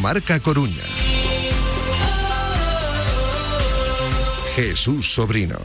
Marca Coruña. Jesús Sobrino.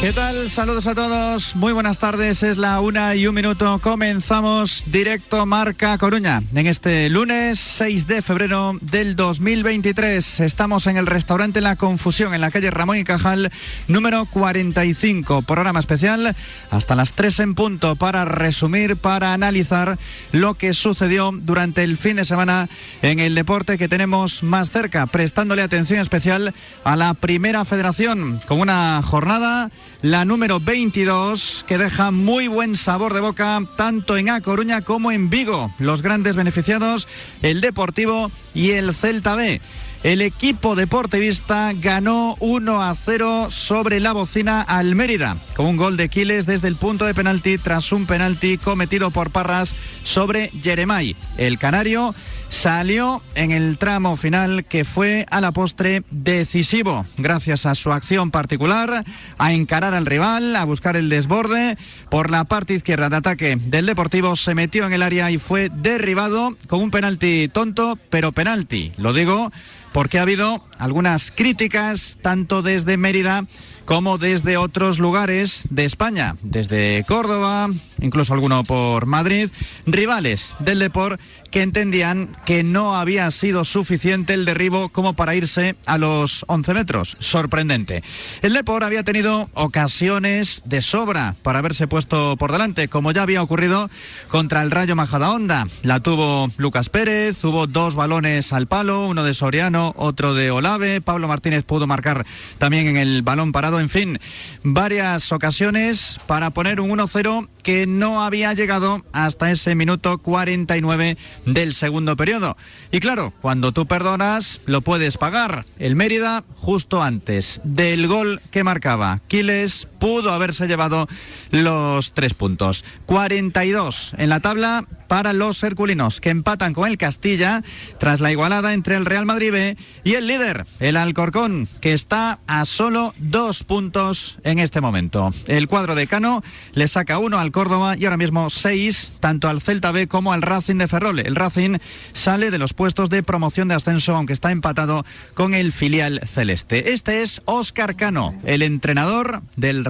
¿Qué tal? Saludos a todos. Muy buenas tardes. Es la una y un minuto. Comenzamos directo Marca Coruña. En este lunes 6 de febrero del 2023 estamos en el restaurante La Confusión en la calle Ramón y Cajal número 45. Programa especial hasta las 3 en punto para resumir, para analizar lo que sucedió durante el fin de semana en el deporte que tenemos más cerca, prestándole atención especial a la Primera Federación con una jornada la número 22, que deja muy buen sabor de boca tanto en A Coruña como en Vigo. Los grandes beneficiados, el Deportivo y el Celta B. El equipo deportivista ganó 1 a 0 sobre la bocina al Mérida, con un gol de Quiles desde el punto de penalti tras un penalti cometido por Parras sobre Jeremay. El canario salió en el tramo final que fue a la postre decisivo, gracias a su acción particular, a encarar al rival, a buscar el desborde. Por la parte izquierda de ataque del Deportivo se metió en el área y fue derribado con un penalti tonto, pero penalti. Lo digo porque ha habido algunas críticas tanto desde Mérida como desde otros lugares de España, desde Córdoba, incluso alguno por Madrid, rivales del Deport que entendían que no había sido suficiente el derribo como para irse a los 11 metros. Sorprendente. El Deport había tenido ocasiones de sobra para haberse puesto por delante, como ya había ocurrido contra el Rayo Majadahonda. La tuvo Lucas Pérez, hubo dos balones al palo, uno de Soriano, otro de Olave. Pablo Martínez pudo marcar también en el balón parado. En fin, varias ocasiones para poner un 1-0 que no había llegado hasta ese minuto 49 del segundo periodo. Y claro, cuando tú perdonas, lo puedes pagar. El Mérida, justo antes del gol que marcaba Quiles, pudo haberse llevado los tres puntos. 42 en la tabla para los herculinos, que empatan con el Castilla tras la igualada entre el Real Madrid B y el líder, el Alcorcón, que está a solo dos puntos en este momento. El cuadro de Cano le saca uno al Córdoba y ahora mismo seis, tanto al Celta B como al Racing de Ferrol. El Racing sale de los puestos de promoción de ascenso, aunque está empatado con el filial celeste. Este es Óscar Cano, el entrenador del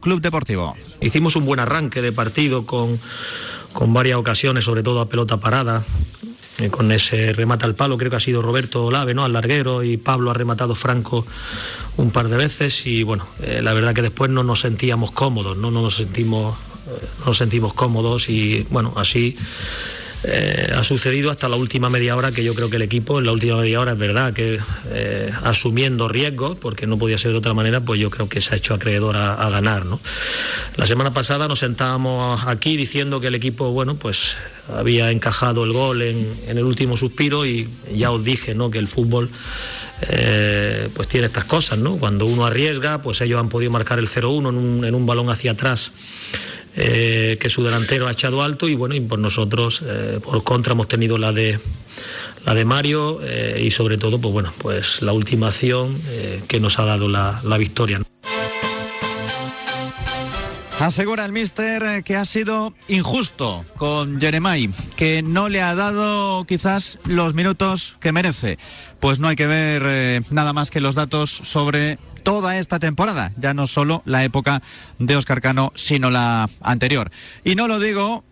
Club Deportivo. Hicimos un buen arranque de partido con con varias ocasiones, sobre todo a pelota parada, eh, con ese remate al palo, creo que ha sido Roberto Lave, ¿no? Al larguero y Pablo ha rematado Franco un par de veces y bueno, eh, la verdad que después no nos sentíamos cómodos, no, no nos sentimos, eh, no nos sentimos cómodos y bueno, así eh, ha sucedido hasta la última media hora que yo creo que el equipo en la última media hora es verdad que eh, asumiendo riesgos porque no podía ser de otra manera pues yo creo que se ha hecho acreedor a, ganar ¿no? la semana pasada nos sentábamos aquí diciendo que el equipo bueno pues había encajado el gol en, el último suspiro y ya os dije ¿no? que el fútbol eh, pues tiene estas cosas ¿no? cuando uno arriesga pues ellos han podido marcar el 0-1 en un, en un balón hacia atrás eh, que su delantero ha echado alto y bueno, y por nosotros, eh, por contra, hemos tenido la de la de Mario eh, y sobre todo, pues bueno, pues la última acción que nos ha dado la, la victoria. Asegura el mister que ha sido injusto con Jeremai, que no le ha dado quizás los minutos que merece. Pues no hay que ver nada más que los datos sobre toda esta temporada, ya no solo la época de Oscar Cano, sino la anterior. Y no lo digo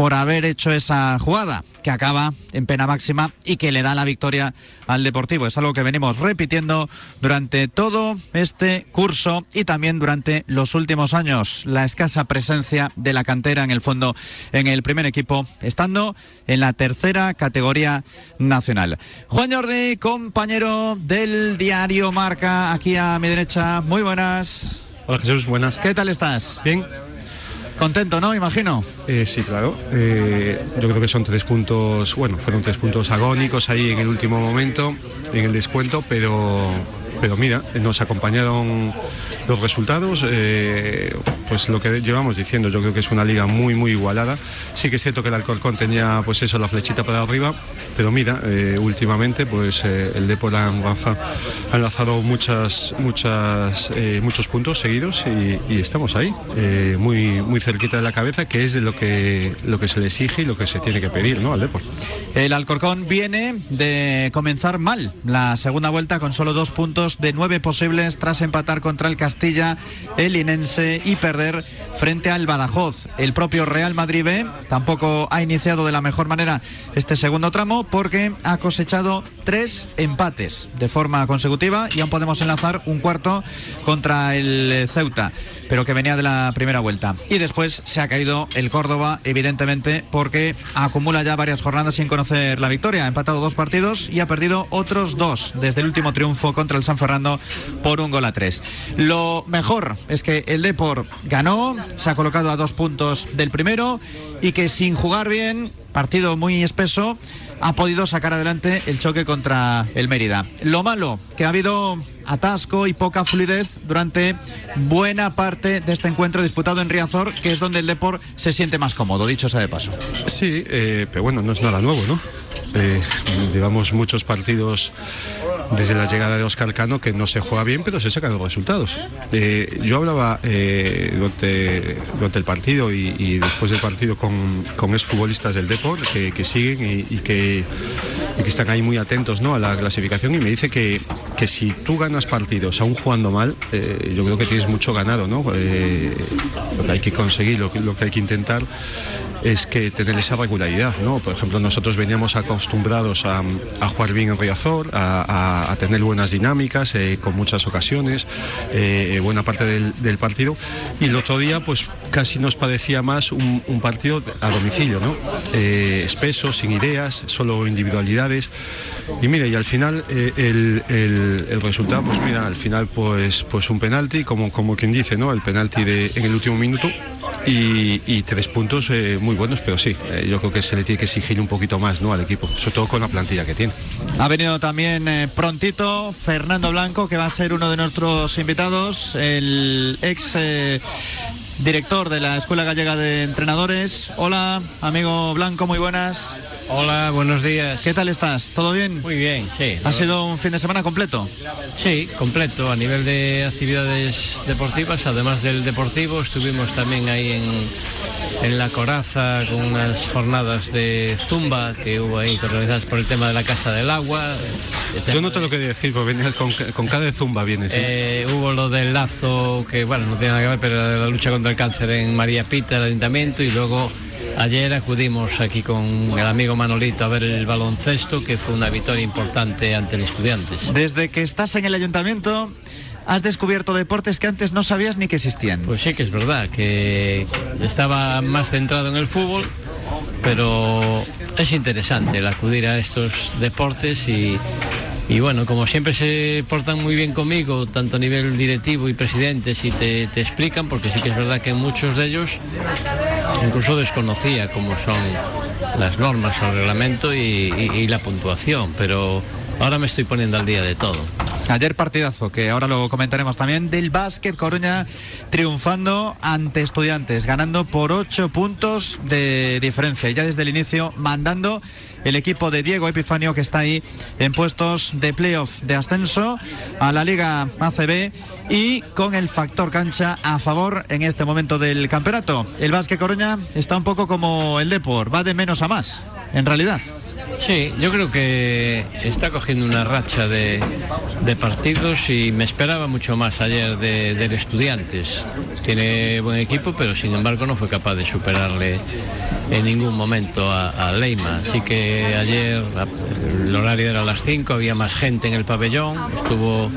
por haber hecho esa jugada que acaba en pena máxima y que le da la victoria al Deportivo. Es algo que venimos repitiendo durante todo este curso y también durante los últimos años. La escasa presencia de la cantera en el fondo en el primer equipo, estando en la tercera categoría nacional. Juan Jordi, compañero del diario Marca, aquí a mi derecha. Muy buenas. Hola Jesús, buenas. ¿Qué tal estás? Bien. Contento, ¿no? Imagino. Eh, sí, claro. Eh, yo creo que son tres puntos, bueno, fueron tres puntos agónicos ahí en el último momento, en el descuento, pero pero mira, nos acompañaron los resultados, eh, pues lo que llevamos diciendo, yo creo que es una liga muy, muy igualada. Sí que es cierto que el Alcorcón tenía pues eso, la flechita para arriba, pero mira, eh, últimamente pues eh, el Depor ha lanzado, muchas, muchas, muchos puntos seguidos y, estamos ahí, muy, muy cerquita de la cabeza, que es de lo que, lo que se le exige y lo que se tiene que pedir ¿no? al Depor. El Alcorcón viene de comenzar mal la segunda vuelta con solo dos puntos de nueve posibles tras empatar contra el Castilla, el Inense y perder frente al Badajoz. El propio Real Madrid B tampoco ha iniciado de la mejor manera este segundo tramo porque ha cosechado tres empates de forma consecutiva y aún podemos enlazar un cuarto contra el Ceuta, pero que venía de la primera vuelta. Y después se ha caído el Córdoba, evidentemente, porque acumula ya varias jornadas sin conocer la victoria. Ha empatado dos partidos y ha perdido otros dos desde el último triunfo contra el San Fernando por un gol a tres. Lo mejor es que el Depor ganó, se ha colocado a dos puntos del primero y que sin jugar bien, partido muy espeso, ha podido sacar adelante el choque contra el Mérida. Lo malo, que ha habido atasco y poca fluidez durante buena parte de este encuentro disputado en Riazor, que es donde el Depor se siente más cómodo, dicho sea de paso. Sí, eh, pero bueno, no es nada nuevo, ¿no? Eh, llevamos muchos partidos desde la llegada de Oscar Cano que no se juega bien, pero se sacan los resultados. Eh, yo hablaba eh, durante, el partido y, después del partido con, con exfutbolistas del Deport que, siguen y, que, que, están ahí muy atentos ¿no? a la clasificación y me dice que, que si tú ganas partidos aún jugando mal, eh, yo creo que tienes mucho ganado. ¿no? lo que hay que conseguir, lo, lo que hay que intentar es que tener esa regularidad, ¿no? Por ejemplo, nosotros veníamos acostumbrados a, jugar bien en Riazor, a, tener buenas dinámicas, eh, con muchas ocasiones, eh, buena parte del, partido, y el otro día, pues casi nos parecía más un, partido a domicilio, ¿no? Eh, espeso, sin ideas, solo individualidades. Y mire, y al final el, resultado, pues mira, al final pues, pues un penalti, como, como quien dice, ¿no? El penalti de, en el último minuto y, tres puntos eh, muy buenos, pero sí, eh, yo creo que se le tiene que exigir un poquito más ¿no? al equipo, sobre todo con la plantilla que tiene. Ha venido también eh, prontito Fernando Blanco, que va a ser uno de nuestros invitados, el ex director de la Escuela Gallega de Entrenadores. Hola, amigo Blanco, muy buenas. Hola, buenos días. ¿Qué tal estás? ¿Todo bien? Muy bien, sí. ¿Ha sido un fin de semana completo? Sí, completo. A nivel de actividades deportivas, además del deportivo, estuvimos también ahí en, en La Coraza con unas jornadas de zumba que hubo ahí organizadas por el tema de la Casa del Agua. Yo no te lo quería decir, porque venías con, con cada zumba vienes. Eh, hubo lo del lazo, que bueno, no tiene nada que ver, pero la lucha contra el cáncer en María Pita, el ayuntamiento, y luego Ayer acudimos aquí con el amigo Manolito a ver el baloncesto, que fue una victoria importante ante los estudiantes. Desde que estás en el ayuntamiento, has descubierto deportes que antes no sabías ni que existían. Pues sí que es verdad, que estaba más centrado en el fútbol, pero es interesante el acudir a estos deportes y, y bueno, como siempre se portan muy bien conmigo, tanto a nivel directivo y presidentes, y te, explican, porque sí que es verdad que muchos de ellos incluso desconocía cómo son las normas, el reglamento y la puntuación, pero ahora me estoy poniendo al día de todo. Ayer partidazo, que ahora lo comentaremos también, del básquet Coruña triunfando ante estudiantes, ganando por ocho puntos de diferencia y ya desde el inicio mandando el equipo de Diego Epifanio que está ahí en puestos de playoff de ascenso a la Liga ACB y con el factor cancha a favor en este momento del campeonato. El básquet Coruña está un poco como el Depor, va de menos a más, en realidad. Sí, yo creo que está cogiendo una racha de, partidos y me esperaba mucho más ayer de, de, Estudiantes. Tiene buen equipo, pero sin embargo no fue capaz de superarle en ningún momento a, Leima. Así que ayer el horario era a las 5, había más gente en el pabellón, estuvo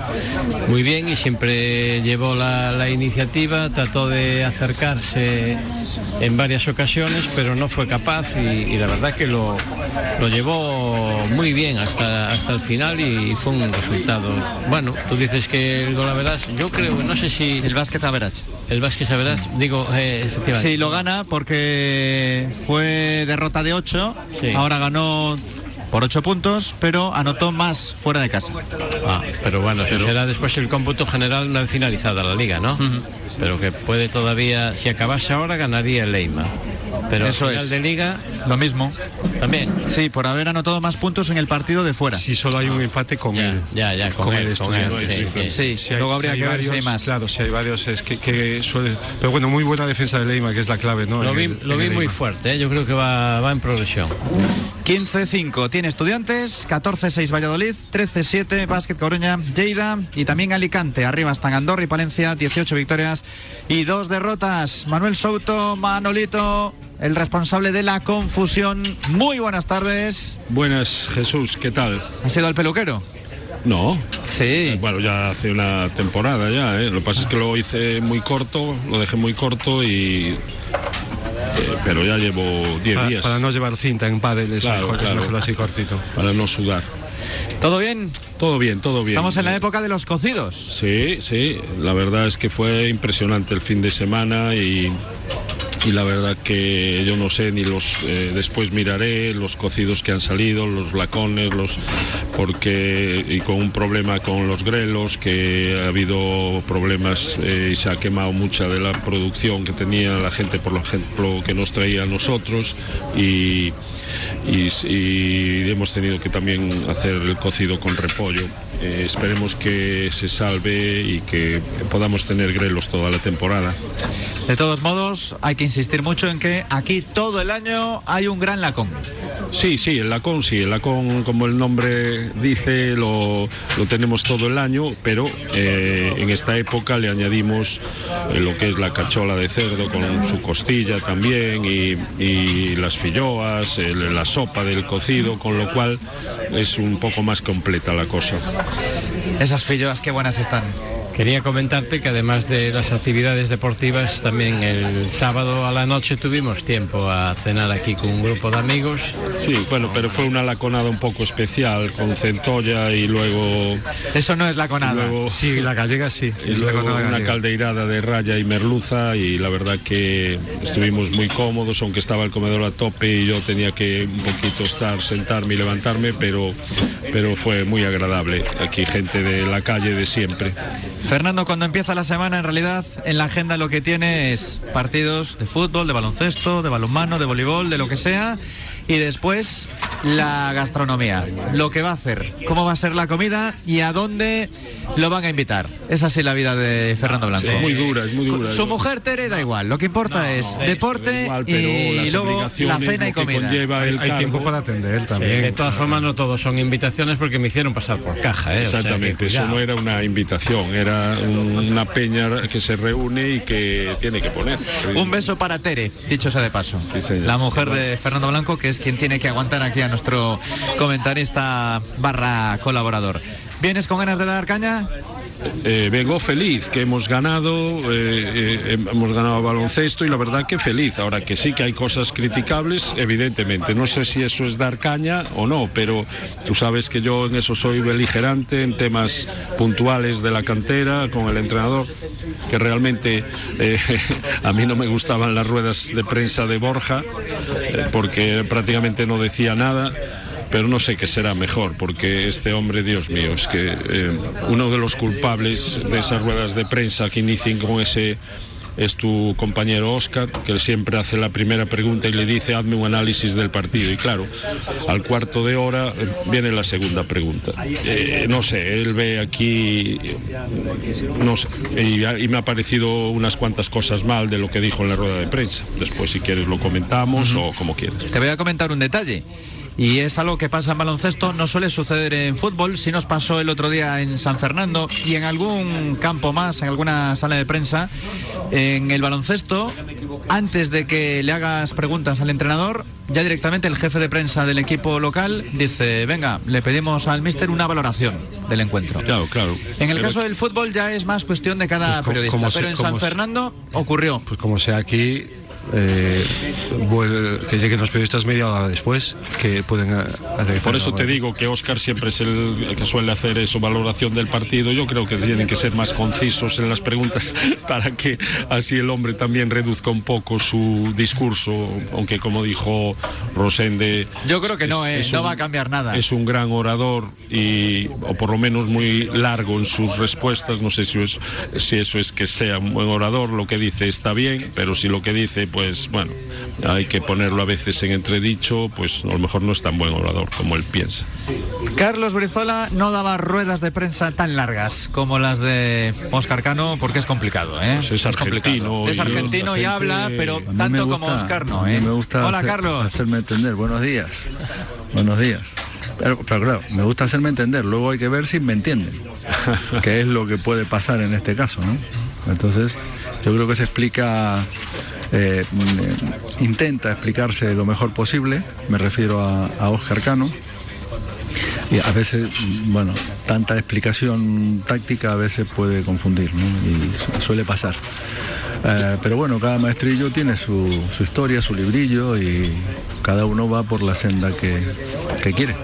muy bien y siempre llevó la, iniciativa, trató de acercarse en varias ocasiones, pero no fue capaz y, la verdad que lo, lo llevó muy bien hasta, hasta el final y fue un resultado. Bueno, tú dices que el gol a verás, yo creo, no sé si... El básquet a verás. El básquet a verás, digo, eh, efectivamente. Sí, lo gana porque fue derrota de 8, ahora ganó por 8 puntos, pero anotó más fuera de casa. Ah, pero bueno, eso será después el cómputo general una vez finalizada la liga, ¿no? Pero que puede todavía, si acabase ahora, ganaría el Leima. Pero Eso final es. de liga Lo mismo. También. Sí, por haber anotado más puntos en el partido de fuera. Si solo hay un empate con Ya, él. ya, ya, con él, con él, sí, sí. Sí, Si hay- luego habría si que ver si hay varios, más. Claro, si hay varios, es que, que suele. Pero bueno, muy buena defensa de Leima, que es la clave, ¿no? Lo vi, el- lo vi muy fuerte, ¿eh? yo creo que va, va en progresión. 15-5 tiene estudiantes, 14-6 Valladolid, 13-7 Básquet Coruña, Lleida y también Alicante. Arriba están Andorra y Palencia, 18 victorias y dos derrotas. Manuel Souto, Manolito, el responsable de la confusión. Muy buenas tardes. Buenas, Jesús, ¿qué tal? ¿Ha sido el peluquero? No, Sí. bueno, ya hace una temporada ya, ¿eh? Lo que pasa es que lo hice muy corto, lo dejé muy corto y... eh, pero ya llevo 10 Para, días para no llevar cinta en pádel es, Claro, mejor, claro. es mejor así cortito. para no sudar. ¿Todo bien? Todo bien, todo bien. Estamos en la Eh, época de los cocidos. Sí, sí, la verdad es que fue impresionante el fin de semana y, y la verdad que yo no sé ni los eh, después miraré los cocidos que han salido, los lacones, los porque y con un problema con los grelos que ha habido problemas eh, y se ha quemado mucha de la producción que tenía la gente por ejemplo que nos traía a nosotros y y, y hemos tenido que también hacer el cocido con repollo. Eh, esperemos que se salve y que podamos tener grelos toda la temporada. De todos modos, hay que insistir mucho en que aquí todo el año hay un gran lacón. Sí, sí, el lacón, sí, el lacón, como el nombre dice, lo, lo tenemos todo el año, pero eh, en esta época le añadimos eh, lo que es la cachola de cerdo con su costilla también y, y las filloas, el- la sopa del cocido, con lo cual es un poco más completa la cosa. Esas filloas, qué buenas están. Quería comentarte que además de las actividades deportivas, también el sábado a la noche tuvimos tiempo a cenar aquí con un grupo de amigos. Sí, bueno, pero fue una laconada un poco especial, con centolla y luego, Eso no es laconada. luego, Sí, la gallega sí. y es la luego conada una gallega. caldeirada de raya y merluza y la verdad que estuvimos muy cómodos, aunque estaba el comedor a tope y yo tenía que un poquito estar, sentarme y levantarme, pero, pero fue muy agradable. Aquí gente de la calle de siempre. Fernando, cuando empieza la semana, en realidad, en la agenda lo que tiene es partidos de fútbol, de baloncesto, de balonmano, de voleibol, de lo que sea. Y después la gastronomía, lo que va a hacer, cómo va a ser la comida y a dónde lo van a invitar. Es así la vida de Fernando Blanco. Es muy dura, es muy dura. Su mujer Tere da igual, lo que importa es deporte igual, y luego la cena y comida. Hay tiempo para atender De también. todas formas, no todos son invitaciones porque me hicieron pasar por caja. ¿eh? O sea que Exactamente, eso no era una invitación, era un- una peña que se reúne y que tiene que poner. Un beso para Tere, dicho sea de paso. Sí. La mujer de Fernando Blanco, que quien tiene que aguantar aquí a nuestro comentarista barra colaborador. ¿Vienes con ganas de dar caña? Eh, vengo feliz que hemos ganado, eh, eh, hemos ganado baloncesto y la verdad que feliz. Ahora que sí que hay cosas criticables, evidentemente. No sé si eso es dar caña o no, pero tú sabes que yo en eso soy beligerante en temas puntuales de la cantera con el entrenador, que realmente a mí no me gustaban las ruedas de prensa de Borja, porque prácticamente no decía nada pero no sé qué será mejor, porque este hombre, Dios mío, es que eh, uno de los culpables de esas ruedas de prensa que inician con ese es tu compañero Oscar, que él siempre hace la primera pregunta y le dice, hazme un análisis del partido. Y claro, al cuarto de hora eh, viene la segunda pregunta. Eh, no sé, él ve aquí, no sé, y, y me ha parecido unas cuantas cosas mal de lo que dijo en la rueda de prensa. Después, si quieres, lo comentamos o como quieras. Te voy a comentar un detalle. Y es algo que pasa en baloncesto, no suele suceder en fútbol, sí nos pasó el otro día en San Fernando y en algún campo más, en alguna sala de prensa. En el baloncesto, antes de que le hagas preguntas al entrenador, ya directamente el jefe de prensa del equipo local dice, venga, le pedimos al míster una valoración del encuentro. Claro, claro. En el Pero- caso del fútbol ya es más cuestión de cada Pues periodista, como se- pero en San Fernando ocurrió. Pues como sea aquí, eh, que lleguen los periodistas media hora después, que pueden hacer. Por eso te digo que Oscar siempre es el que suele hacer eso, valoración del partido. Yo creo que tienen que ser más concisos en las preguntas para que así el hombre también reduzca un poco su discurso, aunque como dijo Rosende. Yo creo que no, eh, no va a cambiar nada. Es un gran orador y, o por lo menos muy largo en sus respuestas. No sé si, es, si eso es que sea un buen orador, lo que dice está bien, pero si lo que dice, pues bueno, hay que ponerlo a veces en entredicho, pues a lo mejor no es tan buen orador como él piensa. Carlos Brizola no daba ruedas de prensa tan largas como las de Oscar Cano porque es complicado, ¿eh? Pues es, argentino. Es argentino y, habla, pero tanto como Oscar no, ¿eh? Me gusta Hola, Carlos. Hacerme entender. Buenos días. Buenos días. Pero, claro, me gusta hacerme entender, luego hay que ver si me entienden, que es lo que puede pasar en este caso, ¿no? Entonces, yo creo que se explica, eh, intenta explicarse lo mejor posible, me refiero a, Oscar Cano, y a veces, bueno, tanta explicación táctica a veces puede confundir. Y suele pasar. Eh, pero bueno, cada maestrillo tiene su, su, historia, su librillo y cada uno va por la senda que, que quiere.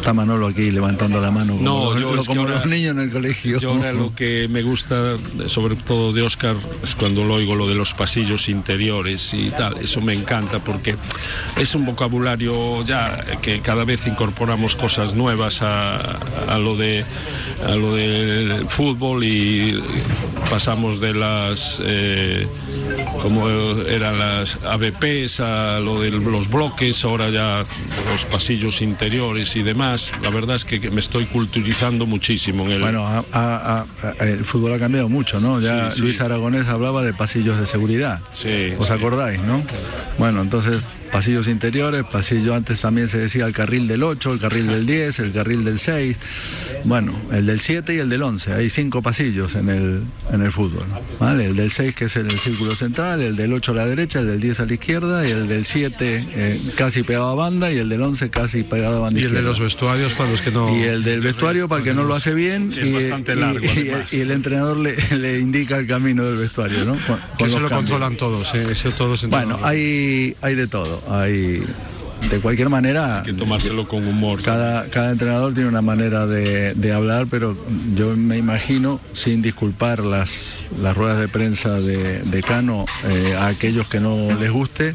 Está Manolo aquí levantando la mano como, no, yo como ahora- los niños en el colegio. Yo ahora lo que me gusta, sobre todo de Oscar, es cuando lo oigo lo de los pasillos interiores y tal. Eso me encanta porque es un vocabulario ya que cada vez incorporamos cosas nuevas a, a lo de a lo del fútbol y pasamos de las eh, como eran las ABPs a lo de los bloques, ahora ya los pasillos interiores y demás. La verdad es que me estoy culturizando muchísimo en el Bueno, a- a- a- el fútbol ha cambiado mucho, ¿no? Ya Sí, sí. Luis Aragonés hablaba de pasillos de seguridad. Sí, ¿Os acordáis, no? Bueno, entonces, pasillos interiores, pasillo antes también se decía el carril del 8, el carril del 10, el carril del 6, bueno, el del 7 y el del 11. Hay cinco pasillos en el, en el fútbol, ¿vale? El del 6 que es en el círculo central, el del 8 a la derecha, el del 10 a la izquierda y el del 7 eh, casi pegado a banda y el del 11 casi pegado a banda Y el de los vestuarios para los que no. Y el del vestuario para el que no lo hace bien Sí, es y, bastante largo, y- el entrenador le, le indica el camino del vestuario, ¿no? Con- que eso lo cambios. controlan todos, ¿eh? Eso todos Bueno, hay, hay de todo. Hay, de cualquier manera, que tomárselo con humor. cada, cada entrenador tiene una manera de, de hablar, pero yo me imagino, sin disculpar las, las ruedas de prensa de, de Cano eh, a aquellos que no les guste,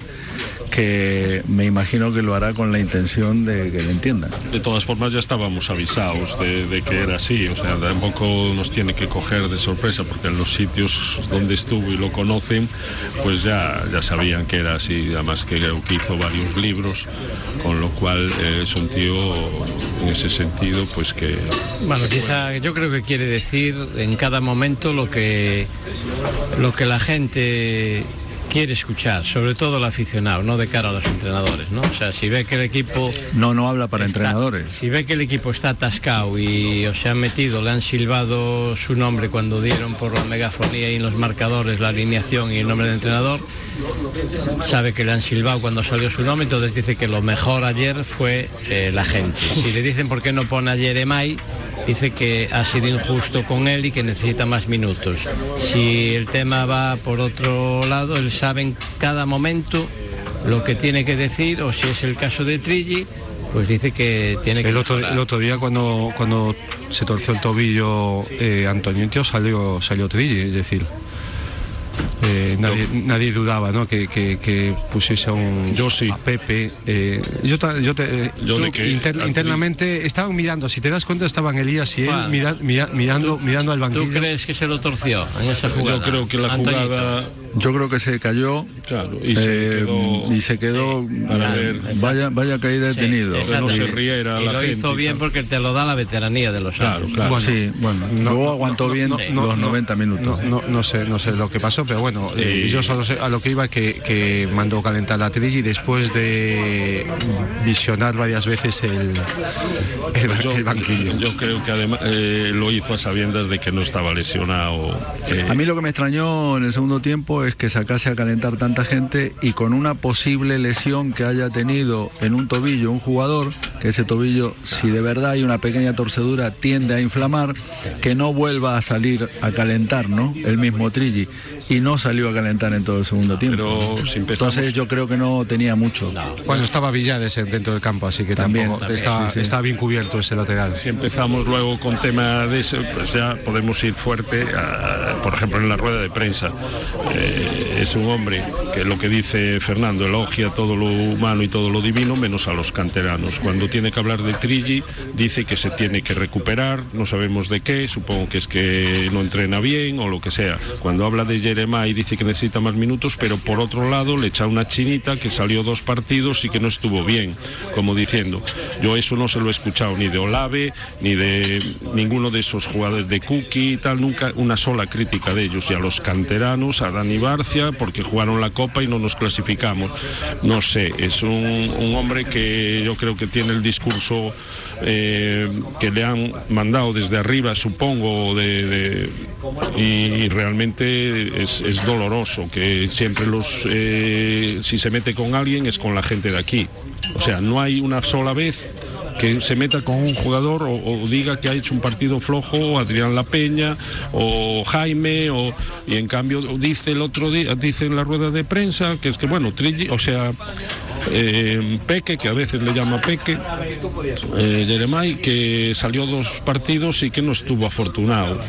que me imagino que lo hará con la intención de que le entiendan. De todas formas ya estábamos avisados de, de que era así, o sea, tampoco nos tiene que coger de sorpresa porque en los sitios donde estuvo y lo conocen, pues ya, ya sabían que era así, además que creo que hizo varios libros, con lo cual eh, es un tío en ese sentido, pues que Bueno, quizá yo creo que quiere decir en cada momento lo que lo que la gente quiere escuchar, sobre todo el aficionado, no de cara a los entrenadores, ¿no? O sea, si ve que el equipo No, no habla para está- entrenadores. Si ve que el equipo está atascado y o se han metido, le han silbado su nombre cuando dieron por la megafonía y en los marcadores la alineación y el nombre del entrenador, sabe que le han silbado cuando salió su nombre, entonces dice que lo mejor ayer fue eh, la gente. Si le dicen por qué no pone a Jeremai, dice que ha sido injusto con él y que necesita más minutos. Si el tema va por otro lado, él sabe en cada momento lo que tiene que decir, o si es el caso de Trilli, pues dice que tiene que El otro, el otro día cuando, cuando se torció el tobillo eh, Antonio salió, salió Trilli, es decir, eh, nadie, nadie dudaba ¿no? que, que- que pusiese a un Yo sí. a Pepe. eh, yo yo, te- Yo tú de que- inter- a- internamente estaban mirando, si te das cuenta estaban Elías y él mira- mira- mirando, mirando al ¿Tú banquillo. crees que se lo torció en esa jugada? yo creo que la jugada, Yo creo que se cayó claro, y se eh, quedó... y se quedó para eh, ver. vaya vaya caída Sí, detenido exacto. no se Y- riera y la lo gente hizo y bien porque te lo da la veteranía de los Claro, años. claro. Bueno, sí bueno luego aguantó bien no, los 90 minutos No, no, no sé, no sé lo que pasó, pero bueno, eh, yo solo sé a lo que iba que, que mandó calentar la Trilli después de visionar varias veces el, el, Yo, el banquillo. yo creo que además eh, lo hizo a sabiendas de que no estaba lesionado. eh, a mí lo que me extrañó en el segundo tiempo es que sacase a calentar tanta gente y con una posible lesión que haya tenido en un tobillo un jugador, que ese tobillo, si de verdad hay una pequeña torcedura, tiende a inflamar, que no vuelva a salir a calentar, ¿no? El mismo Trilli. Y no salió a calentar en todo el segundo tiempo. Pero si empezamos- Entonces yo creo que no tenía mucho. Bueno, estaba Villares en- dentro del campo, así que También, tampoco también, está, sí, sí. está bien cubierto ese lateral. Si empezamos luego con tema de eso, pues ya podemos ir fuerte, a- por ejemplo, en la rueda de prensa. Eh, es un hombre que lo que dice Fernando elogia todo lo humano y todo lo divino, menos a los canteranos. Cuando tiene que hablar de Trilli, dice que se tiene que recuperar, no sabemos de qué, supongo que es que no entrena bien o lo que sea. Cuando habla de Jeremai dice que necesita más minutos, pero por otro lado le echa una chinita que salió dos partidos y que no estuvo bien, como diciendo, yo eso no se lo he escuchado ni de Olave, ni de ninguno de esos jugadores de Cookie y tal, nunca una sola crítica de ellos. Y a los canteranos, a Dani Barcia, porque jugaron la Copa y no nos clasificamos. No sé, es un, hombre que yo creo que tiene el discurso eh, que le han mandado desde arriba, supongo, de, y, y realmente es, es doloroso que siempre los, eh, si se mete con alguien es con la gente de aquí. O sea, no hay una sola vez que se meta con un jugador o, diga que ha hecho un partido flojo Adrián La Peña o Jaime o y en cambio dice el otro día dice en la rueda de prensa que es que bueno Trilli, o sea eh, Peque que a veces le llama Peque eh, Jeremai que salió dos partidos y que no estuvo afortunado.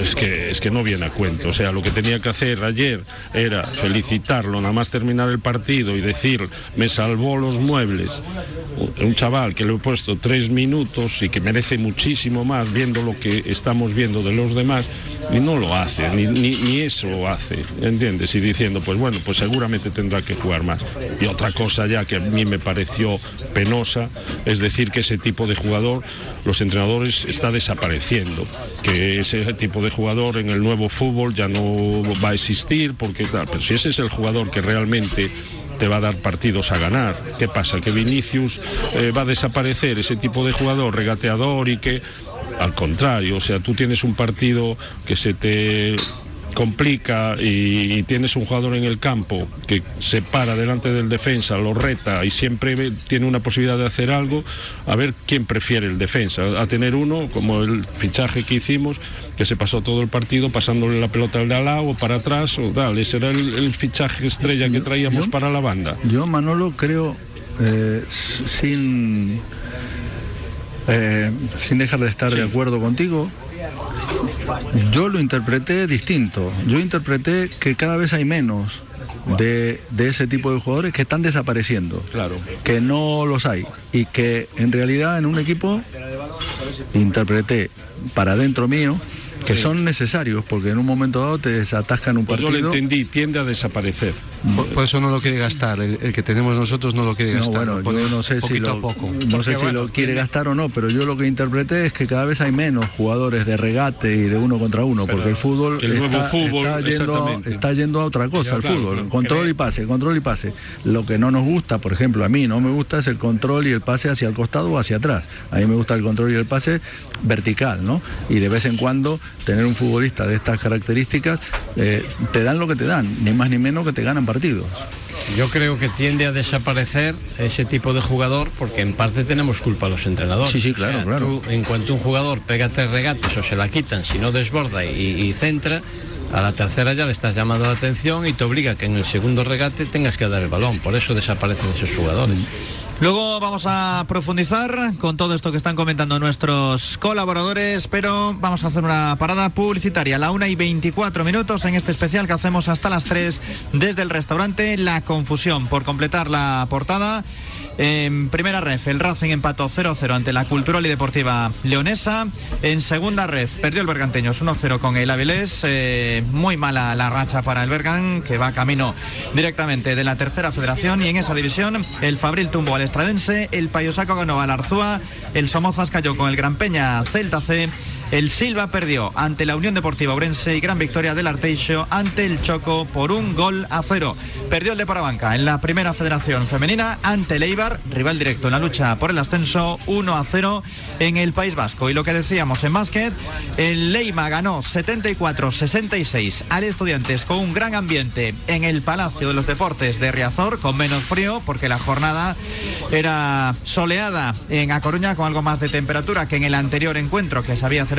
Es que es que no viene a cuento. O sea lo que tenía que hacer ayer era felicitarlo nada más terminar el partido y decir me salvó los muebles un chaval que le he puesto tres minutos y que merece muchísimo más viendo lo que estamos viendo de los demás y no lo hace, ni, ni, eso hace, ¿entiendes? Y diciendo, pues bueno, pues seguramente tendrá que jugar más. Y otra cosa ya que a mí me pareció penosa, es decir, que ese tipo de jugador, los entrenadores está desapareciendo, que ese tipo de jugador en el nuevo fútbol ya no va a existir, porque tal, pero si ese es el jugador que realmente te va a dar partidos a ganar. ¿Qué pasa? Que Vinicius eh, va a desaparecer, ese tipo de jugador regateador y que, al contrario, o sea, tú tienes un partido que se te complica y, y tienes un jugador en el campo que se para delante del defensa, lo reta y siempre tiene una posibilidad de hacer algo, a ver quién prefiere el defensa, a tener uno como el fichaje que hicimos, que se pasó todo el partido pasándole la pelota al de al lado o para atrás, o tal, ese era el, el fichaje estrella que traíamos yo- para la banda. Yo, Manolo, creo, eh, sin, eh, sin dejar de estar de acuerdo contigo, yo lo interpreté distinto. Yo interpreté que cada vez hay menos de, de ese tipo de jugadores que están desapareciendo. Claro. Que no los hay. Y que en realidad en un equipo interpreté para adentro mío que son necesarios porque en un momento dado te desatascan un Pues yo partido. lo entendí, tiende a desaparecer. Por, por eso no lo quiere gastar. El, el que tenemos nosotros no lo quiere No, gastar. bueno, lo yo no sé si lo, poco. no sé si lo quiere gastar o no, pero yo lo que interpreté es que cada vez hay menos jugadores de regate y de uno contra uno, porque el fútbol, el está, fútbol, está yendo a, está yendo a otra cosa, el claro, fútbol, control y pase, control y pase. Lo que no nos gusta, por ejemplo, a mí no me gusta es el control y el pase hacia el costado o hacia atrás. A mí me gusta el control y el pase vertical, ¿no? Y de vez en cuando tener un futbolista de estas características eh, te dan lo que te dan, ni más ni menos que te ganan partidos. Yo creo que tiende a desaparecer ese tipo de jugador porque en parte tenemos culpa los entrenadores. Sí, sí, claro, claro. tú, en cuanto un jugador pega tres regates o se la quitan, si no desborda y, y centra, a la tercera ya le estás llamando la atención y te obliga a que en el segundo regate tengas que dar el balón. Por eso desaparecen esos jugadores. Luego vamos a profundizar con todo esto que están comentando nuestros colaboradores, pero vamos a hacer una parada publicitaria a la 1 y 24 minutos en este especial que hacemos hasta las 3 desde el restaurante La Confusión. Por completar la portada, en primera ref, el Racing empató 0-0 ante la Cultural y Deportiva Leonesa. En segunda ref, perdió el Berganteños 1-0 con el Avilés. Eh, muy mala la racha para el Bergan, que va camino directamente de la tercera federación. Y en esa división, el Fabril tumbó al Estradense, el Payosaco ganó al Arzúa, el Somozas cayó con el Gran Peña Celta C. El Silva perdió ante la Unión Deportiva Orense y gran victoria del Arteixo ante el Choco por un gol a cero. Perdió el de Parabanca en la primera federación femenina ante el rival directo en la lucha por el ascenso 1 a 0 en el País Vasco. Y lo que decíamos en básquet, el Leima ganó 74-66 al Estudiantes con un gran ambiente en el Palacio de los Deportes de Riazor, con menos frío porque la jornada era soleada en A Coruña con algo más de temperatura que en el anterior encuentro que se había celebrado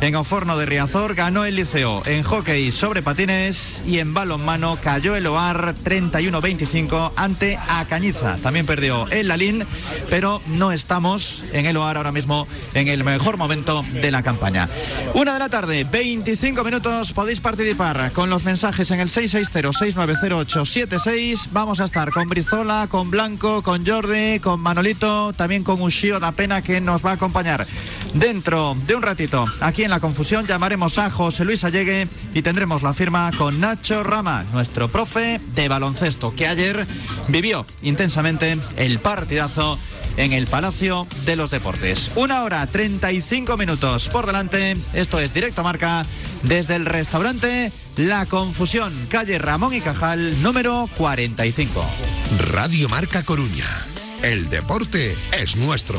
en Oforno de Riazor. Ganó el Liceo en hockey sobre patines y en balonmano cayó el OAR 31-25 ante Acañiza. También perdió el Lalín, pero no estamos en el OAR ahora mismo en el mejor momento de la campaña. Una de la tarde, 25 minutos, podéis participar con los mensajes en el 660-690876. Vamos a estar con Brizola, con Blanco, con Jordi, con Manolito, también con Ushio da Pena que nos va a acompañar. Dentro de un ratito, aquí en La Confusión, llamaremos a José Luis Allegue y tendremos la firma con Nacho Rama, nuestro profe de baloncesto, que ayer vivió intensamente el partidazo en el Palacio de los Deportes. Una hora 35 minutos por delante. Esto es Directo Marca desde el restaurante La Confusión, calle Ramón y Cajal, número 45. Radio Marca Coruña. El deporte es nuestro.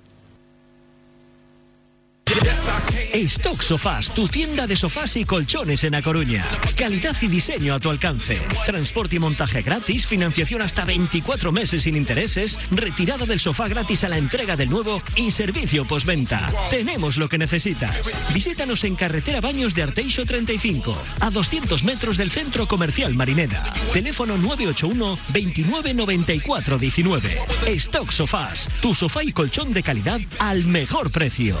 Stock Sofás, tu tienda de sofás y colchones en A Coruña. Calidad y diseño a tu alcance. Transporte y montaje gratis, financiación hasta 24 meses sin intereses, retirada del sofá gratis a la entrega del nuevo y servicio postventa. Tenemos lo que necesitas. Visítanos en Carretera Baños de Arteixo 35, a 200 metros del Centro Comercial Marineda. Teléfono 981 29 94 19. Stock Sofás, tu sofá y colchón de calidad al mejor precio.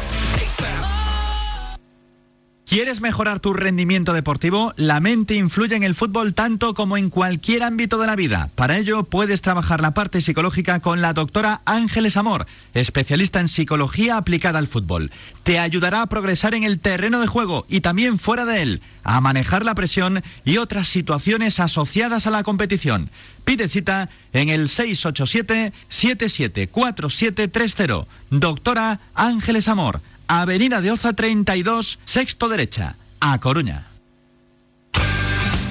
¿Quieres mejorar tu rendimiento deportivo? La mente influye en el fútbol tanto como en cualquier ámbito de la vida. Para ello puedes trabajar la parte psicológica con la doctora Ángeles Amor, especialista en psicología aplicada al fútbol. Te ayudará a progresar en el terreno de juego y también fuera de él, a manejar la presión y otras situaciones asociadas a la competición. Pide cita en el 687-774730. Doctora Ángeles Amor. Avenida de Oza 32, sexto derecha, A Coruña.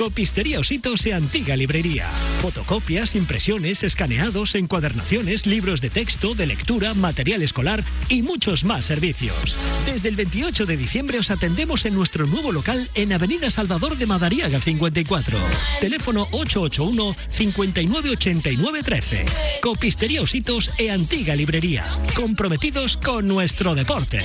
Copistería Ositos e Antiga Librería. Fotocopias, impresiones, escaneados, encuadernaciones, libros de texto, de lectura, material escolar y muchos más servicios. Desde el 28 de diciembre os atendemos en nuestro nuevo local en Avenida Salvador de Madariaga 54. Teléfono 881 5989 13. Copistería Ositos e Antiga Librería. Comprometidos con nuestro deporte.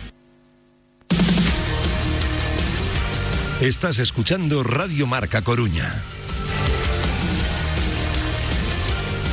Estás escuchando Radio Marca Coruña.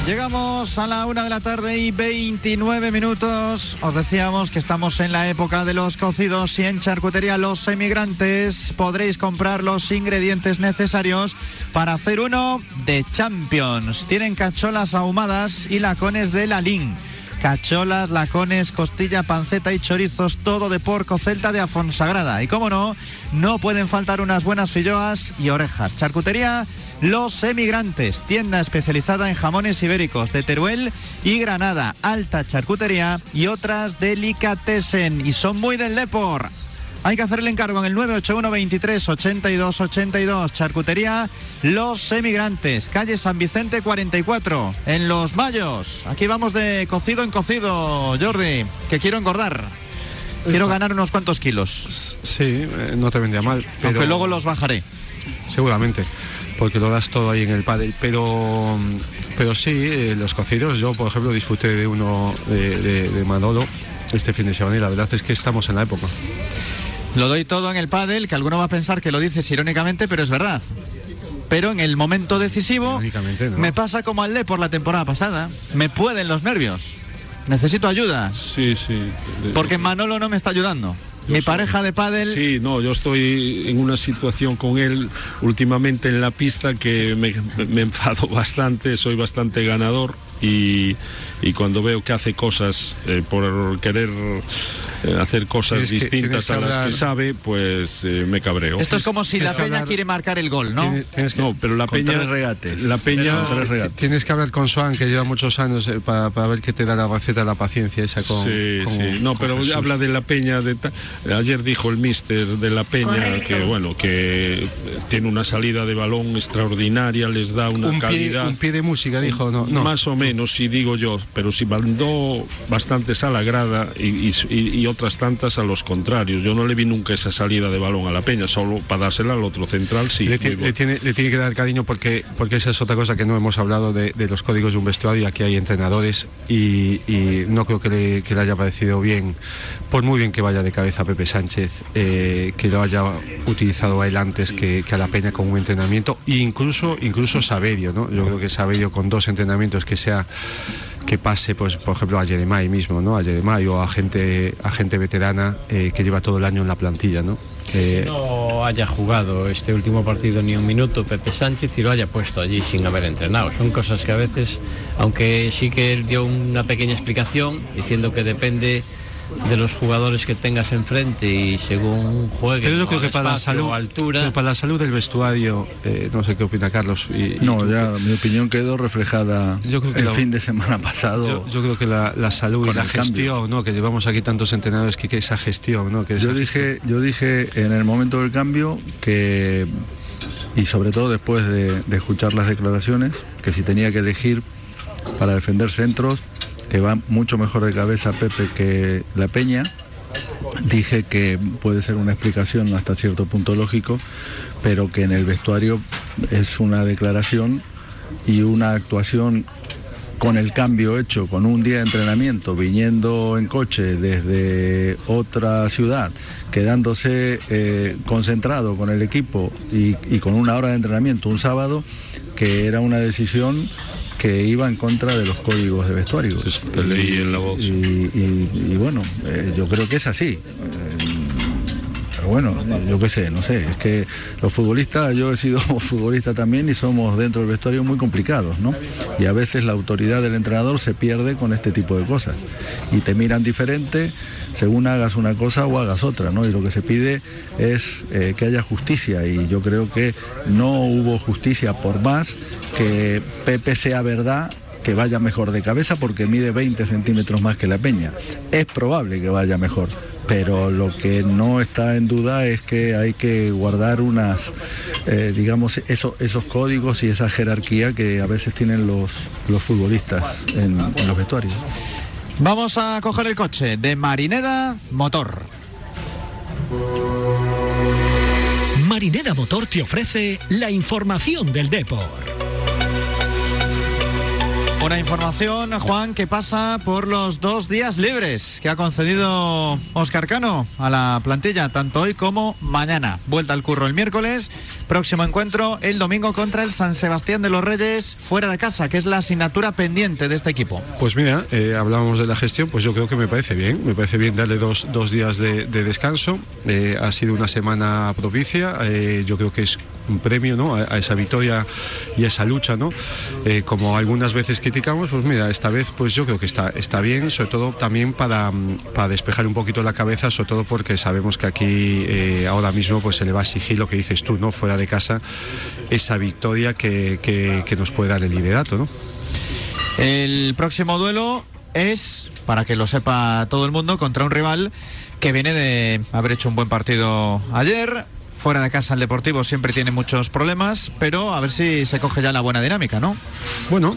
Llegamos a la una de la tarde y 29 minutos. Os decíamos que estamos en la época de los cocidos y en charcutería Los Emigrantes podréis comprar los ingredientes necesarios para hacer uno de Champions. Tienen cacholas ahumadas y lacones de Lalín cacholas, lacones, costilla, panceta y chorizos, todo de porco celta de Afonsagrada. Y como no, no pueden faltar unas buenas filloas y orejas. Charcutería Los Emigrantes, tienda especializada en jamones ibéricos de Teruel y Granada, alta charcutería y otras delicatessen. Y son muy del Depor. Hay que hacer el encargo en el 981 23 82 82. Charcutería Los Emigrantes, calle San Vicente 44, en Los Mayos. Aquí vamos de cocido en cocido, Jordi, que quiero engordar. Quiero ganar unos cuantos kilos. Sí, eh, no te vendría mal. Pero Aunque luego los bajaré. Seguramente, porque lo das todo ahí en el pádel. Pero, pero sí, eh, los cocidos, yo por ejemplo disfruté de uno de, de- de Manolo este fin de semana y la verdad es que estamos en la época. Lo doy todo en el pádel, que alguno va a pensar que lo dices irónicamente, pero es verdad. Pero en el momento decisivo me pasa como al Le por la temporada pasada. Me pueden los nervios. Necesito ayuda. Sí, sí. Porque Manolo no me está ayudando. Mi pareja de pádel Sí, no, yo estoy en una situación con él últimamente en la pista que me, me enfado bastante, soy bastante ganador y, y cuando veo que hace cosas eh, por querer eh, hacer cosas distintas que a las que sabe, pues eh, me cabreo. Esto es como si la Peña hablar- quiere marcar el gol, ¿no? Tiene- tienes que- No, pero la peña, tres regates. la peña, regates. Tienes que hablar con Swan, que lleva muchos años, eh, para, para ver qué te da la receta de la paciencia esa con. sí, con- sí. No, con pero Jesús. habla de la peña. De ta- Ayer dijo el mister de la peña que bueno que tiene una salida de balón extraordinaria, les da una un pie, calidad. un pie de música, dijo, no. no. Más o menos, si digo yo, pero si mandó bastantes a la grada y, y- y- y otras tantas a los contrarios. Yo no le vi nunca esa salida de balón a la peña, solo para dársela al otro central, sí. Le, ti- tiene, le tiene que dar cariño porque, porque esa es otra cosa que no hemos hablado de, de los códigos de un vestuario. Aquí hay entrenadores y, y no creo que le, que le haya parecido bien, por muy bien que vaya de cabeza Pepe Sánchez, eh, que lo haya utilizado a él antes que, que a la Peña con un entrenamiento, e incluso, incluso Saberio, ¿no? Yo creo que Saberio con dos entrenamientos que sea que pase, pues, por ejemplo, a Jeremai mismo, ¿no? A Jeremai o a gente, a gente veterana eh, que lleva todo el año en la plantilla, ¿no? Eh, no haya jugado este último partido ni un minuto Pepe Sánchez y lo haya puesto allí sin haber entrenado. Son cosas que a veces, aunque sí que él dio una pequeña explicación diciendo que depende de los jugadores que tengas enfrente y según juegue Pero yo creo que para la salud, altura pero para la salud del vestuario, eh, no sé qué opina Carlos. y- No, ya mi opinión quedó reflejada Yo creo que el lo- fin de semana pasado. Yo, yo creo que la, la salud y Con la cambio. gestión, ¿no? Que llevamos aquí tantos entrenadores que, que esa gestión, ¿no? Que esa Yo dije, yo dije en el momento del cambio que, y sobre todo después de, de escuchar las declaraciones, que si tenía que elegir para defender centros, que va mucho mejor de cabeza Pepe que La Peña, dije que puede ser una explicación hasta cierto punto lógico, pero que en el vestuario es una declaración y una actuación con el cambio hecho, con un día de entrenamiento, viniendo en coche desde otra ciudad, quedándose eh, concentrado con el equipo y, y con una hora de entrenamiento un sábado, que era una decisión que iba en contra de los códigos de vestuario. Es que leí en la voz. Y, y- y bueno, eh, yo creo que es así. Eh, pero bueno, yo qué sé, no sé, es que los futbolistas, yo he sido futbolista también y somos dentro del vestuario muy complicados, ¿no? Y a veces la autoridad del entrenador se pierde con este tipo de cosas. Y te miran diferente según hagas una cosa o hagas otra, ¿no? Y lo que se pide es eh, que haya justicia y yo creo que no hubo justicia por más que Pepe sea verdad que vaya mejor de cabeza porque mide 20 centímetros más que la peña. Es probable que vaya mejor, pero lo que no está en duda es que hay que guardar unas, eh, digamos, eso- esos códigos y esa jerarquía que a veces tienen los, los futbolistas en los vestuarios. Vamos a coger el coche de Marinera Motor. Marinera Motor te ofrece la información del Depor. Una información, Juan, que pasa por los dos días libres que ha concedido Oscar Cano a la plantilla, tanto hoy como mañana. Vuelta al curro el miércoles, próximo encuentro el domingo contra el San Sebastián de los Reyes, fuera de casa, que es la asignatura pendiente de este equipo. Pues mira, eh, hablábamos de la gestión, pues yo creo que me parece bien, me parece bien darle dos, dos días de, de descanso. Eh, ha sido una semana propicia, eh, yo creo que es un premio ¿no? a, esa victoria y esa lucha, ¿no? Eh, como algunas veces criticamos, pues mira, esta vez pues yo creo que está, está bien, sobre todo también para, mm, para despejar un poquito la cabeza, sobre todo porque sabemos que aquí eh, ahora mismo pues se le va a exigir lo que dices tú, ¿no? Fuera de casa, esa victoria que, que- que nos puede dar el liderato, ¿no? El próximo duelo es, para que lo sepa todo el mundo, contra un rival que viene de haber hecho un buen partido ayer. Fuera de casa el Deportivo siempre tiene muchos problemas, pero a ver si se coge ya la buena dinámica, ¿no? Bueno,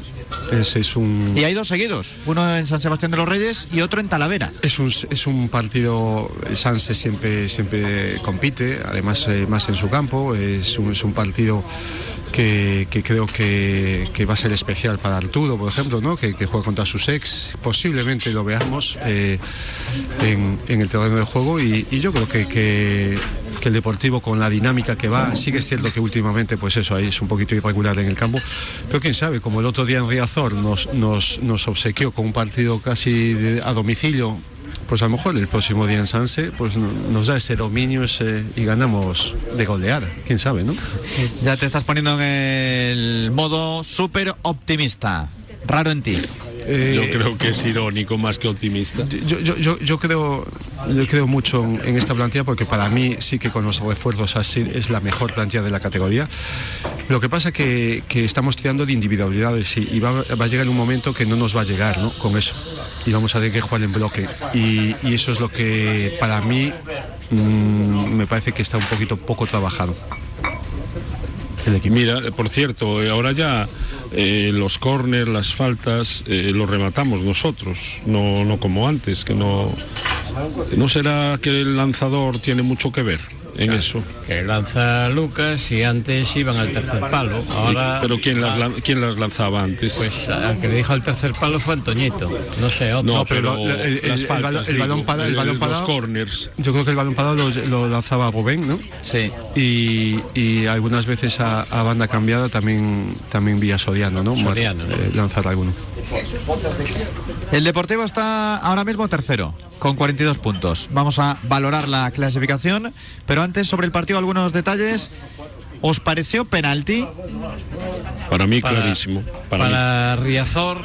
ese es un... Y hay dos seguidos, uno en San Sebastián de los Reyes y otro en Talavera. Es un, es un partido, Sanse siempre, siempre compite, además eh, más en su campo, es un, es un partido que, que creo que, que va a ser especial para Arturo, por ejemplo, ¿no? que, que juega contra sus ex, posiblemente lo veamos eh, en, en el terreno de juego y, y yo creo que, que, el Deportivo con la dinámica que va, sí que es cierto que últimamente pues eso, ahí es un poquito irregular en el campo, pero quién sabe, como el otro día en Riazor nos, nos, nos obsequió con un partido casi de- a domicilio, pues a lo mejor el próximo día en Sanse pues no- nos da ese dominio ese, y ganamos de goleada, quién sabe, ¿no? Ya te estás poniendo en el modo súper optimista. Raro en ti. Eh, Yo creo que es irónico más que optimista. Yo, yo, yo, yo creo, yo creo mucho en, en esta plantilla porque para mí sí que con los refuerzos así es la mejor plantilla de la categoría. Lo que pasa que, que estamos tirando de individualidades y, y va, va a llegar un momento que no nos va a llegar ¿no? con eso. Y vamos a tener que jugar en bloque. Y, y eso es lo que para mí mm, me parece que está un poquito poco trabajado. Mira, por cierto, eh, ahora ya eh, los corners, las faltas, eh, los rematamos nosotros, no, no como antes, que no... ¿No será que el lanzador tiene mucho que ver en eso? Que lanza Lucas y antes iban al tercer palo. Ahora. Pero ¿quién las, quién las lanzaba antes? Pues al que le dijo al tercer palo fue Antoñito. No sé, otro. no, pero pero, el- el- las el faltas, balón- el balón digo, para- el balón los corners. Yo creo que el balón parado lo, lo lanzaba Rubén, ¿no? Sí. y, y algunas veces a, a banda cambiada también también vía Soriano, ¿no? Soriano, ¿no? Eh, lanzar alguno. El Deportivo está ahora mismo tercero, con 42 puntos. Vamos a valorar la clasificación, pero antes sobre el partido algunos detalles. ¿Os pareció penalti? Para mí, Para- clarísimo. Para, Para, mí. Riazor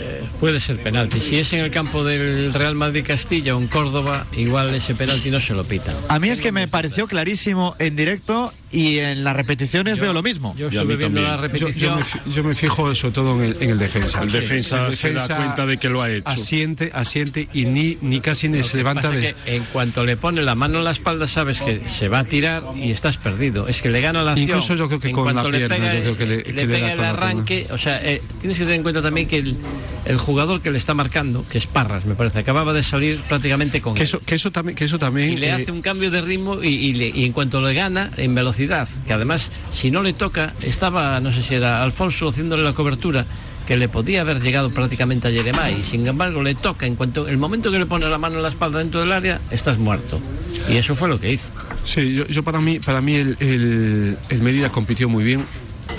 eh, puede ser penalti. Si es en el campo del Real Madrid Castilla o en Córdoba, igual ese penalti no se lo pitan. A mí es que me pareció clarísimo en directo y en las repeticiones veo lo mismo. Yo estuve viendo la Yo, yo repetición. me, yo me fijo sobre todo en el, en el defensa. El defensa se da cuenta de que lo ha hecho. Asiente, asiente y ni, ni casi ni se levanta de... que en cuanto le pone la mano en la espalda sabes que se va a tirar y estás perdido. Es que le gana la Incluso yo creo que en con la le pierna, pega, yo creo que le- que le da pega el arranque. O sea, eh, tienes que tener en cuenta también que el, el jugador que le está marcando, que es Parras, me parece, acababa de salir prácticamente con Que él. eso, que eso también, que eso también y le eh, hace un cambio de ritmo y, y le- y en cuanto le gana en velocidad, que además si no le toca, estaba, no sé si era Alfonso haciéndole la cobertura, que le podía haber llegado prácticamente a y sin embargo le toca, en cuanto el momento que le pone la mano en la espalda dentro del área, estás muerto. Y eso fue lo que hizo. Sí, yo, yo para mí, para mí el, el, el Mérida compitió muy bien.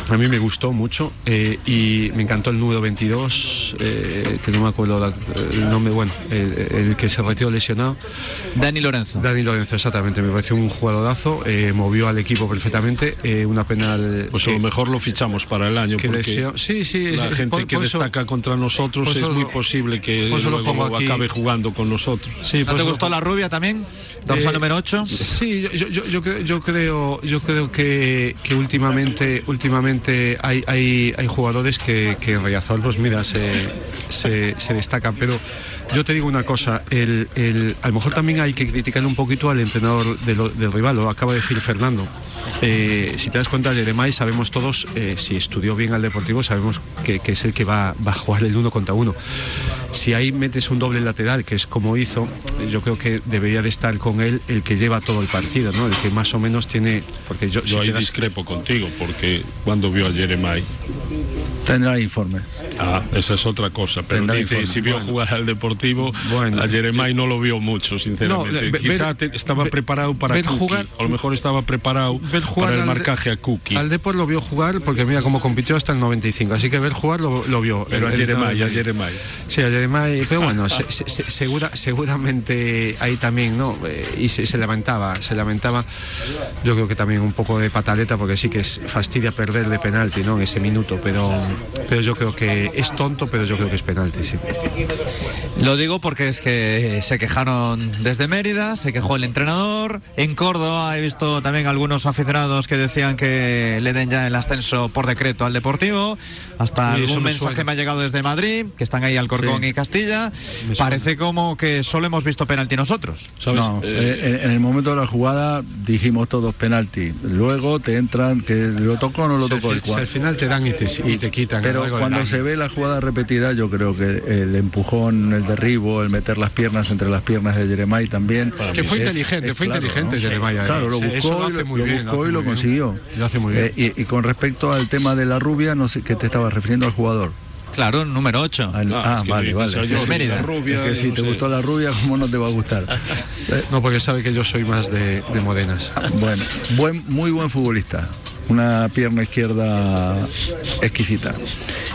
A mí me gustó mucho eh, y me encantó el número 22, eh, que no me acuerdo la- el nombre, bueno, el, el que se retiró lesionado. Dani Lorenzo. Dani Lorenzo, exactamente, me pareció un jugadorazo, eh, movió al equipo perfectamente, eh, una penal... Pues a lo mejor lo fichamos para el año. que porque lesión- sí, sí, la sí, gente por- que por eso- destaca contra nosotros es muy lo- posible que luego pongo aquí. acabe jugando con nosotros. Sí, ¿No te lo- gustó la rubia también? Dorsal Eh, número 8. Sí, yo, yo, yo, yo creo, yo creo, yo creo que, que últimamente, últimamente hay, hay, jugadores que, que en pues mira, se, se, se destacan. Pero yo te digo una cosa, el, el- a lo mejor también hay que criticar un poquito al entrenador de lo- del rival, lo acaba de decir Fernando. Eh, si te das cuenta, Jeremai, sabemos todos, eh, si estudió bien al Deportivo, sabemos que, que es el que va, va a jugar el uno contra uno. Si ahí metes un doble lateral, que es como hizo, yo creo que debería de estar con él el que lleva todo el partido, ¿no? El que más o menos tiene, porque yo, si Yo ahí das- discrepo contigo, porque cuando vio a Jeremai, Tendrá informes. Ah, esa es otra cosa. Pero Tendrá dice, informe. si vio jugar al Deportivo, Bueno, a Jeremai no lo vio mucho, sinceramente. No, Quizá ver- estaba preparado para Cookie, jugar- a lo mejor estaba preparado para el al marcaje a Cookie. Al Depor lo vio jugar porque mira cómo compitió hasta el 95, así que ver jugar lo, lo vio. Pero El- el- Jeremai, a el- Jeremai. Sí, a Jeremai, pero bueno, se- se- se- segura, seguramente ahí también, ¿no? Eh, y se, se lamentaba, se lamentaba, yo creo que también un poco de pataleta, porque sí que es fastidia perder de penalti, ¿no? En ese minuto, pero, pero yo creo que es tonto, pero yo creo que es penalti, sí. Lo digo porque es que se quejaron desde Mérida, se quejó el entrenador. En Córdoba he visto también algunos aficionados que decían que le den ya el ascenso por decreto al Deportivo. Hasta algún me mensaje suena. me ha llegado desde Madrid, que están ahí Alcorcón Sí. y Castilla. Parece como que solo hemos visto penalti nosotros. ¿Sabes? No, Eh, en, el momento de la jugada dijimos todos penalti. Luego te entran que lo tocó o no lo Si tocó. el si cual- al final te dan y te, y te quitan. Pero cuando se ve la jugada repetida, yo creo que el empujón, el derribo, el meter las piernas entre las piernas de Jeremai también. Que fue es- inteligente, es fue claro, inteligente ¿no? Jeremai ahí. Claro, lo buscó, lo muy bien, buscó y lo bien. consiguió. Lo hace muy bien. Eh, y, y con respecto al tema de la rubia, no sé qué te estabas refiriendo al jugador. Claro, número 8. Al- Ah, ah, es que vale, dices, vale. "Ah, yo Es que- la rubia, es que si no te sé". gustó la rubia, ¿cómo no te va a gustar? Eh, No, porque sabe que yo soy más de, de modenas. Bueno, buen, muy buen futbolista. Una pierna izquierda exquisita.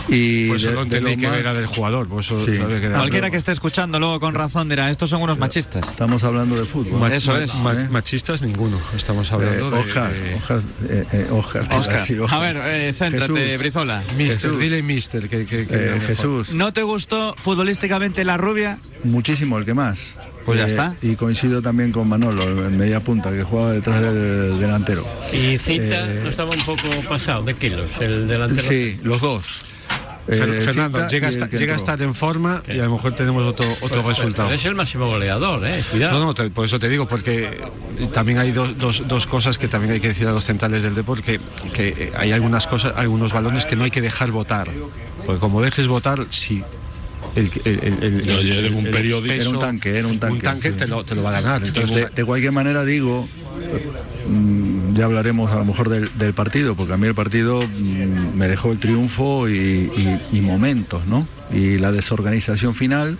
Y Pues de- eso lo de lo que más- era del jugador, eso Sí. quedado. Cualquiera que esté escuchando luego con razón dirá, estos son unos machistas. Estamos hablando de fútbol. Ma- Eso ma- es. ma- ¿eh? machistas ninguno, estamos Eh, hablando de... Oscar, de- Oscar, eh, eh, Oscar, Oscar, a ver, eh, céntrate, Jesús. Brizola. Mister, Jesús. dile mister, que, que- que Eh, mejor. Jesús, ¿No te gustó futbolísticamente la rubia? muchísimo el que más. Pues ya Eh, está. Y coincido también con Manolo, en media punta, que jugaba detrás del delantero. Y Cita Eh, no estaba un poco pasado de kilos, el delantero. Sí, los dos. Eh, Fernando, llega, llega a estar en forma y a lo mejor tenemos otro, otro resultado. Pero es el máximo goleador, ¿eh? Cuidado. No, no, te- por eso te digo, porque también hay dos, dos, dos cosas que también hay que decir a los centrales del deporte, que, que eh, hay algunas cosas, algunos balones que no hay que dejar votar. Porque como dejes votar, si el, el, el- era un periódico. Era un tanque, era un tanque, sí. te, lo, te lo va a ganar. Entonces, De, de cualquier manera digo, mm, ya hablaremos a lo mejor del, del partido, porque a mí el partido mm, me dejó el triunfo y, y- y momentos, ¿no? Y la desorganización final,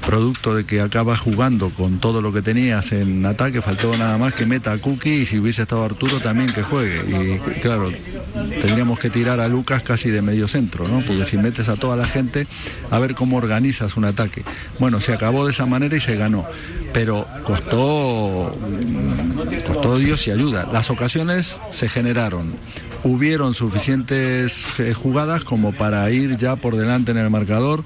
producto de que acaba jugando con todo lo que tenías en ataque, faltó nada más que meta a Cookie y si hubiese estado Arturo también que juegue. Y claro, tendríamos que tirar a Lucas casi de medio centro, ¿no? Porque si metes a toda la gente, a ver cómo organizas un ataque. Bueno, se acabó de esa manera y se ganó. Pero costó, costó Dios y ayuda. Las ocasiones se generaron. Hubieron suficientes eh, jugadas como para ir ya por delante en el marcador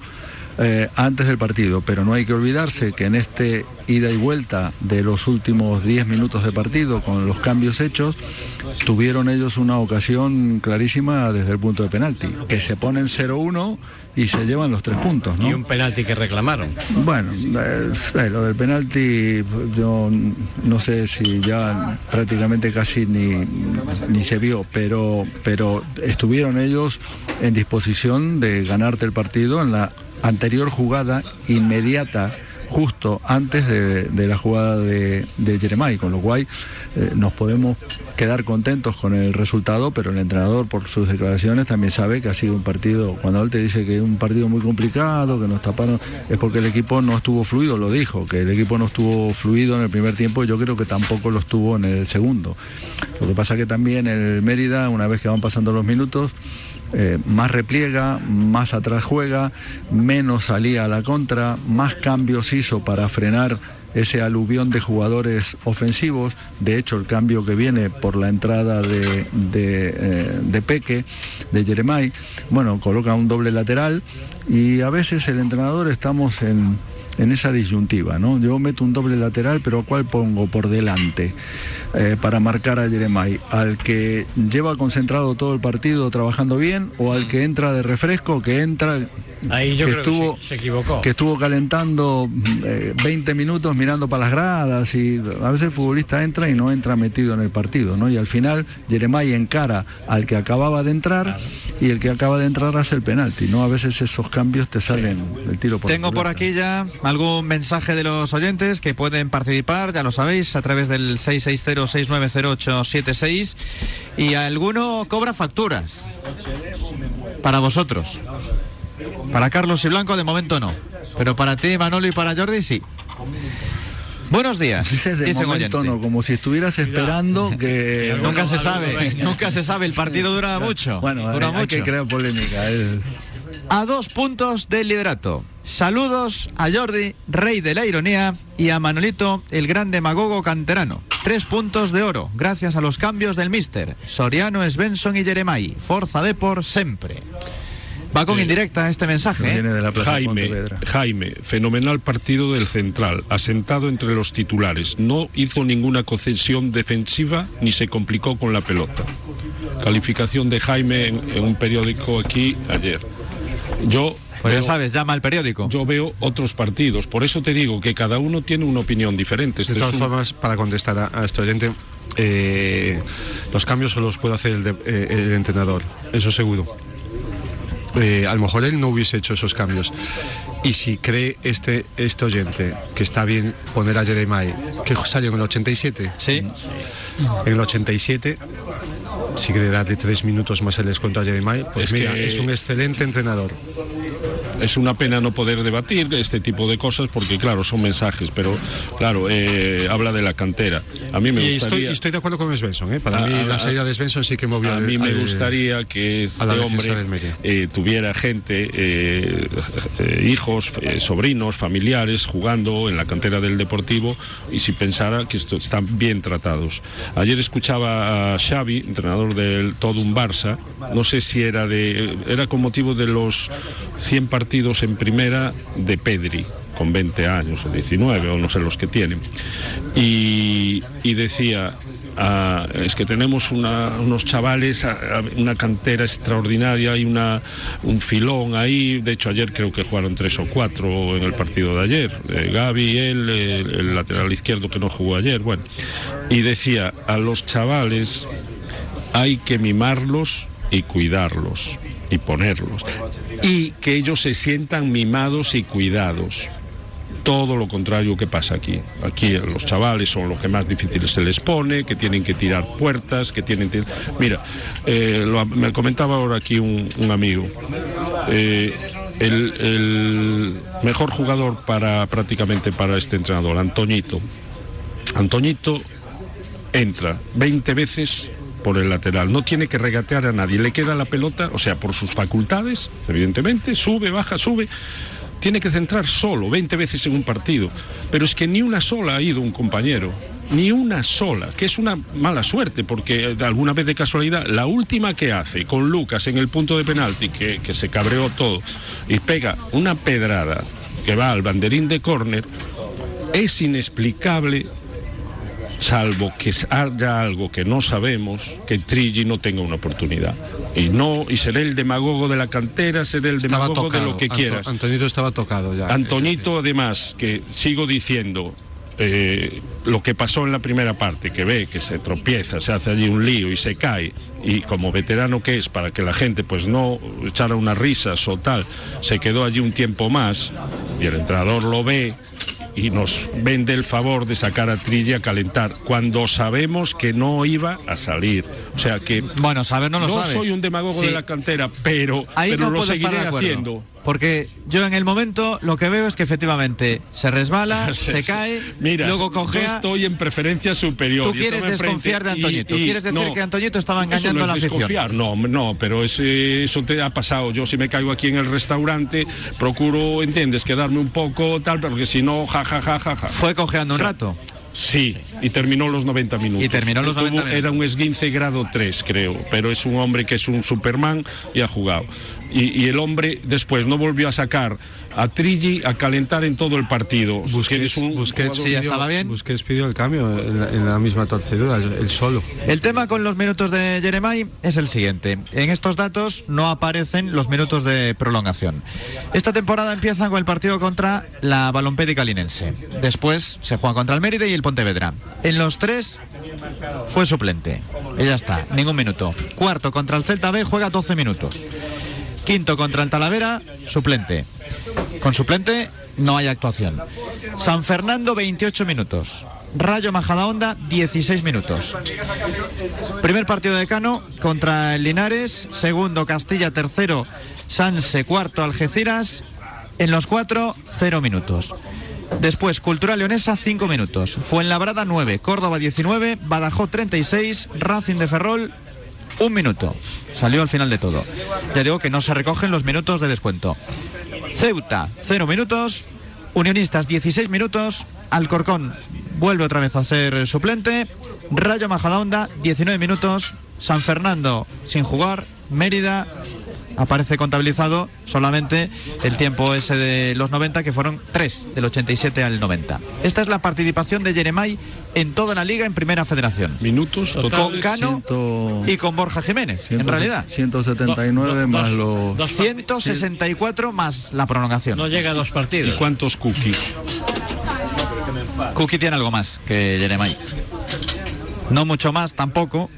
eh, antes del partido, pero no hay que olvidarse que en este ida y vuelta de los últimos 10 minutos de partido, con los cambios hechos, tuvieron ellos una ocasión clarísima desde el punto de penalti, que se ponen 0-1 y se llevan los tres puntos. ¿no? Y un penalti que reclamaron. Bueno, eh, lo del penalti, yo no sé si ya prácticamente casi ni, ni se vio, pero, pero estuvieron ellos en disposición de ganarte el partido en la anterior jugada inmediata justo antes de, la jugada de, de con lo cual eh, nos podemos quedar contentos con el resultado, pero el entrenador por sus declaraciones también sabe que ha sido un partido, cuando él te dice que es un partido muy complicado, que nos taparon, es porque el equipo no estuvo fluido, lo dijo, que el equipo no estuvo fluido en el primer tiempo yo creo que tampoco lo estuvo en el segundo. Lo que pasa que también el Mérida, una vez que van pasando los minutos, eh, más repliega, más atrás juega, menos salía a la contra, más cambios hizo para frenar ese aluvión de jugadores ofensivos. De hecho, el cambio que viene por la entrada de, de, eh, de Peque, de Jeremai, bueno, coloca un doble lateral y a veces el entrenador estamos en, en esa disyuntiva, ¿no? Yo meto un doble lateral, pero ¿a cuál pongo por delante eh, para marcar a Jeremai? ¿Al que lleva concentrado todo el partido trabajando bien o al que entra de refresco, que entra Ahí yo que creo estuvo, que se, se equivocó. que estuvo calentando eh, 20 minutos mirando para las gradas y a veces el futbolista entra y no entra metido en el partido, ¿no? Y al final Jeremai encara al que acababa de entrar y el que acaba de entrar hace el penalti, ¿no? A veces esos cambios te salen el tiro por Tengo por aquí ya algún mensaje de los oyentes que pueden participar, ya lo sabéis, a través del 660-690-0876 y alguno cobra facturas para vosotros. Para Carlos y Blanco de momento no, pero para ti, Manolo y para Jordi sí. Buenos días. Dices de dice momento oyente. no, como si estuvieras esperando que... Nunca se sabe, nunca se sabe, el partido dura mucho. Bueno, dura hay, hay que mucho. crear polémica. el- A dos puntos del liderato. Saludos a Jordi, rey de la ironía, y a Manolito, el gran demagogo canterano. Tres puntos de oro, gracias a los cambios del míster. Soriano, Svensson y Jeremai. Forza Depor siempre. Va con Eh, indirecta este mensaje. Viene de la Plaza Jaime, Pontevedra. Jaime, fenomenal partido del central, asentado entre los titulares. No hizo ninguna concesión defensiva ni se complicó con la pelota. Calificación de Jaime en, en un periódico aquí ayer. Yo Pues ya veo- sabes, llama al periódico. yo veo otros partidos, por eso te digo que cada uno tiene una opinión diferente. De Este todas es un- formas, para contestar a, a este oyente, eh, los cambios solo los puede hacer el, de- eh, el entrenador, eso seguro. Eh, a lo mejor él no hubiese hecho esos cambios. Y si cree este, este oyente que está bien poner a Jeremiah, que salió en el 87, Sí. en el 87, si quiere darle tres minutos más el descuento a Jeremiah, pues Es mira, que- es un excelente entrenador. Es una pena no poder debatir este tipo de cosas porque claro son mensajes pero claro eh, habla de la cantera a mí me Y estoy, gustaría estoy de acuerdo con Svensson, ¿eh? para A- mí a- la salida de Svensson sí que movió a mí me al- gustaría que este hombre eh, tuviera gente, eh, eh, hijos, eh, sobrinos, familiares jugando en la cantera del Deportivo y si pensara que esto, están bien tratados. Ayer escuchaba a Xavi, entrenador del todo un Barça, no sé si era de era con motivo de los 100 partidos en primera de Pedri con 20 años o 19 o no sé los que tienen y, decía ah, es que tenemos una- unos chavales, una cantera extraordinaria y una, un filón ahí. De hecho, ayer creo que jugaron tres o cuatro en el partido de ayer. Eh, Gaby, él, el lateral izquierdo que no jugó ayer. Bueno, y decía, a los chavales hay que mimarlos y cuidarlos y ponerlos. Y que ellos se sientan mimados y cuidados todo lo contrario que pasa aquí. Aquí los chavales son lo que más difícil se les pone, que tienen que tirar puertas, que tienen que... Mira, eh, lo- me comentaba ahora aquí un, un amigo. eh, el, el mejor jugador para prácticamente para este entrenador, Antoñito. Antoñito entra 20 veces por el lateral, no tiene que regatear a nadie, le queda la pelota, o sea, por sus facultades, evidentemente, sube, baja, sube, tiene que centrar solo 20 veces en un partido, pero es que ni una sola ha ido un compañero, ni una sola, que es una mala suerte, porque eh, alguna vez de casualidad, la última que hace con Lucas en el punto de penalti, que, que se cabreó todo, y pega una pedrada que va al banderín de córner, es inexplicable salvo que haya algo que no sabemos, que Trigi no tenga una oportunidad. Y no, y seré el demagogo de la cantera, seré el Estaba demagogo de lo que Anto- quieras. Antonito estaba tocado ya. Antoñito, además, que sigo diciendo, eh, lo que pasó en la primera parte, que ve que se tropieza, se hace allí un lío y se cae, y como veterano que es, para que la gente pues no echara unas risas o tal, se quedó allí un tiempo más, y el entrenador lo ve y nos vende el favor de sacar a Trilla a calentar, cuando sabemos que no iba a salir. O sea que Bueno, saber no lo no sabes. soy un demagogo Sí. de la cantera, pero, Ahí pero no lo puedo estar seguiré de acuerdo. haciendo. Porque yo en el momento lo que veo es que efectivamente se resbala, se cae, Mira, luego yo estoy en preferencia superior. Tú y quieres desconfiar de Antoñito. Quieres decir que Antoñito estaba engañando no a la afición. desconfiar, No, no, pero eso te ha pasado. Yo si me caigo aquí en el restaurante, procuro, ¿entiendes? Quedarme un poco tal, porque si no, ja, ja, ja, ja, ja. Fue cojeando un O sea, rato. Sí, y terminó los 90 minutos. Y terminó los Tuvo- 90 minutos. Era un esguince grado 3, creo, pero es un hombre que es un Superman y ha jugado. Y, y el hombre después no volvió a sacar a Trigi a calentar en todo el partido. Que Busquets, un Busquets Sí, ya pidió- estaba bien. Busquets pidió el cambio en la, en la misma torcedura, el, el solo. El tema con los minutos de Jeremai es el siguiente. En estos datos no aparecen los minutos de prolongación. Esta temporada empieza con el partido contra la Balompédica Linense. Después se juega contra el Mérida y el Pontevedra. En los tres fue suplente. Y ya está, ningún minuto. Cuarto contra el Celta B juega 12 minutos. Quinto contra el Talavera, suplente. Con suplente no hay actuación. San Fernando 28 minutos. Rayo Majadahonda 16 minutos. Primer partido de Cano contra el Linares, segundo Castilla, tercero Sanse, cuarto Algeciras. En los cuatro, cero minutos. Después, Cultura Leonesa, 5 minutos. Fuenlabrada, 9. Córdoba, 19. Badajoz, 36. Racing de Ferrol, un minuto. Salió al final de todo. Ya digo que no se recogen los minutos de descuento. Ceuta, 0 minutos. Unionistas, 16 minutos. Alcorcón vuelve otra vez a ser suplente. Rayo Majadahonda, 19 minutos. San Fernando, sin jugar. Mérida, aparece contabilizado solamente el tiempo ese de los 90, que fueron 3 del 87 al 90. Esta es la participación de Jeremai en toda la liga en Primera Federación. Minutos Con totales. Cano Ciento- y con Borja Jiménez, en realidad. 179 Do- más dos- los... dos 164 más la prolongación. No llega a dos ¿Y partidos. cuántos cookies? Cookie tiene algo más que Jeremai. No mucho más tampoco.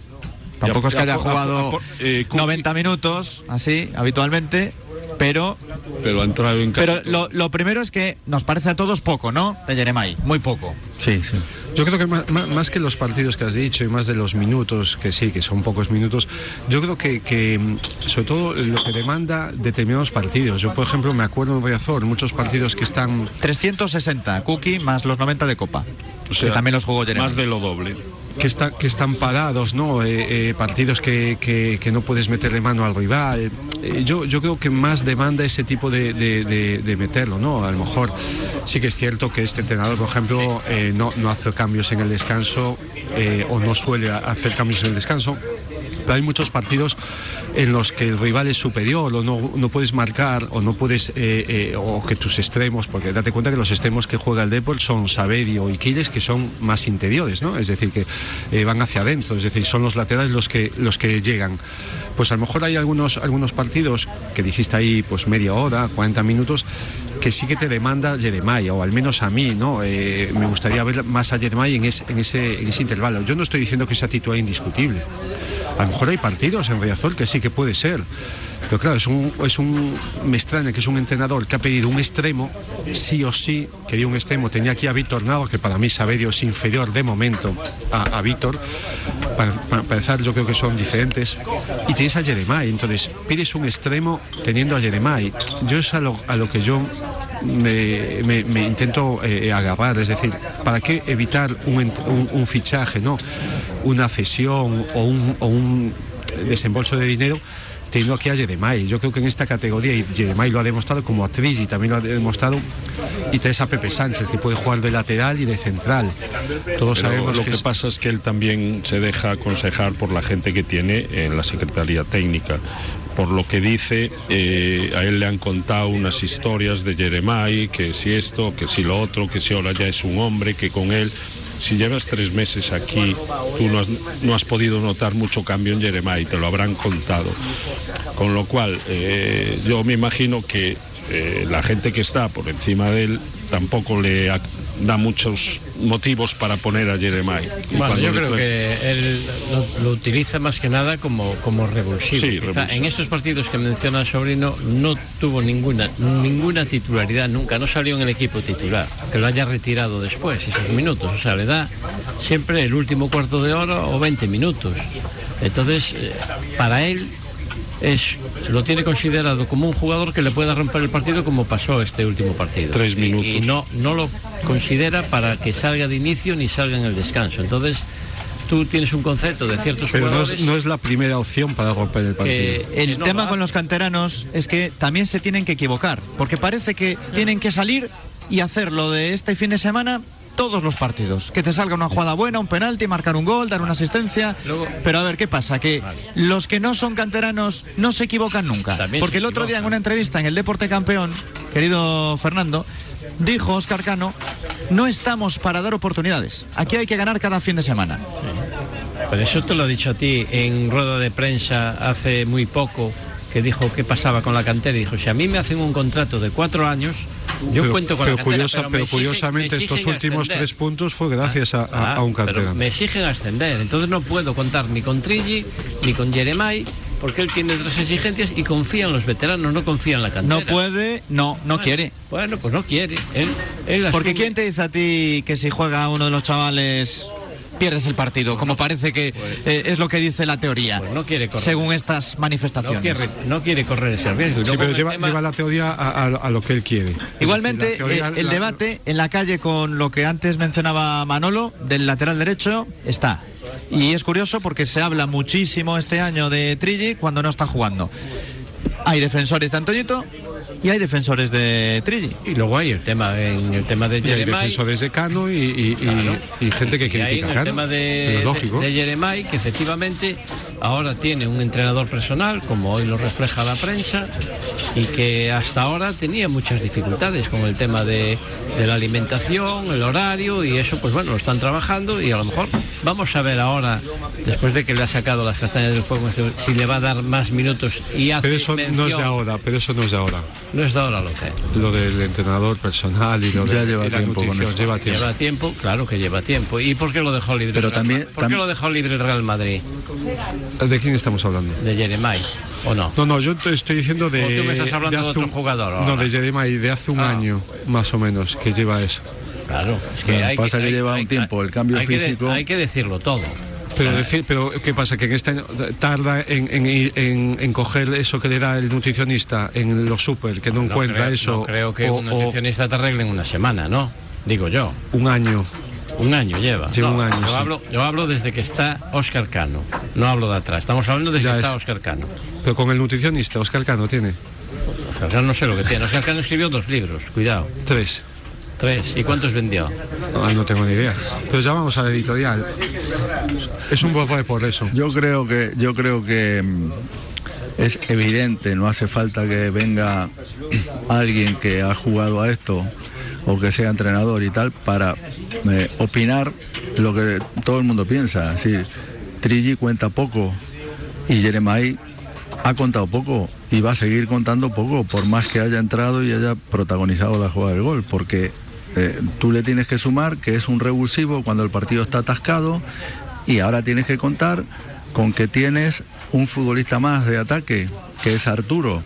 Tampoco Ya- es que ya haya jugado a por- eh, Cookie- 90 minutos, así, habitualmente. Pero, Pero ha entrado en pero lo, lo primero es que nos parece a todos poco, ¿no? De Jeremai, muy poco. Sí, sí. Yo creo que más, más- que los partidos que has dicho y más de los minutos, que sí, que son pocos minutos, yo creo que, que, mm, sobre todo lo que demanda determinados partidos. Yo, por ejemplo, me acuerdo en Riazor, muchos partidos que están 360, Cookie más los 90 de Copa. O sea, que también los jugó Jeremai. Más de lo doble. Que, está- que están parados, ¿no? Eh, eh, partidos que, que- no puedes meterle mano al rival. Eh, yo, yo creo que más demanda ese tipo de, de- de- de meterlo, ¿no? A lo mejor sí que es cierto que este entrenador, por ejemplo, no, no hace cambios en el descanso o no suele hacer cambios en el descanso. Pero hay muchos partidos en los que el rival es superior o no, puedes marcar o no puedes, eh, eh, o que tus extremos, porque date cuenta que los extremos que juega el Deport son Sabedio y Quiles, que son más interiores, ¿no? Es decir, que eh, van hacia adentro, es decir, son los laterales los que, los que llegan. Pues a lo mejor hay algunos, algunos partidos que dijiste ahí, pues media hora, 40 minutos, que sí que te demanda Jeremai, o al menos a mí, ¿no? Me gustaría ver más a Jeremai en, ese- en, ese, en ese intervalo. Yo no estoy diciendo que esa actitud es indiscutible. A lo mejor hay partidos en Riazor que sí que puede ser. Pero claro, es un, es un, me extraña que es un entrenador que ha pedido un extremo, sí o sí, quería un extremo. Tenía aquí a Víctor Nava, que para mí Saberio es inferior de momento a, a Víctor. Para, para empezar, yo creo que son diferentes. Y tienes a Jeremai, entonces pides un extremo teniendo a Jeremai. Yo es a lo, a lo que yo me, me- intento eh, agarrar, es decir, ¿para qué evitar un, un- un fichaje, no? una cesión o un, o un desembolso de dinero? Aquí a yo creo que en esta categoría, y Jeremai lo ha demostrado como actriz y también lo ha demostrado, y traes a Pepe Sánchez, que puede jugar de lateral y de central. Todos Pero sabemos lo que, que es- pasa es que él también se deja aconsejar por la gente que tiene en la Secretaría Técnica. Por lo que dice, eh, a él le han contado unas historias de Jeremai, que si esto, que si lo otro, que si ahora ya es un hombre, que con él, si llevas tres meses aquí, tú no has, podido notar mucho cambio en Jeremai, te lo habrán contado. Con lo cual, eh, yo me imagino que eh, la gente que está por encima de él tampoco le da muchos motivos para poner a Bueno, cuando yo creo que él lo, lo utiliza más que nada como, como revulsivo. Sí, revulsivo. en estos partidos que menciona sobrino no tuvo ninguna, ninguna titularidad nunca, no salió en el equipo titular, que lo haya retirado después, esos minutos. O sea, le da siempre el último cuarto de hora o 20 minutos. Entonces, eh, para él es lo tiene considerado como un jugador que le pueda romper el partido como pasó este último partido. Tres minutos. Y, no, no lo considera para que salga de inicio ni salga en el descanso. Entonces, tú tienes un concepto de ciertos pero no jugadores es, no es la primera opción para romper el partido. que El que no tema con los canteranos es que también se tienen que equivocar, porque parece que tienen que salir y hacer lo de este fin de semana todos los partidos. Que te salga una jugada buena, un penalti, marcar un gol, dar una asistencia. Luego- Pero a ver, ¿qué pasa? Que los que no son canteranos no se equivocan nunca. También Porque el otro día en una entrevista en el Deporte Campeón, querido Fernando, dijo Oscar Cano, no estamos para dar oportunidades. Aquí hay que ganar cada fin de semana. Pero eso te lo he dicho a ti en rueda de prensa hace muy poco, que dijo qué pasaba con la cantera y dijo, si a mí me hacen un contrato de cuatro años, yo pero, cuento con pero la cantera, curiosa- pero, pero exigen- curiosamente me estos últimos ascender". tres puntos fue gracias a, a- Ah, a un pero canterano. me exigen ascender, entonces no puedo contar ni con Trilli ni con Jeremai porque él tiene otras exigencias y confía en los veteranos, no confía en la cantera. No puede, no, no quiere. Bueno, pues no quiere. Él, él Porque ¿quién te dice a ti que si juega uno de los chavales pierdes el partido? Como parece que eh, es lo que dice la teoría, Pues no quiere correr. según estas no manifestaciones. quiere, no quiere correr ese riesgo. Sí, pero lleva, tema- lleva la teoría a, a- a lo que él quiere. Igualmente, decir, teoría- eh, el la- debate en la calle con lo que antes mencionaba Manolo, del lateral derecho, está. Y es curioso porque se habla muchísimo este año de Trilli cuando no está jugando. Hay defensores de Antoñito y hay defensores de Trilli. Y luego hay el tema, en el tema de y hay defensores de Cano y, y- y- y gente que critica en a el Cano. tema de, lógico. de, de Jeremai, que efectivamente ahora tiene un entrenador personal, como hoy lo refleja la prensa, y que hasta ahora tenía muchas dificultades con el tema de, de la alimentación, el horario, y eso, pues bueno, lo están trabajando y a lo mejor vamos a ver ahora, después de que le ha sacado las castañas del fuego, si le va a dar más minutos y hace Pero eso no es de ahora, pero eso no es de ahora. No es de ahora lo que Lo del entrenador personal y lo Ya de lleva y tiempo con nutrición, eso. lleva tiempo. Lleva tiempo, claro que lleva tiempo. ¿Y por qué lo dejó libre? Pero el Real también- Madrid? ¿Por qué lo dejó libre el Real Madrid? ¿De quién estamos hablando? De Jeremai, ¿o no? No, no, yo te estoy diciendo de. O tú me estás hablando de hace otro un- jugador No, de Jeremai, de hace un Ah. año, más o menos, que lleva eso. Claro, es que Bueno, hay pasa que hay- lleva hay- un tiempo, el cambio que de- físico- hay que decirlo todo. Pero, decir, pero ¿qué pasa? Que en este año tarda en, en, en- en coger eso que le da el nutricionista en los super, que no, encuentra creo, eso. no creo que o- un o nutricionista te arregle en una semana, ¿no? Digo yo. un año. Un año lleva. Lleva No, un año, Yo, sí. hablo, yo hablo desde que está Oscar Cano. No hablo de atrás. Estamos hablando desde Ya que está es. Oscar Cano. Pero con el nutricionista, Oscar Cano tiene Oscar Cano no sé lo que tiene. Oscar Cano escribió dos libros, cuidado. tres. Tres. ¿Y cuántos vendió? Ah, no tengo ni idea. Pero ya vamos a la editorial. Es un poco de por eso. Yo creo que, yo creo que mm, es evidente, no hace falta que venga alguien que ha jugado a esto o que sea entrenador y tal para eh, opinar lo que todo el mundo piensa. Es decir, Trigi cuenta poco y Jeremai ha contado poco y va a seguir contando poco por más que haya entrado y haya protagonizado la jugada del gol, porque eh, tú le tienes que sumar que es un revulsivo cuando el partido está atascado y ahora tienes que contar con que tienes un futbolista más de ataque, que es Arturo.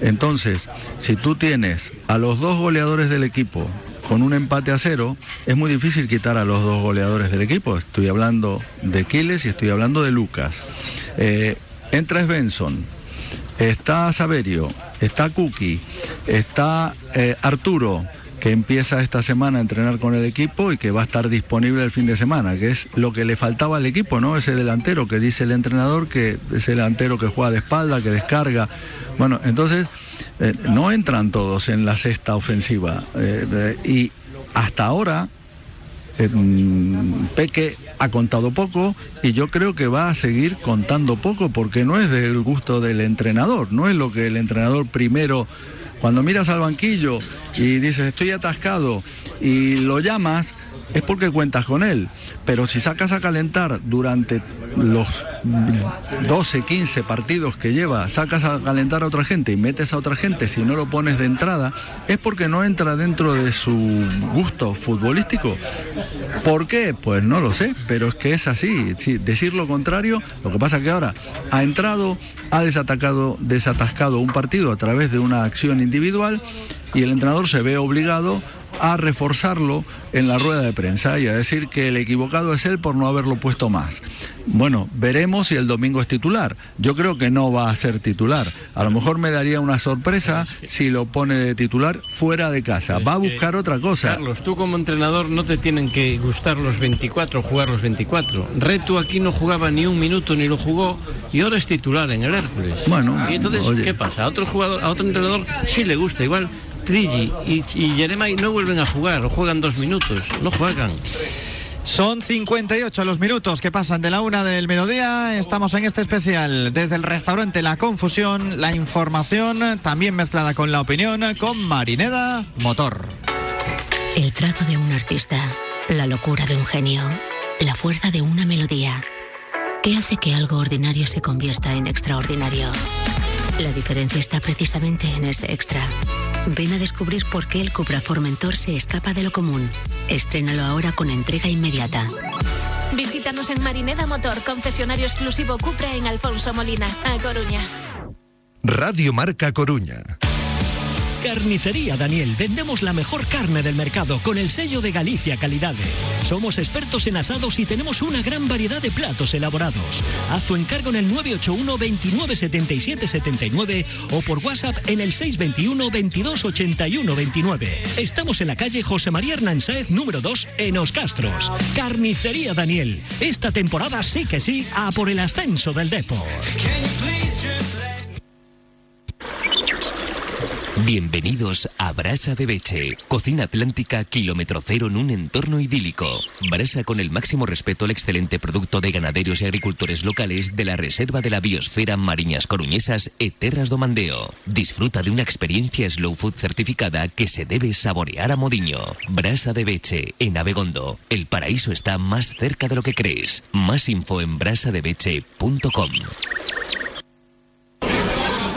Entonces, si tú tienes a los dos goleadores del equipo con un empate a cero, es muy difícil quitar a los dos goleadores del equipo. Estoy hablando de Quiles y estoy hablando de Lucas. Eh, entra Svensson, está Saverio, está Cookie, está eh, Arturo, que empieza esta semana a entrenar con el equipo y que va a estar disponible el fin de semana, que es lo que le faltaba al equipo, ¿no? Ese delantero que dice el entrenador que ese delantero que juega de espalda, que descarga. Bueno, entonces eh, no entran todos en la cesta ofensiva. eh, y hasta ahora eh, mm, Peque ha contado poco y yo creo que va a seguir contando poco porque no es del gusto del entrenador, no es lo que el entrenador primero, cuando miras al banquillo y dices estoy atascado y lo llamas, es porque cuentas con él. Pero si sacas a calentar durante los 12, 15 partidos que lleva, sacas a calentar a otra gente y metes a otra gente, si no lo pones de entrada, es porque no entra dentro de su gusto futbolístico. ¿Por qué? Pues no lo sé, pero es que es así. Sí, decir lo contrario, lo que pasa es que ahora ha entrado, ha desatacado, desatascado un partido a través de una acción individual y el entrenador se ve obligado a reforzarlo en la rueda de prensa y a decir que el equivocado es él por no haberlo puesto más. Bueno, veremos si el domingo es titular. Yo creo que no va a ser titular. A lo mejor me daría una sorpresa si lo pone de titular fuera de casa. Va a buscar otra cosa. Carlos, tú como entrenador no te tienen que gustar los 24, jugar los 24. Retu aquí no jugaba ni un minuto ni lo jugó y ahora es titular en el Hércules. Bueno, y entonces, oye. ¿qué pasa? A otro jugador, a otro entrenador sí le gusta. Igual Trigi y, y Jeremai no vuelven a jugar o juegan dos minutos. No juegan. Son 58 los minutos que pasan de la una del mediodía. Estamos en este especial desde el restaurante La Confusión, la información también mezclada con la opinión con Marineda Motor. El trazo de un artista, la locura de un genio, la fuerza de una melodía. ¿Qué hace que algo ordinario se convierta en extraordinario? La diferencia está precisamente en ese extra. Ven a descubrir por qué el Cupra Formentor se escapa de lo común. Estrénalo ahora con entrega inmediata. Visítanos en Marineda Motor, concesionario exclusivo Cupra en Alfonso Molina, a Coruña. Radio Marca Coruña. Carnicería Daniel, vendemos la mejor carne del mercado con el sello de Galicia Calidad. Somos expertos en asados y tenemos una gran variedad de platos elaborados. Haz tu encargo en el 981 29 77 79 o por WhatsApp en el 621 22 81 29. Estamos en la calle José María Hernán Sáez número 2 en Os Castros. Carnicería Daniel, esta temporada sí que sí a por el ascenso del Depor. Bienvenidos a Brasa de Beche, cocina atlántica kilómetro cero en un entorno idílico. Brasa con el máximo respeto al excelente producto de ganaderos y agricultores locales de la Reserva de la Biosfera Mariñas Coruñesas e Terras do Mandeo. Disfruta de una experiencia slow food certificada que se debe saborear a modiño. Brasa de Beche, en Abegondo. El paraíso está más cerca de lo que crees. Más info en brasadebeche.com.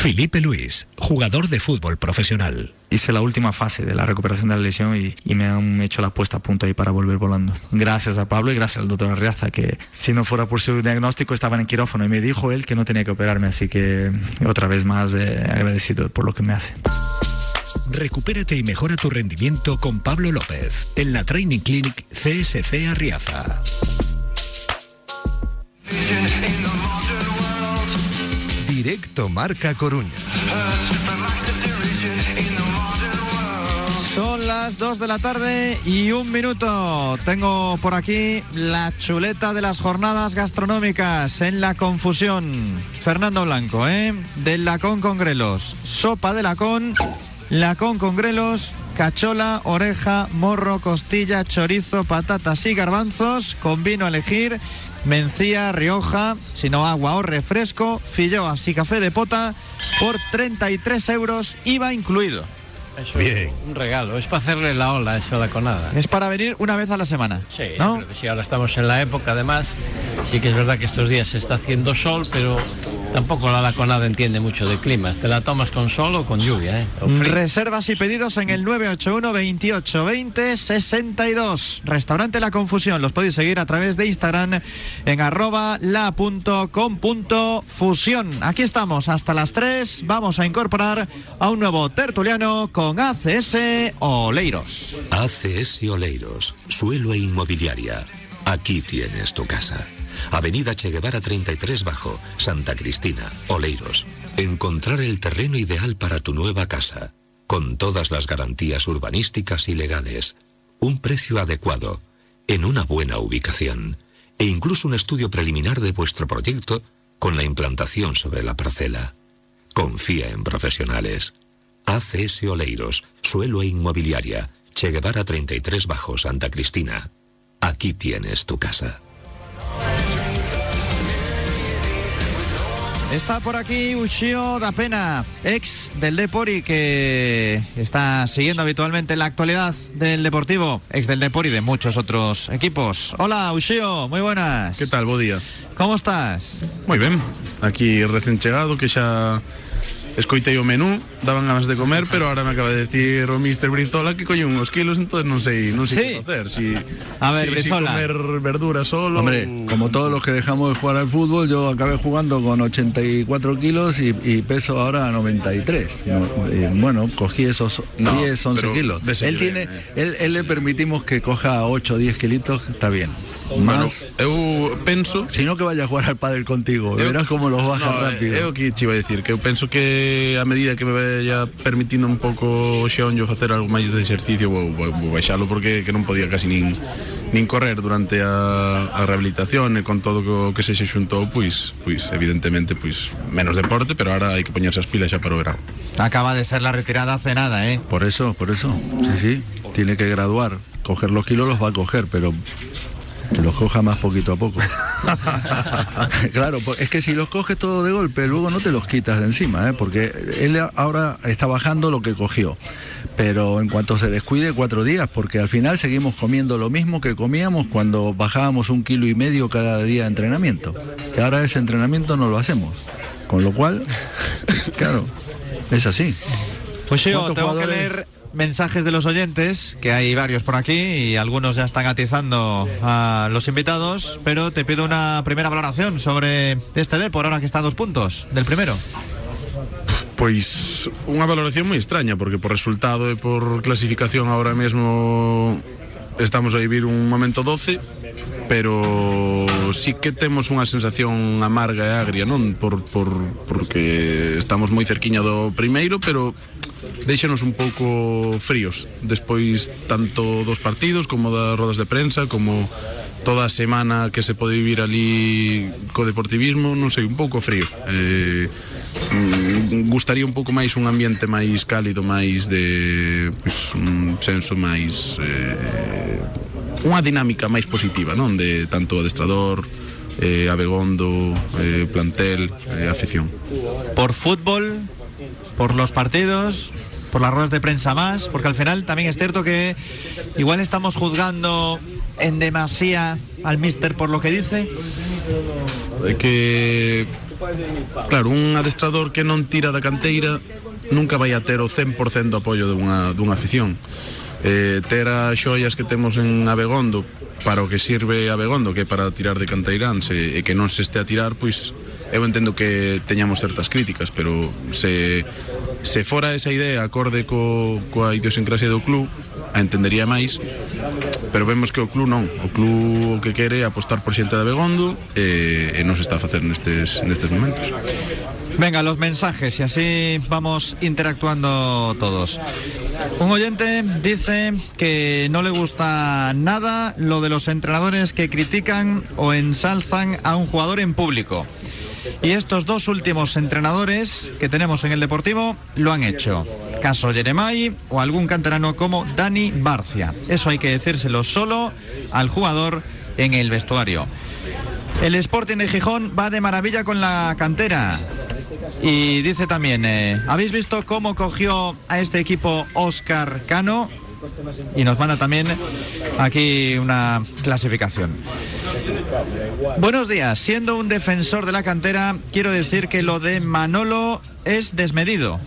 Felipe Luis, jugador de fútbol profesional. Hice la última fase de la recuperación de la lesión y, y me han hecho la puesta a punto ahí para volver volando. Gracias a Pablo y gracias al doctor Arriaza, que si no fuera por su diagnóstico estaba en el quirófano y me dijo él que no tenía que operarme, así que otra vez más eh, agradecido por lo que me hace. Recupérate y mejora tu rendimiento con Pablo López en la Training Clinic CSC Arriaza. Directo Marca Coruña. Son las 2 de la tarde y un minuto. Tengo por aquí la chuleta de las jornadas gastronómicas en la confusión. Fernando Blanco, ¿eh? Del lacón con grelos. Sopa de lacón, lacón con grelos, cachola, oreja, morro, costilla, chorizo, patatas y garbanzos. Con vino a elegir. Mencía, Rioja, sino agua o refresco, filloas y café de pota por 33 euros, IVA incluido. Eso es un regalo, es para hacerle la ola a esa laconada. Es para venir una vez a la semana. Sí, ¿no? yo creo que sí, ahora estamos en la época, además, sí que es verdad que estos días se está haciendo sol, pero tampoco la laconada entiende mucho de climas. Te la tomas con sol o con lluvia, ¿eh? O. Reservas y pedidos en el 981 28 20 62. Restaurante La Confusión. Los podéis seguir a través de Instagram en arroba la.com.fusión. Aquí estamos hasta las 3. Vamos a incorporar a un nuevo tertuliano con ACS Oleiros. ACS Oleiros, suelo e inmobiliaria. Aquí tienes tu casa. Avenida Che Guevara 33 Bajo, Santa Cristina, Oleiros. Encontrar el terreno ideal para tu nueva casa, con todas las garantías urbanísticas y legales, un precio adecuado, en una buena ubicación, e incluso un estudio preliminar de vuestro proyecto con la implantación sobre la parcela. Confía en profesionales. ACS Oleiros, suelo e inmobiliaria, Che Guevara 33 Bajo, Santa Cristina. Aquí tienes tu casa. Está por aquí Ushio da Pena, ex del Depori, que está siguiendo habitualmente la actualidad del Deportivo, ex del Depori y de muchos otros equipos. Hola Ushio, muy buenas. ¿Qué tal? Buen día. ¿Cómo estás? Muy ben, aquí recién chegado que xa escoitei o menú, daban ganas de comer, pero ahora me acaba de decir o Mr. Brizola que coño unos kilos, entonces non sei, non sei Sí. que facer. Si, A ver, si, Brizola. Si comer verdura solo. Hombre, como todos los que dejamos de jugar al fútbol, yo acabé jugando con 84 kilos y, y peso ahora 93. No, eh, bueno, cogí esos No, 10, 11 pero kilos. Él, tiene, él, él le permitimos que coja 8 o 10 kilitos, está bien. Más. eu penso Si no que vaya a jugar al pádel contigo, verás cómo los baja No, rápido. É o que te iba a decir, que eu penso que a medida que me vaya permitindo un pouco o xeonllo facer algo máis de exercicio vou, vou, vou baixalo porque que non podía casi nin nin correr durante a, a rehabilitación e con todo o que se xe xuntou, pois, pois evidentemente pois menos deporte, pero ahora hai que poñerse as pilas xa para o verano. Acaba de ser la retirada hace nada, ¿eh? Por eso, por eso. Sí, sí. Tiene que graduar. Coger los kilos los va a coger, pero que los coja más poquito a poco. claro, es que si los coges todo de golpe, luego no te los quitas de encima, ¿eh? porque él ahora está bajando lo que cogió. Pero en cuanto se descuide, cuatro días, porque al final seguimos comiendo lo mismo que comíamos cuando bajábamos un kilo y medio cada día de entrenamiento. Y ahora ese entrenamiento no lo hacemos. Con lo cual, claro, es así. Pues yo ¿Cuántos tengo que jugadores? leer mensajes de los oyentes, que hay varios por aquí y algunos ya están atizando a los invitados, pero te pido una primera valoración sobre este D por ahora que está a dos puntos del primero. Pois unha valoración moi extraña porque por resultado e por clasificación ahora mesmo estamos a vivir un momento doce pero sí que temos unha sensación amarga e agria non por, por, porque estamos moi cerquiña do primeiro pero deixanos un pouco fríos. Despois tanto dos partidos como das rodas de prensa como toda a semana que se pode vivir ali co deportivismo non sei, un pouco frío. Eh, mm, gustaría un pouco máis un ambiente máis cálido máis de pues, un senso máis eh, unha dinámica máis positiva non de tanto adestrador eh, abegondo eh, plantel eh, afición. Por fútbol, por los partidos, por las ruedas de prensa más, porque al final también es cierto que igual estamos juzgando en demasía al mister por lo que dice. Que claro, un adestrador que non tira da canteira nunca vai a ter o 100% do apoio dunha, dunha afición eh, ter que temos en Abegondo para o que sirve Abegondo que para tirar de canteiráns e que non se este a tirar pois eu entendo que teñamos certas críticas pero se, se fora esa idea acorde co, coa idiosincrasia do club a entendería máis pero vemos que o club non o club o que quere apostar por xente de Abegondo e, e non se está a facer nestes, nestes momentos Venga, los mensajes y así vamos interactuando todos. Un oyente dice que no le gusta nada lo de los entrenadores que critican o ensalzan a un jugador en público. Y estos dos últimos entrenadores que tenemos en el Deportivo lo han hecho. Caso Jeremai o algún canterano como Dani Barcia. Eso hay que decírselo solo al jugador en el vestuario. El Sporting de Gijón va de maravilla con la cantera. Y dice también, eh, ¿habéis visto cómo cogió a este equipo Oscar Cano? Y nos manda también aquí una clasificación. Buenos días, siendo un defensor de la cantera, quiero decir que lo de Manolo es desmedido.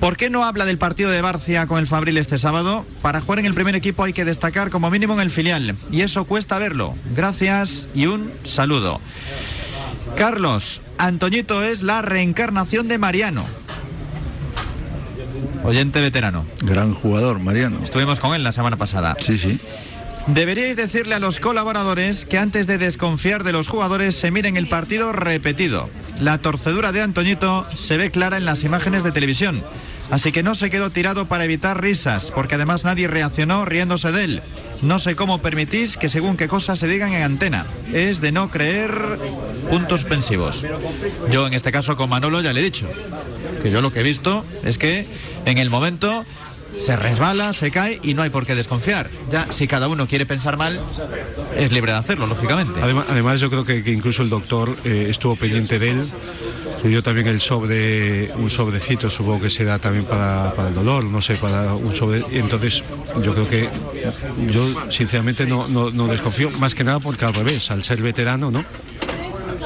¿Por qué no habla del partido de Barcia con el Fabril este sábado? Para jugar en el primer equipo hay que destacar como mínimo en el filial. Y eso cuesta verlo. Gracias y un saludo. Carlos, Antoñito es la reencarnación de Mariano. Oyente veterano. Gran jugador, Mariano. Estuvimos con él la semana pasada. Sí, sí. Deberíais decirle a los colaboradores que antes de desconfiar de los jugadores se miren el partido repetido. La torcedura de Antoñito se ve clara en las imágenes de televisión. Así que no se quedó tirado para evitar risas, porque además nadie reaccionó riéndose de él. No sé cómo permitís que según qué cosas se digan en antena. Es de no creer puntos suspensivos. Yo en este caso con Manolo ya le he dicho que yo lo que he visto es que en el momento se resbala, se cae y no hay por qué desconfiar. Ya, si cada uno quiere pensar mal, es libre de hacerlo, lógicamente. Además, además yo creo que, incluso el doctor eh, estuvo pendiente de él. Le dio también el sobre, un sobrecito, supongo que se da también para, el dolor, no sé, para un sobre. y Entonces, yo creo que yo sinceramente no, no, no desconfío, más que nada porque al revés, al ser veterano, ¿no?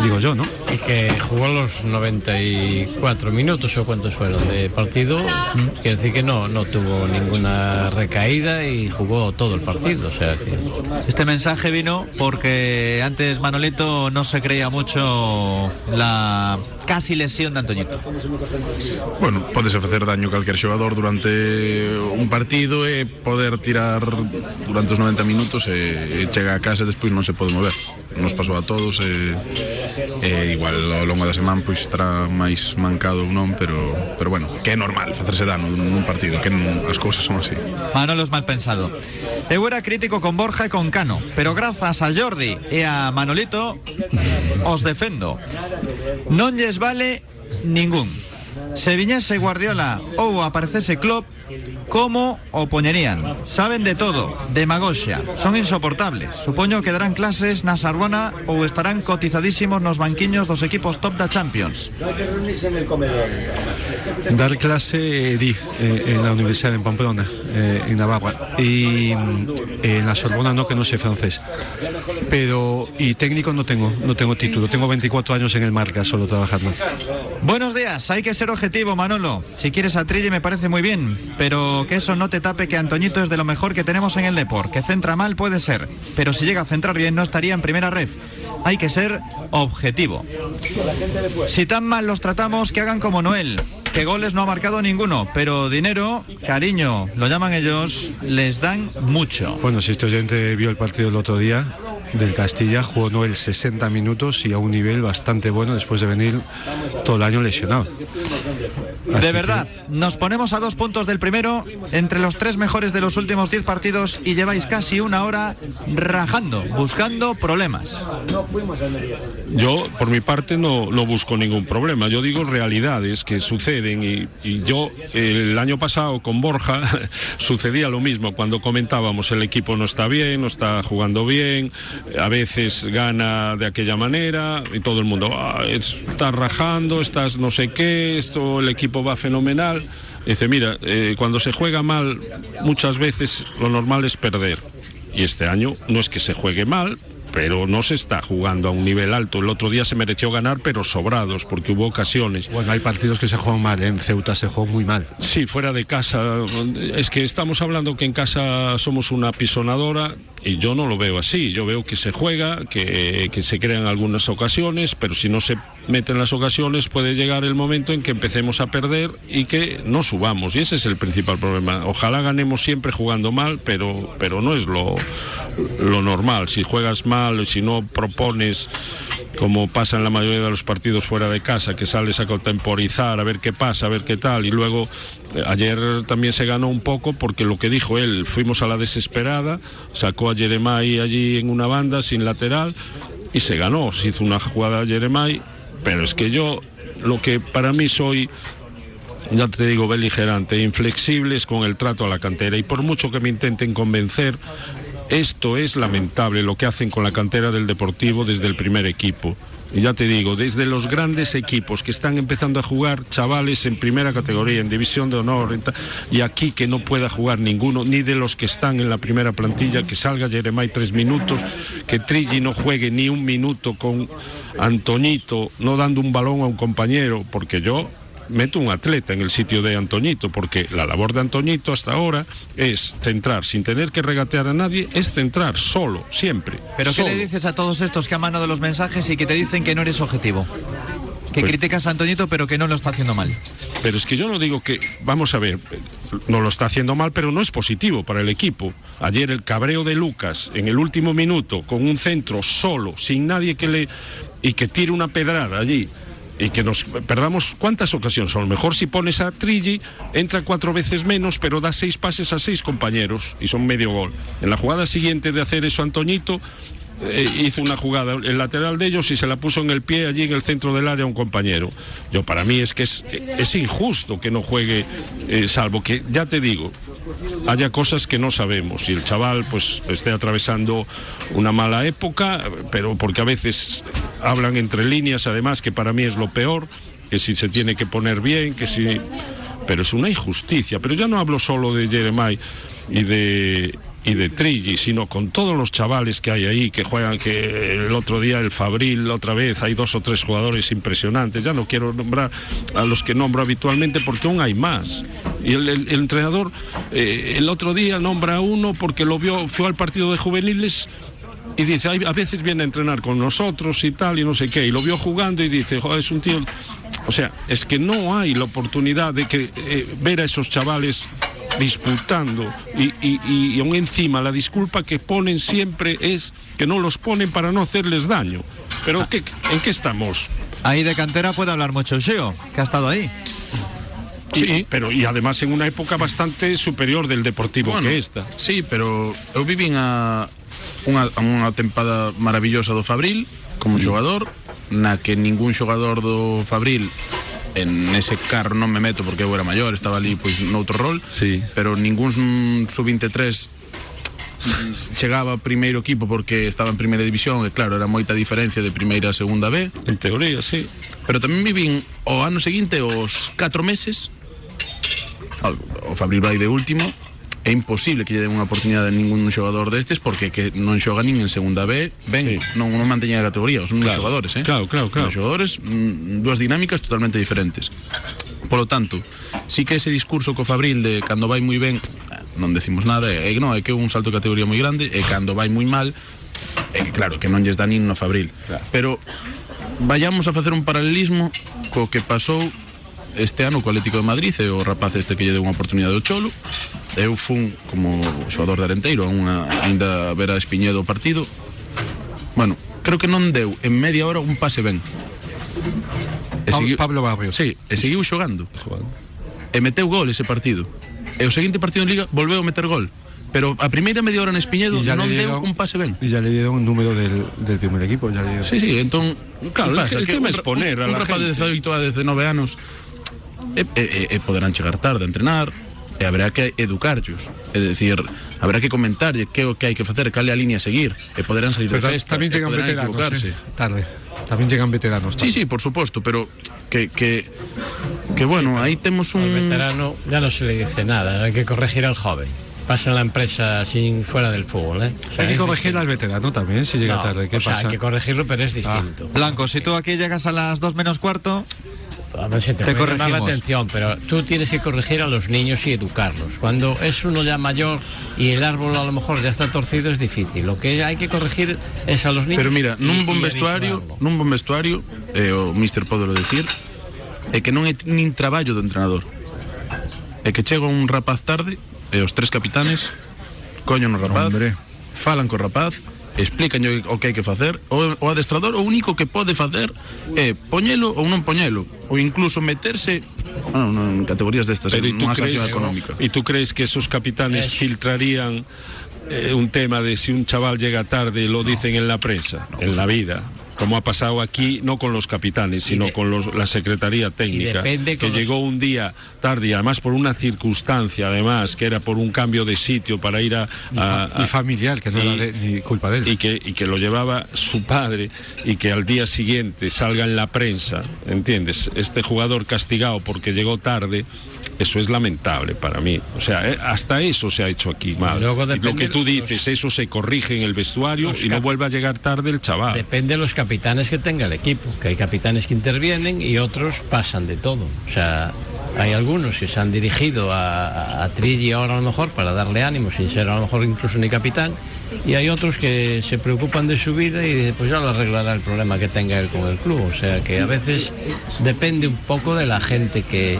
Digo yo, ¿no? Y que jugó los 94 minutos o cuántos fueron de partido, quiere decir que no, no tuvo ninguna recaída y jugó todo el partido. O sea que... Este mensaje vino porque antes Manolito no se creía mucho la casi lesión de Antoñito. Bueno, podese facer daño a calquer xogador durante un partido e poder tirar durante os 90 minutos e, e chega a casa e despois non se pode mover. Nos pasou a todos e, e igual ao longo da semana pois estará máis mancado ou non, pero pero bueno, que é normal facerse dano nun partido, que non, as cousas son así. Manolo es mal pensado. Eu era crítico con Borja e con Cano, pero grazas a Jordi e a Manolito os defendo. Non lles vale ningún. Se viñese Guardiola ou aparecese Klopp, como o poñerían? Saben de todo, demagoxia, son insoportables. Supoño que darán clases na Sorbona ou estarán cotizadísimos nos banquiños dos equipos top da Champions. Dar clase di eh, en la Universidad en Pamplona, eh, en Navarra, y mm, en la Sorbona no, que no sé francés. Pero, y técnico no tengo, no tengo título. Tengo 24 años en el marca solo trabajando. Buenos días, hay que ser objetivo, Manolo. Si quieres a Trilli me parece muy bien, pero que eso no te tape que Antoñito es de lo mejor que tenemos en el Deport. Que centra mal puede ser, pero si llega a centrar bien no estaría en primera ref. Hay que ser objetivo. Si tan mal los tratamos, que hagan como Noel. Que goles no ha marcado ninguno, pero dinero, cariño, lo llaman ellos, les dan mucho. Bueno, si este oyente vio el partido el otro día del Castilla, jugó Noel 60 minutos y a un nivel bastante bueno después de venir todo el año lesionado. De verdad, nos ponemos a dos puntos del primero, entre los tres mejores de los últimos diez partidos y lleváis casi una hora rajando, buscando problemas. Yo, por mi parte, no, no busco ningún problema. Yo digo realidades que suceden y, yo el año pasado con Borja sucedía lo mismo. Cuando comentábamos el equipo no está bien, no está jugando bien, a veces gana de aquella manera y todo el mundo "Ah, está rajando, estás no sé qué, esto el equipo va fenomenal. Dice, mira, eh, cuando se juega mal, muchas veces lo normal es perder. Y este año no es que se juegue mal, pero no se está jugando a un nivel alto. El otro día se mereció ganar, pero sobrados, porque hubo ocasiones. Bueno, hay partidos que se juegan mal, en Ceuta se juega muy mal. Sí, fuera de casa. Es que estamos hablando que en casa somos una pisonadora y yo no lo veo así. Yo veo que se juega, que, que se crean algunas ocasiones, pero si no se meten las ocasiones puede llegar el momento en que empecemos a perder y que no subamos. Y ese es el principal problema. Ojalá ganemos siempre jugando mal, pero, pero no es lo, lo normal. Si juegas mal, si no propones como pasa en la mayoría de los partidos fuera de casa, que sales a contemporizar, a ver qué pasa, a ver qué tal, y luego eh, ayer también se ganó un poco porque lo que dijo él, fuimos a la desesperada, sacó a Jeremai allí en una banda sin lateral y se ganó, se hizo una jugada a Jeremai, pero es que yo lo que para mí soy ya te digo, beligerante, inflexibles con el trato a la cantera y por mucho que me intenten convencer, esto es lamentable lo que hacen con la cantera del Deportivo desde el primer equipo. Y ya te digo, desde los grandes equipos que están empezando a jugar, chavales en primera categoría, en división de honor, y aquí que no pueda jugar ninguno, ni de los que están en la primera plantilla, que salga Jeremai tres minutos, que Trilli no juegue ni un minuto con Antoñito, no dando un balón a un compañero, porque yo meto un atleta en el sitio de Antoñito, porque la labor de Antoñito hasta ahora es centrar, sin tener que regatear a nadie, es centrar solo, siempre. Pero ¿qué le dices a todos estos que han mandado los mensajes y que te dicen que no eres objetivo? Que Pues- criticas a Antoñito pero que no lo está haciendo mal. Pero es que yo no digo que, vamos a ver, no lo está haciendo mal, pero no es positivo para el equipo. Ayer el cabreo de Lucas en el último minuto, con un centro solo, sin nadie que le... y que tire una pedrada allí. Y que nos perdamos cuántas ocasiones. A lo mejor si pones a Trilli, entra cuatro veces menos, pero da seis pases a seis compañeros y son medio gol. En la jugada siguiente de hacer eso Antoñito, eh, hizo una jugada, el lateral de ellos y se la puso en el pie allí en el centro del área a un compañero. Yo para mí es que es, injusto que no juegue, eh, salvo que, ya te digo, haya cosas que no sabemos. Y el chaval pues esté atravesando una mala época, pero porque a veces hablan entre líneas, además que para mí es lo peor, que si se tiene que poner bien, que si... Pero es una injusticia, pero ya no hablo solo de Jeremiah y de y de Trilli, sino con todos los chavales que hay ahí, que juegan, que el otro día el Fabril, otra vez, hay dos o tres jugadores impresionantes. Ya no quiero nombrar a los que nombro habitualmente porque aún hay más. Y el, entrenador eh, el otro día nombra a uno porque lo vio, fue al partido de juveniles y dice, "Ay, a veces viene a entrenar con nosotros y tal, y no sé qué, y lo vio jugando y dice, "Joder, es un tío... O sea, es que no hay la oportunidad de que eh, ver a esos chavales disputando y, y- y aún encima la disculpa que ponen siempre es que no los ponen para no hacerles daño. Pero ¿qué- ¿en qué estamos? Ahí de cantera puede hablar mucho Xeo, que ha estado ahí. Sí, pero y además en una época bastante superior del Deportivo Bueno, que esta. Sí, pero eu vivín a unha, a unha tempada maravillosa do Fabril como xogador, na que ningún xogador do Fabril en ese carro non me meto porque eu era maior, estaba ali pois noutro rol, sí. pero ningún sub-23 chegaba a primeiro equipo porque estaba en primeira división e claro, era moita diferencia de primeira a segunda B. En teoría, sí. Pero tamén vivín o ano seguinte os 4 meses ao- o Fabril vai de último é imposible que lle den unha oportunidade a ningún xogador destes porque que non xoga nin en segunda B ben, non, non manteña a categoría os Claro. xogadores eh? Claro, claro, claro. Os xogadores, mm, dúas dinámicas totalmente diferentes Polo tanto, sí que ese discurso co Fabril de cando vai moi ben eh, non decimos nada, é non, é que é un salto de categoría moi grande e cando vai moi mal é que claro, que non lles dá nin no Fabril pero vayamos a facer un paralelismo co que pasou este ano co Atlético de Madrid e o rapaz este que lle deu unha oportunidade ao Cholo eu fun como xogador de Arenteiro a unha, ainda a ver a Espiñedo o partido bueno, creo que non deu en media hora un pase ben e Pablo- Pablo Barrio sí, e seguiu xogando e meteu gol ese partido e o seguinte partido en Liga volveu a meter gol pero a primeira media hora en Espiñedo ya non le deu un pase ben Y ya le dieron un número del, del primer equipo. Ya le dieron. Sí, sí, entón Claro, ¿qué el- pasa? el Que tema un es poner a un la rapaz de gente. 18 a 19 anos e, e, e poderán chegar tarde a entrenar e haberá que educarllos é dicir, haberá que comentarlle que o que hai que facer, cal é a línea a seguir e poderán salir Pero de ta- festa también llegan poderán veteranos. ¿eh? Tarde. También llegan veteranos. Sí, sí, por supuesto, pero que, que, que bueno, ahí temos un... veterano ya no se le dice nada, hay que corregir al joven. Pasa en la empresa sin fuera del fútbol, ¿eh? O sea, Hay que corregir al veterano también si llega No, tarde. ¿Qué o sea, pasa? hay que corregirlo, pero es distinto. Blanco, si tú aquí llegas a las 2 menos cuarto, A ver si te, Te puede llamar la atención, pero tú tienes que corregir a los niños y educarlos. Cuando es uno ya mayor y el árbol a lo mejor ya está torcido es difícil. Lo que hay que corregir es a los niños. Pero mira, nun bon vestuario, nun bon vestuario, e o Mister podelo decir, é que non é nin traballo do entrenador. É que chega un rapaz tarde e os tres capitanes coño no rapaz, Hombre. falan co rapaz, explican o que hai que facer, o, o adestrador o único que pode facer é poñelo ou non poñelo, ou incluso meterse bueno, no, en categorías destas, Pero ¿y en tú, unha crees, sanción económica. ¿Y tú crees que esos capitanes filtrarían eh, un tema de si un chaval llega tarde lo dicen en la prensa, en la vida? Como ha pasado aquí, no con los capitanes, sino con los- la Secretaría Técnica, que los- llegó un día tarde y además por una circunstancia, además, que era por un cambio de sitio para ir a... Y a- y familiar, que no era de- ni culpa de él. y que, y que lo llevaba su padre y que al día siguiente salga en la prensa, ¿entiendes? Este jugador castigado porque llegó tarde, eso es lamentable para mí. O sea, eh, hasta eso se ha hecho aquí mal. lo que tú los- dices, eso se corrige en el vestuario Los y no vuelve a llegar tarde el chaval. Depende de los capitanes que tenga el equipo, que hay capitanes que intervienen y otros pasan de todo. O sea, hay algunos que se han dirigido a, a, a Trilli ahora a lo mejor para darle ánimo, sin ser a lo mejor incluso ni capitán, y hay otros que se preocupan de su vida y dicen, pues ya lo arreglará el problema que tenga él con el club. O sea, que a veces depende un poco de la gente que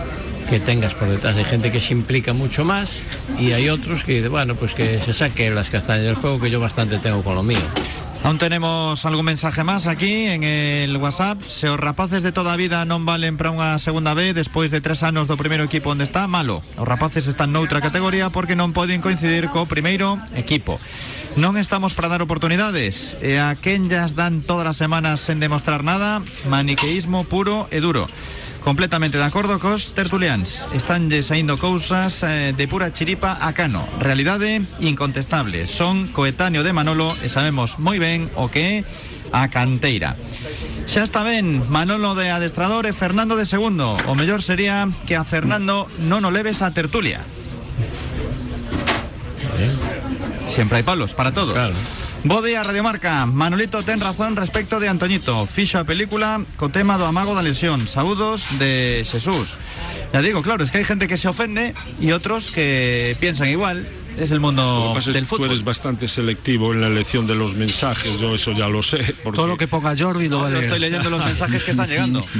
que tengas por detrás. Hay gente que se implica mucho más y hay otros que bueno, pues que se saque las castañas del fuego, que yo bastante tengo con lo mío. Aún tenemos algún mensaje más aquí en el WhatsApp. Se os rapaces de toda vida non valen para unha segunda B despois de tres anos do primeiro equipo onde está, malo. Os rapaces están noutra categoría porque non poden coincidir co primeiro equipo. Non estamos para dar oportunidades e a quen llas dan todas as semanas sen demostrar nada, maniqueísmo puro e duro. Completamente de acordo cos tertulians. Están saindo cousas eh, de pura chiripa a cano. Realidade incontestable. Son coetáneo de Manolo e sabemos moi ben o que é a canteira. Xa está ben, Manolo de adestrador e Fernando de segundo. O mellor sería que a Fernando non o leves a tertulia. siempre hay palos para todos. Claro. Bo día, Radiomarca. Manolito ten razón respecto de Antoñito. Fixo a película co tema do amago da lesión. Saúdos de Jesús. Ya digo, claro, es que hay gente que se ofende y otros que piensan igual. Es el Lo mundo que del tú fútbol. eres bastante selectivo en la elección de los mensajes, yo eso ya lo sé. porque- Todo lo que ponga Jordi lo va a Yo leer. estoy leyendo los mensajes que están llegando.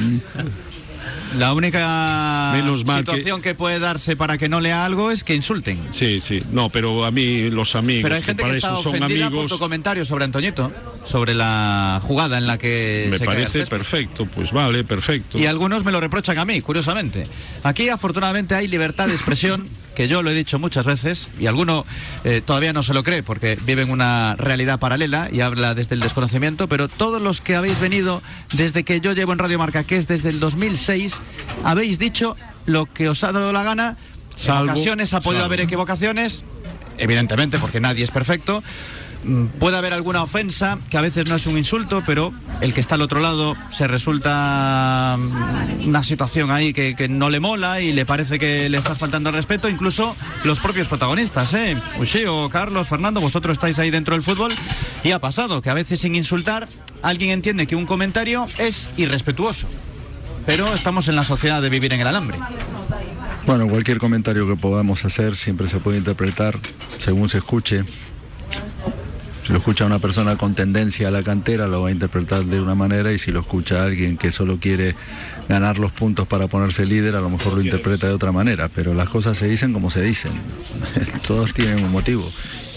La única Menos mal que- situación que... puede darse para que no lea algo es que insulten. Sí, sí, no, pero a mí los amigos, Pero hay gente que para está ofendida por amigos, tu comentario sobre Antoñito, sobre la jugada en la que me se parece perfecto, pues vale, perfecto. Y algunos me lo reprochan a mí, curiosamente. Aquí afortunadamente hay libertad de expresión, que yo lo he dicho muchas veces, y alguno eh, todavía no se lo cree porque vive en una realidad paralela y habla desde el desconocimiento, pero todos los que habéis venido desde que yo llevo en Radio Marca, que es desde el 2006, habéis dicho lo que os ha dado la gana. Salvo- en ocasiones ha podido salvo. haber equivocaciones, evidentemente, porque nadie es perfecto. Mm, Puede haber alguna ofensa, que a veces no es un insulto, pero el que está al otro lado se resulta mm, una situación ahí que, no le mola y le parece que le estás faltando al respeto, incluso los propios protagonistas, ¿eh? Ushio, Carlos, Fernando, vosotros estáis ahí dentro del fútbol y ha pasado que a veces sin insultar alguien entiende que un comentario es irrespetuoso. Pero estamos en la sociedad de vivir en el alambre. Bueno, cualquier comentario que podamos hacer siempre se puede interpretar según se escuche. Si lo escucha una persona con tendencia a la cantera, lo va a interpretar de una manera y si lo escucha alguien que solo quiere ganar los puntos para ponerse líder, a lo mejor lo interpreta de otra manera. Pero las cosas se dicen como se dicen. Todos tienen un motivo.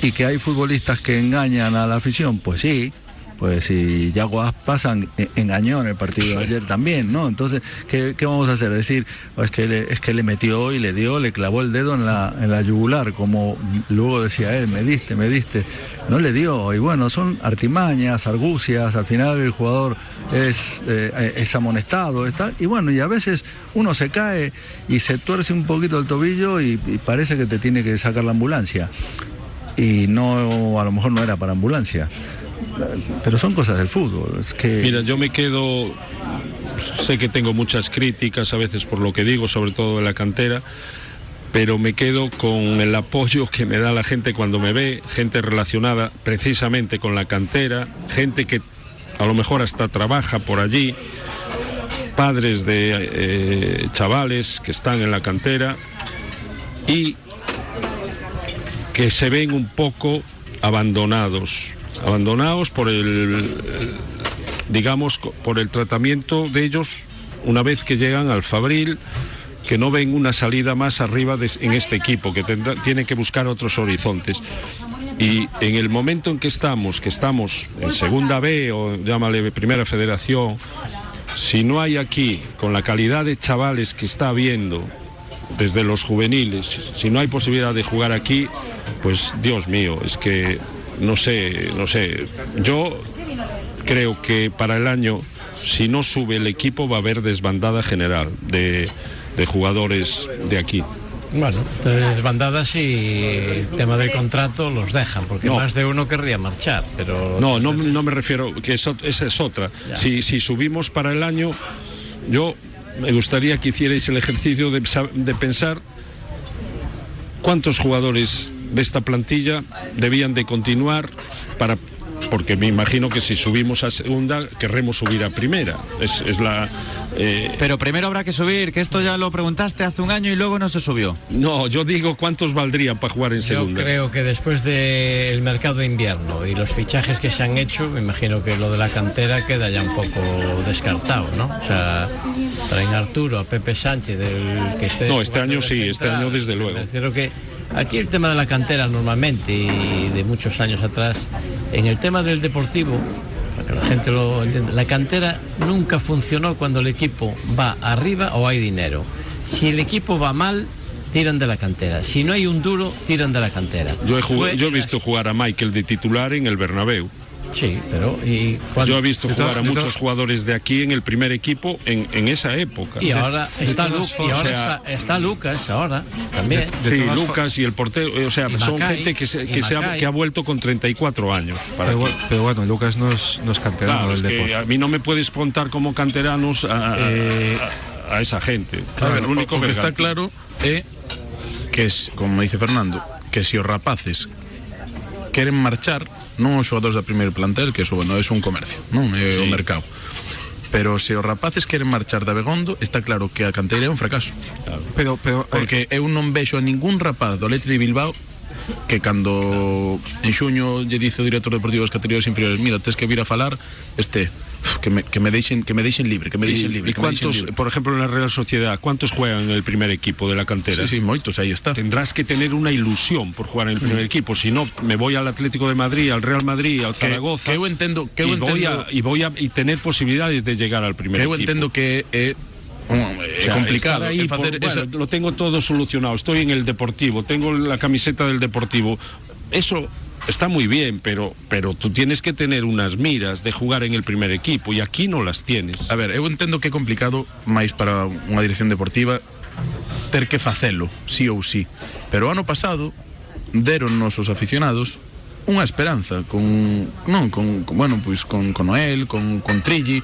Y que hay futbolistas que engañan a la afición, pues sí. Pues si Yago Aspas en- engañó en el partido de ayer también, ¿no? Entonces, ¿qué, qué vamos a hacer? Decir, "Oh, es, que le, es que le metió y le dio, le clavó el dedo en la, en la yugular, como luego decía él, me diste, me diste. No le dio, y bueno, son artimañas, argucias, al final el jugador es, eh, es amonestado, es tal, y bueno, y a veces uno se cae y se tuerce un poquito el tobillo y, y parece que te tiene que sacar la ambulancia. Y no, a lo mejor no era para ambulancia. Pero son cosas del fútbol. Mira, yo me quedo, sé que tengo muchas críticas a veces por lo que digo, sobre todo de la cantera, pero me quedo con el apoyo que me da la gente cuando me ve, gente relacionada precisamente con la cantera, gente que a lo mejor hasta trabaja por allí, padres de eh, chavales que están en la cantera y que se ven un poco abandonados, abandonados por el, digamos, por el tratamiento de ellos una vez que llegan al Fabril, que no ven una salida más arriba de- en este equipo, que tendrá- tiene que buscar otros horizontes. Y en el momento en que estamos, que estamos en segunda B o llámale primera federación, si no hay aquí, con la calidad de chavales que está habiendo desde los juveniles, si no hay posibilidad de jugar aquí, pues Dios mío, es que no sé, no sé. Yo creo que para el año, si no sube el equipo, va a haber desbandada general de, de jugadores de aquí. Bueno, entonces bandadas y tema del contrato los dejan, porque No. más de uno querría marchar, pero... No, no, no me refiero, que eso- esa es otra. Si, si subimos para el año, yo me gustaría que hicierais el ejercicio de, de pensar cuántos jugadores de esta plantilla debían de continuar para porque me imagino que si subimos a segunda querremos subir a primera es, es la eh, Pero primero habrá que subir, que esto ya lo preguntaste hace un año y luego no se subió. no yo digo cuántos valdrían para jugar en Yo segunda creo que después del mercado de invierno y los fichajes que se han hecho, me imagino que lo de la cantera queda ya un poco descartado, ¿no? O sea, traen a Arturo, a Pepe Sánchez, del que esté No, este año sí, este año desde luego. Me refiero que aquí el tema de la cantera normalmente y de muchos años atrás, en el tema del deportivo, para que la gente lo entienda, la cantera nunca funcionó cuando el equipo va arriba o hay dinero. Si el equipo va mal, tiran de la cantera. Si no hay un duro, tiran de la cantera. yo he, yo he visto jugar a Michael de titular en el Bernabéu Sí, pero y cuando- Yo he visto jugar a muchos jugadores de aquí en el primer equipo en, en esa época. Y ahora está, Lu- y ahora o sea, está, está Lucas ahora también. sí, Lucas y el portero, o sea, son gente que, se, que, se ha, que ha vuelto con 34 años. Para Pero, pero bueno, Lucas no es, no es canterano Claro, del es que a mí no me puedes contar como canteranos a, a- Eh, a- a esa gente. A ver, el único que está claro é que, es, como dice Fernando, que si os rapaces queren marchar non os xogadores da primeiro plantel, que eso, bueno, é un comercio, non é o Sí. mercado. Pero se os rapaces queren marchar da Begondo, está claro que a canteira é un fracaso. Pero, pero, Porque eu non vexo a ningún rapaz do Lete de Bilbao que cando en xuño lle dice o director deportivo das categorías inferiores mira, tes que vir a falar este que me, que me deixen que me deixen libre, que me deixen ¿Y, libre, y cuántos, libre. por ejemplo, en la Real Sociedad, cuántos juegan en el primer equipo de la cantera? Sí, sí, moitos, ahí está. Tendrás que tener una ilusión por jugar en el primer equipo, si no, me voy al Atlético de Madrid, al Real Madrid, al Que- Zaragoza. que eu entendo- que eu voy a, y voy a y tener posibilidades de llegar al primer Que eu entendo que é O sea, complicado ahí facer esa, bueno, lo tengo todo solucionado. Estoy en el Deportivo, tengo la camiseta del Deportivo. Eso está muy bien, pero, pero tú tienes que tener unas miras de jugar en el primer equipo y aquí no las tienes. A ver, eu entendo que é complicado máis para unha dirección deportiva ter que facelo, sí ou sí. Pero o ano pasado deron os aficionados unha esperanza con non con, con bueno, pois con, con Noel, con con Trilli.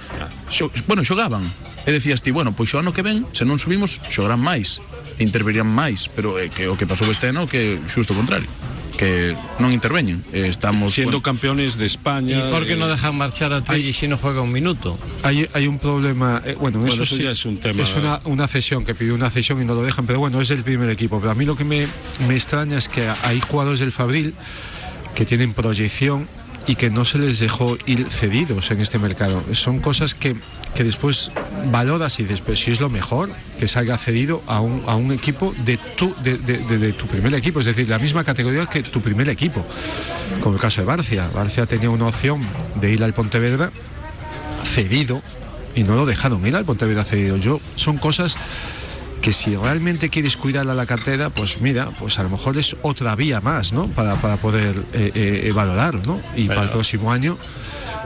Xo, bueno, xogaban. E decías ti, bueno, pois o ano que ven, se non subimos, xogarán máis, e interverían máis, pero é que o que pasou este ano que xusto o contrario, que non interveñen. Eh, Estamos Siendo bueno, campeones de España. ¿Y por qué no eh, dejan marchar a Trilli si no juega un minuto? Hay, hay un problema, eh, bueno, Bueno, eso, eso sí, ya es un tema. Es una, una cesión, que pidió una cesión y no lo dejan, pero bueno, es el primer equipo. Pero a mí lo que me, me extraña es que hay jugadores del Fabril que tienen proyección y que no se les dejó ir cedidos en este mercado. Son cosas que, que después valoras y después si es lo mejor que salga cedido a un, a un equipo de tu, de, de- tu primer equipo, es decir, la misma categoría que tu primer equipo. Como el caso de Barcia. Barcia tenía una opción de ir al Pontevedra cedido y no lo dejaron ir al Pontevedra cedido. Yo son cosas que si realmente quieres cuidar a la cartera, pues mira, pues a lo mejor es otra vía más, ¿no? Para, para poder eh, eh, valorar, ¿no? Y para el próximo año.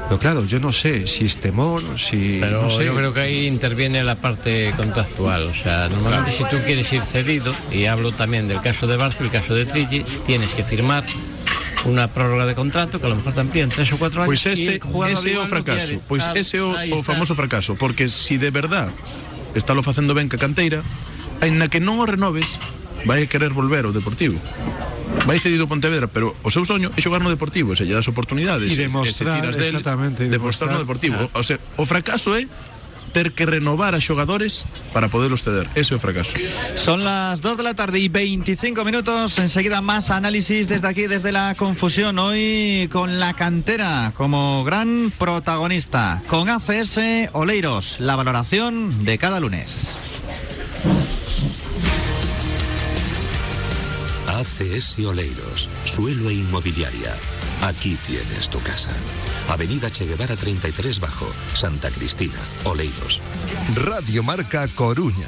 Pero claro, yo no sé si es temor, si Pero no sé. yo creo que ahí interviene la parte contractual. O sea, normalmente si tú quieres ir cedido, y hablo también del caso de Barça, el caso de Trilli, tienes que firmar una prórroga de contrato que a lo mejor amplían tres o cuatro años. Pois y ese, ese o no fracaso. Claro, ese o, famoso fracaso, porque si de verdad está lo facendo ben que a canteira, aínda que non o renoves, vai a querer volver ao Deportivo. Vai cedido Pontevedra, pero o seu soño é xogar no Deportivo, se lle das oportunidades, e- e se demostrar, tiras del, exactamente, demostrar no demostrar. Deportivo. O sea, o fracaso é ter que renovar a xogadores para poderlos ceder. Ese é o fracaso. Son las 2 de la tarde y 25 minutos. Enseguida más análisis desde aquí, desde la confusión. Hoy con la cantera como gran protagonista. Con ACS Oleiros, la valoración de cada lunes. ACS Oleiros, suelo e inmobiliaria. Aquí tienes tu casa. Avenida Che Guevara 33 Bajo, Santa Cristina, Oleiros. Radio Marca Coruña.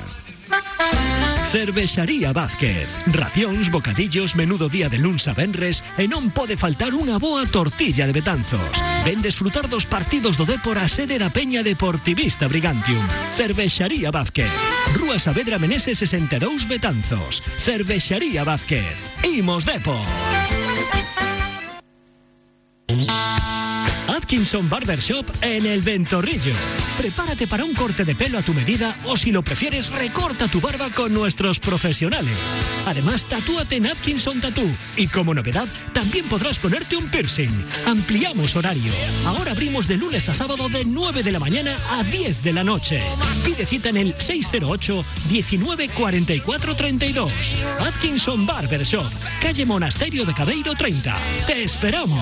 Cervexaría Vázquez. Racións, bocadillos, menudo día de luns a venres e non pode faltar unha boa tortilla de Betanzos. Ven desfrutar dos partidos do Depor a sede da Peña Deportivista Brigantium. Cervexaría Vázquez. Rúa Saavedra Menese 62 Betanzos. Cervexaría Vázquez. Imos Depor. Atkinson Barber Shop en el Ventorrillo. Prepárate para un corte de pelo a tu medida o si lo prefieres, recorta tu barba con nuestros profesionales. Además, tatúate en Atkinson Tattoo y como novedad, también podrás ponerte un piercing. Ampliamos horario. Ahora abrimos de lunes a sábado de 9 de la mañana a 10 de la noche. Pide cita en el 608 19 44 32. Atkinson Barber Shop, calle Monasterio de Cabeiro 30. ¡Te esperamos!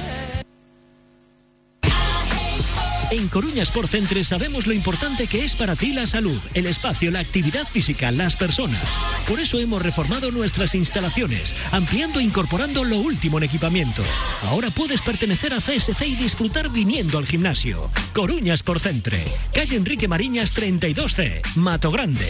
En Coruña Sport Centre sabemos lo importante que es para ti la salud, el espacio, la actividad física, las personas. Por eso hemos reformado nuestras instalaciones, ampliando e incorporando lo último en equipamiento. Ahora puedes pertenecer a CSC y disfrutar viniendo al gimnasio. Coruña Sport Centre, calle Enrique Mariñas 32C, Mato Grande.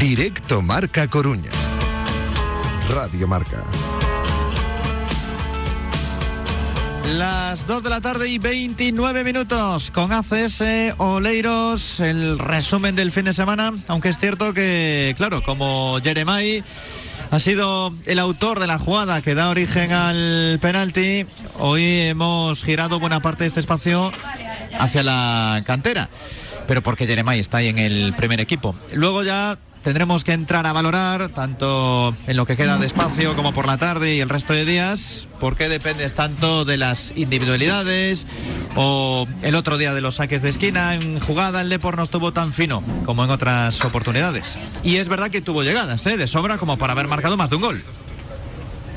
Directo Marca Coruña. Radio Marca. Las 2 de la tarde y 29 minutos con ACS Oleiros, el resumen del fin de semana, aunque es cierto que, claro, como Jeremai ha sido el autor de la jugada que da origen al penalti, hoy hemos girado buena parte de este espacio hacia la cantera, pero porque Jeremai está ahí en el primer equipo. Luego ya tendremos que entrar a valorar, tanto en lo que queda de espacio como por la tarde y el resto de días, porque dependes tanto de las individualidades o el otro día de los saques de esquina. En jugada el Depor no estuvo tan fino como en otras oportunidades. Y es verdad que tuvo llegadas, ¿eh? de sobra como para haber marcado más de un gol.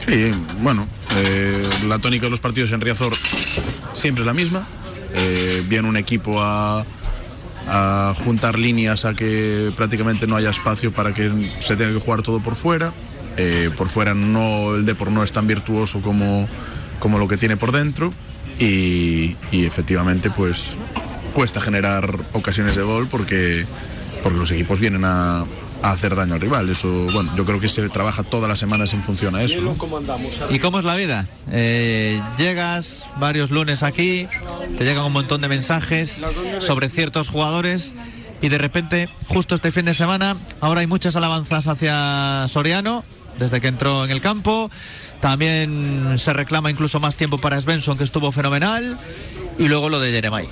Sí, bueno, eh, la tónica de los partidos en Riazor siempre es la misma. Eh, viene un equipo a a juntar líneas a que prácticamente no haya espacio para que se tenga que jugar todo por fuera. Eh, por fuera no el Depor no es tan virtuoso como, como lo que tiene por dentro y, y efectivamente pues cuesta generar ocasiones de gol porque, porque los equipos vienen a, a hacer daño al rival. Eso, bueno, yo creo que se trabaja todas las semanas en función a eso. ¿Y cómo es la vida? Eh, llegas varios lunes aquí, te llegan un montón de mensajes sobre ciertos jugadores y de repente, justo este fin de semana, ahora hay muchas alabanzas hacia Soriano, desde que entró en el campo. También se reclama incluso más tiempo para Svensson, que estuvo fenomenal. Y luego lo de Jeremai.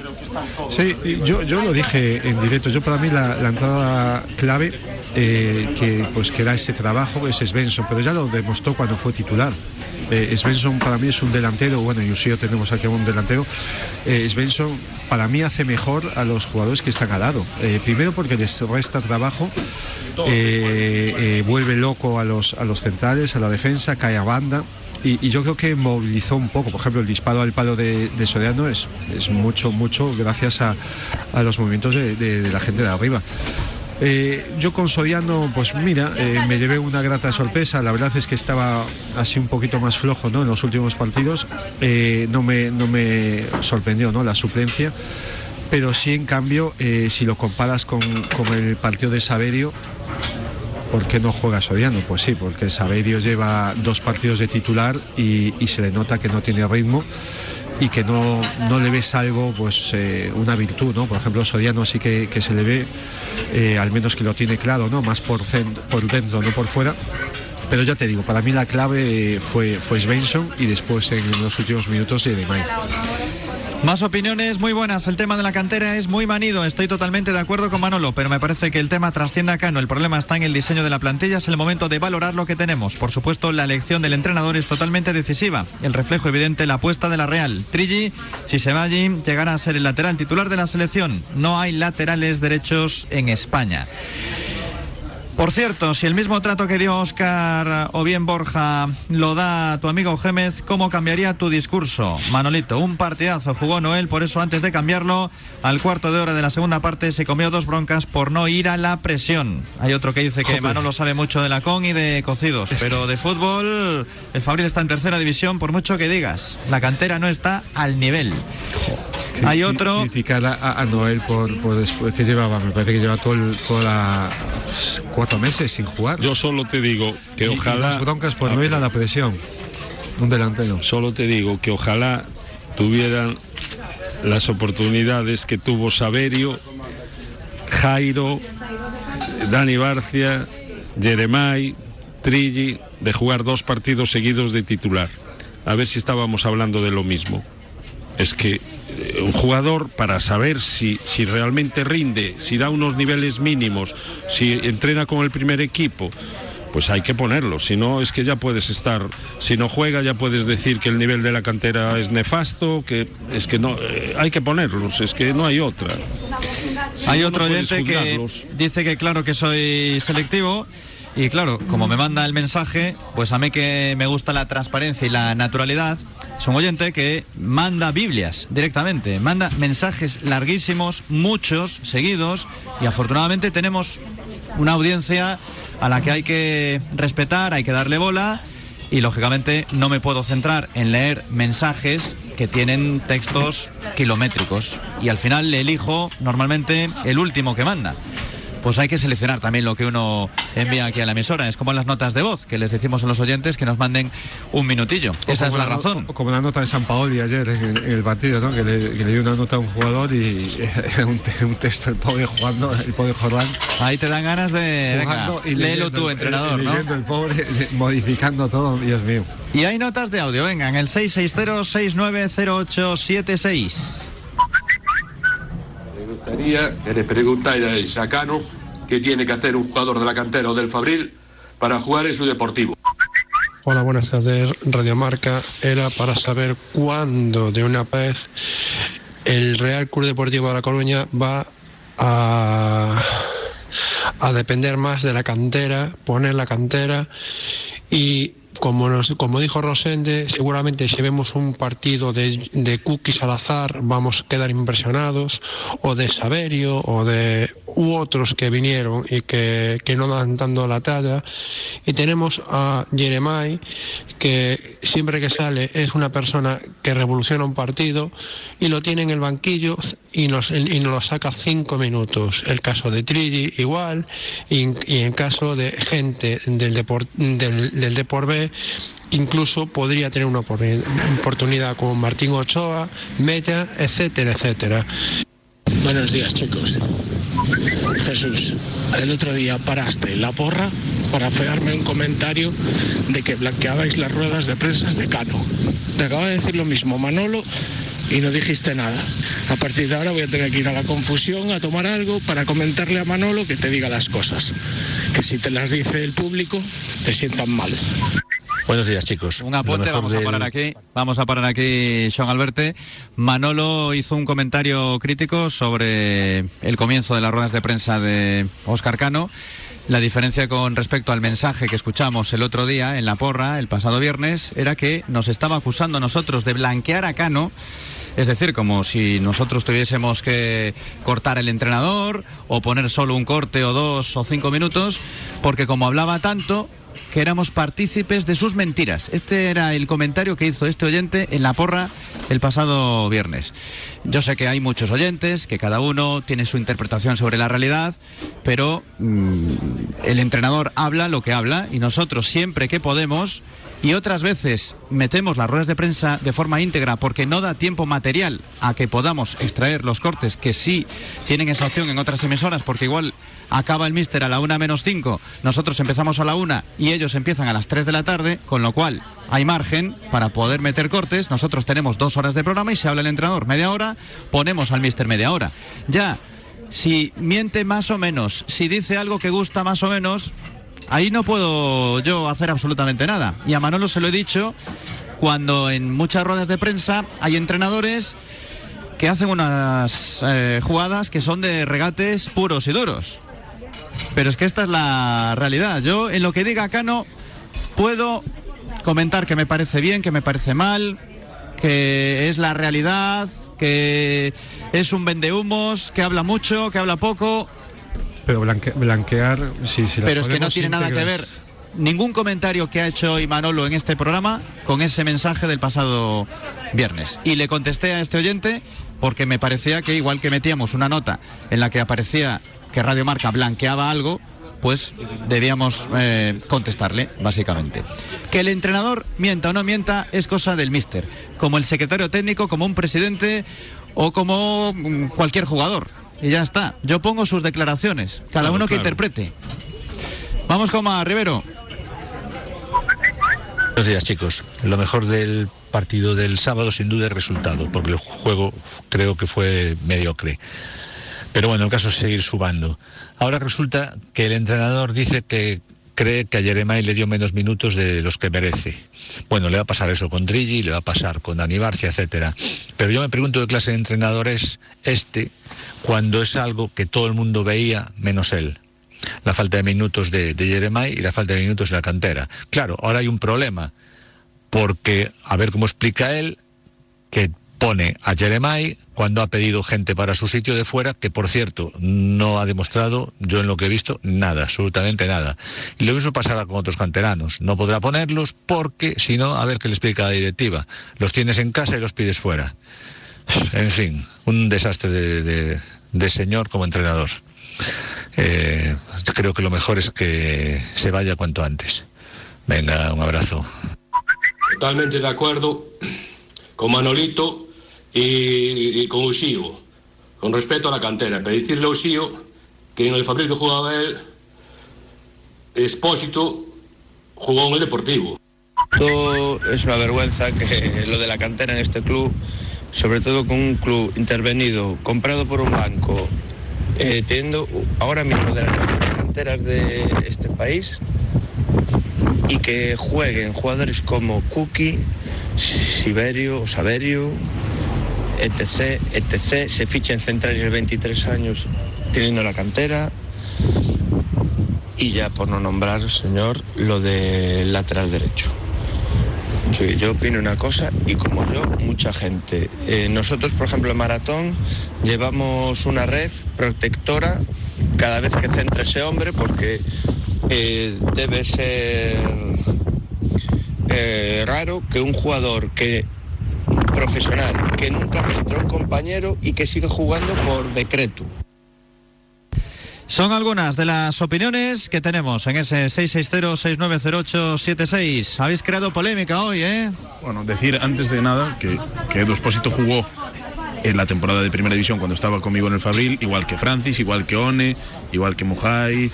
Sí, yo, yo lo dije en directo. Yo para mí la, entrada clave eh, que pues que ese trabajo es Svensson, pero ya lo demostró cuando fue titular. Eh, Svensson para mí es un delantero, bueno, y Usío tenemos aquí un delantero. Eh, Svensson para mí hace mejor a los jugadores que están al lado. Eh, primero porque les resta trabajo, vuelve loco a los, a los centrales, a la defensa, cae a banda. Y, y yo creo que movilizó un poco, por ejemplo, el disparo al palo de, de Soriano es, es mucho, mucho gracias a, a los movimientos de, de- de la gente de arriba. Eh, yo con Soriano, pues mira, eh, me llevé una grata sorpresa. La verdad es que estaba así un poquito más flojo ¿no? en los últimos partidos. Eh, no, me, no me sorprendió ¿no? la suplencia. Pero sí, en cambio, si lo comparas con, con el partido de Saverio, ¿por qué no juega Soriano? Pues sí, porque Saverio lleva dos partidos de titular y, se le nota que no tiene ritmo y que no, no le ves algo, pues eh, una virtud, ¿no? Por ejemplo, Soriano sí que, que se le ve, eh, al menos que lo tiene claro, ¿no? Más por, dentro, no por fuera. Pero ya te digo, para mí la clave fue, fue Svensson y después en los últimos minutos de May. Más opiniones muy buenas. El tema de la cantera es muy manido. Estoy totalmente de acuerdo con Manolo, pero me parece que el tema trasciende acá. No, el problema está en el diseño de la plantilla. Es el momento de valorar lo que tenemos. Por supuesto, la elección del entrenador es totalmente decisiva. El reflejo evidente, la apuesta de la Real. Trigi, si se va allí, llegará a ser el lateral titular de la selección. No hay laterales derechos en España. Por cierto, si el mismo trato que dio Oscar o bien Borja lo da tu amigo Gémez, ¿cómo cambiaría tu discurso? Manolito, un partidazo jugó Noel, por eso antes de cambiarlo, al cuarto de hora de la segunda parte se comió dos broncas por no ir a la presión. Hay otro que dice que Joder. Manolo sabe mucho de la con y de cocidos, pero de fútbol el Fabril está en tercera división por mucho que digas. La cantera no está al nivel. Hay otro. Criticar a, a Noel por, por después que llevaba, me parece que lleva todo el, toda la, pues, cuatro meses sin jugar. Yo solo te digo que Y- y ojalá. las broncas por Noel a la presión. Un delantero. Solo te digo que ojalá tuvieran las oportunidades que tuvo Saverio, Jairo, Dani Barcia, Jeremai, Trilli, de jugar dos partidos seguidos de titular. A ver si estábamos hablando de lo mismo. Es que un jugador para saber si, si realmente rinde, si da unos niveles mínimos, si entrena con el primer equipo, pues hay que ponerlo. Si no, es que ya puedes estar, si no juega, ya puedes decir que el nivel de la cantera es nefasto, que es que no, eh, hay que ponerlos, es que no hay otra. Si Hay no, otro no oyente que dice que claro que soy selectivo y claro, como me manda el mensaje, pues a mí que me gusta la transparencia y la naturalidad, es un oyente que manda Biblias directamente, manda mensajes larguísimos, muchos, seguidos, y afortunadamente tenemos una audiencia a la que hay que respetar, hay que darle bola. Y lógicamente no me puedo centrar en leer mensajes que tienen textos kilométricos. Y al final le elijo normalmente el último que manda. Pues hay que seleccionar también lo que uno envía aquí a la emisora. Es como las notas de voz que les decimos a los oyentes que nos manden un minutillo. O Esa es la razón. como la nota de San Paoli ayer en, el- en el partido, ¿no? que, le, que le dio una nota a un jugador y era un, te- un texto el pobre jugando, el pobre Jordán. Ahí te dan ganas de. Venga, y léelo leyendo tú, el- entrenador, ¿no? leyendo el pobre, modificando todo, Dios mío. Y hay notas de audio, venga, en el 660-690876. Me gustaría que le preguntarais a Cano qué tiene que hacer un jugador de la cantera o del Fabril para jugar en su deportivo. Hola, buenas tardes. Radiomarca era para saber cuándo de una vez el Real Club Deportivo de La Coruña va a, a depender más de la cantera, poner la cantera y como, nos, como dijo Rosende, seguramente si vemos un partido de, de cookies al azar vamos a quedar impresionados, o de Saverio, o de u otros que vinieron y que, que no dan dando la talla. Y tenemos a Jeremai, que siempre que sale es una persona que revoluciona un partido y lo tiene en el banquillo y nos, y nos lo saca cinco minutos. El caso de Trilli igual, y, y en caso de gente del Deport, del, del Depor B, incluso podría tener una oportuni- oportunidad como Martín Ochoa, Mella, etcétera, etcétera. Buenos días, chicos. Jesús, el otro día paraste la porra para pegarme un comentario de que blanqueabais las ruedas de prensa de Cano. Te acaba de decir lo mismo Manolo y no dijiste nada. A partir de ahora voy a tener que ir a la confusión a tomar algo para comentarle a Manolo que te diga las cosas. Que si te las dice el público, te sientan mal. Buenos días, chicos. Un apunte, vamos a parar aquí. Vamos a parar aquí, Sean Alberte. Manolo hizo un comentario crítico sobre el comienzo de las ruedas de prensa de Oscar Cano. La diferencia con respecto al mensaje que escuchamos el otro día en la porra, el pasado viernes, era que nos estaba acusando a nosotros de blanquear a Cano, es decir, como si nosotros tuviésemos que cortar el entrenador o poner solo un corte o dos o cinco minutos, porque como hablaba tanto, que éramos partícipes de sus mentiras. Este era el comentario que hizo este oyente en la porra el pasado viernes. Yo sé que hay muchos oyentes, que cada uno tiene su interpretación sobre la realidad, pero mm, el entrenador habla lo que habla y nosotros siempre que podemos y otras veces metemos las ruedas de prensa de forma íntegra porque no da tiempo material a que podamos extraer los cortes que sí tienen esa opción en otras emisoras porque igual acaba el míster a la una menos cinco, nosotros empezamos a la una y ellos empiezan a las 3 de la tarde, con lo cual hay margen para poder meter cortes, nosotros tenemos dos horas de programa y se habla el entrenador media hora, ponemos al míster media hora. Ya, si miente más o menos, si dice algo que gusta más o menos, ahí no puedo yo hacer absolutamente nada. Y a Manolo se lo he dicho cuando en muchas ruedas de prensa hay entrenadores que hacen unas eh, jugadas que son de regates puros y duros. Pero es que esta es la realidad. Yo en lo que diga Cano puedo comentar que me parece bien, que me parece mal, que es la realidad, que es un vendehumos, que habla mucho, que habla poco, Pero blanque- blanquear, sí, sí. pero es que no tiene nada que ver ningún comentario que ha hecho hoy Manolo en este programa con ese mensaje del pasado viernes. Y le contesté a este oyente porque me parecía que igual que metíamos una nota en la que aparecía que Radio Marca blanqueaba algo, pues debíamos eh, contestarle, básicamente. Que el entrenador mienta o no mienta es cosa del míster, como el secretario técnico, como un presidente o como mm, cualquier jugador. Y ya está. Yo pongo sus declaraciones, cada Claro, uno que claro. interprete. Vamos con más, Rivero. Buenos días, chicos. Lo mejor del partido del sábado, sin duda, es el resultado, porque el juego creo que fue mediocre. Pero bueno, el caso es seguir subando. Ahora resulta que el entrenador dice que cree que a Jeremai le dio menos minutos de los que merece. Bueno, le va a pasar eso con Drigi, le va a pasar con Dani Barcia, etcétera. Pero yo me pregunto qué clase de entrenador es este cuando es algo que todo el mundo veía menos él la falta de minutos de, de y la falta de minutos de la cantera. Claro, ahora hay un problema, porque a ver cómo explica él que pone a Jeremai cuando ha pedido gente para su sitio de fuera, que por cierto no ha demostrado, yo en lo que he visto, nada, absolutamente nada. Y lo mismo pasará con otros canteranos. No podrá ponerlos porque, si no, a ver qué le explica la directiva. Los tienes en casa y los pides fuera. En fin, un desastre de, de- de señor como entrenador. Eh, creo que lo mejor es que se vaya cuanto antes. Venga, un abrazo. Totalmente de acuerdo con Manolito y, y con Usío, con respeto a la cantera. Pero decirle a Usío que en el Fabril que jugaba él, Expósito jugó en el Deportivo. Todo es una vergüenza que lo de la cantera en este club, sobre todo con un club intervenido, comprado por un banco, eh, teniendo ahora mismo de las canteras de este país y que jueguen jugadores como Kuki, Siberio, Saberio, etc, etc, se fichen centrales de 23 años teniendo la cantera y ya por no nombrar, señor, lo del lateral derecho. Yo, yo opino una cosa y como yo, mucha gente. Eh, nosotros, por ejemplo, en Maratón llevamos una red protectora cada vez que centra ese hombre porque eh, debe ser eh, raro que un jugador que profesional que nunca a un compañero y que sigue jugando por decreto. Son algunas de las opiniones que tenemos en ese 660-690876. Habéis creado polémica hoy, ¿eh? Bueno, decir antes de nada que, que Edu Espósito jugó en la temporada de Primera División cuando estaba conmigo en el Fabril, igual que Francis, igual que One, igual que Mujaiz,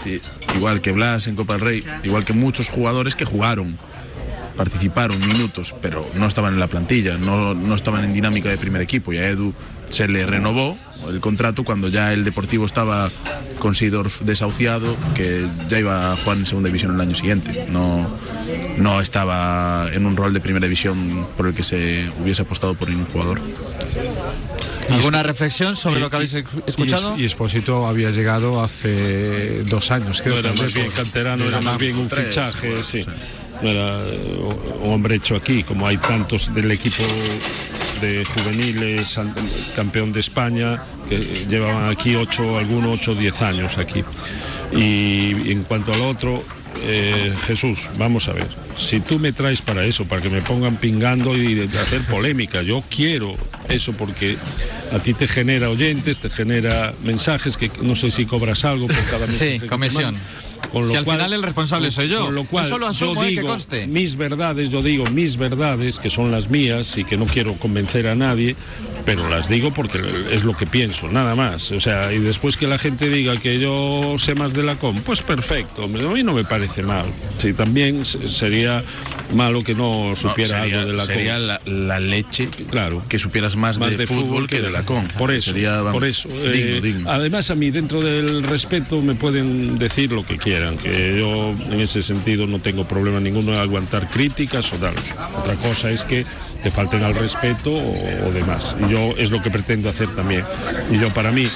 igual que Blas en Copa del Rey, igual que muchos jugadores que jugaron, participaron minutos, pero no estaban en la plantilla, no, no estaban en dinámica de primer equipo y a Edu se le renovó el contrato cuando ya el Deportivo estaba con Sidorf desahuciado, que ya iba a jugar en segunda división el año siguiente. No, no estaba en un rol de primera división por el que se hubiese apostado por ningún jugador. ¿Alguna reflexión sobre lo que habéis escuchado? Y, Esposito había llegado hace dos años, creo. No era que más bien canterano, era más bien un Tres, fichaje, sí. No era eh, un hombre hecho aquí, como hay tantos del equipo de juveniles, campeón de España, que llevaban aquí 8, algunos 8 o 10 años aquí. Y en cuanto al otro, eh, Jesús, vamos a ver, si tú me traes para eso, para que me pongan pingando y hacer polémica, yo quiero eso porque a ti te genera oyentes, te genera mensajes que no sé si cobras algo por cada mensaje Sí, comisión. Con lo Si al cual- final el responsable con- soy yo. con lo cual, Eso lo asumo, yo eh, que conste. mis verdades, yo digo mis verdades, que son las mías y que no quiero convencer a nadie, pero las digo porque es lo que pienso, nada más. O sea, y después que la gente diga que yo sé más de la com, pues perfecto, a mí no me parece mal. Sí, también se- sería malo que no supiera sería- algo de la com. sería la, la leche claro que supieras más, de, fútbol, que de la con. Por eso, Sería, vamos, por eso. digno, eh, digno. Además, a mí, dentro del respeto, me pueden decir lo que quieran, que yo en ese sentido no tengo problema ninguno de aguantar críticas o tal. Otra cosa es que te falten al respeto o, o demás. Y yo es lo que pretendo hacer también. Y yo, para mí,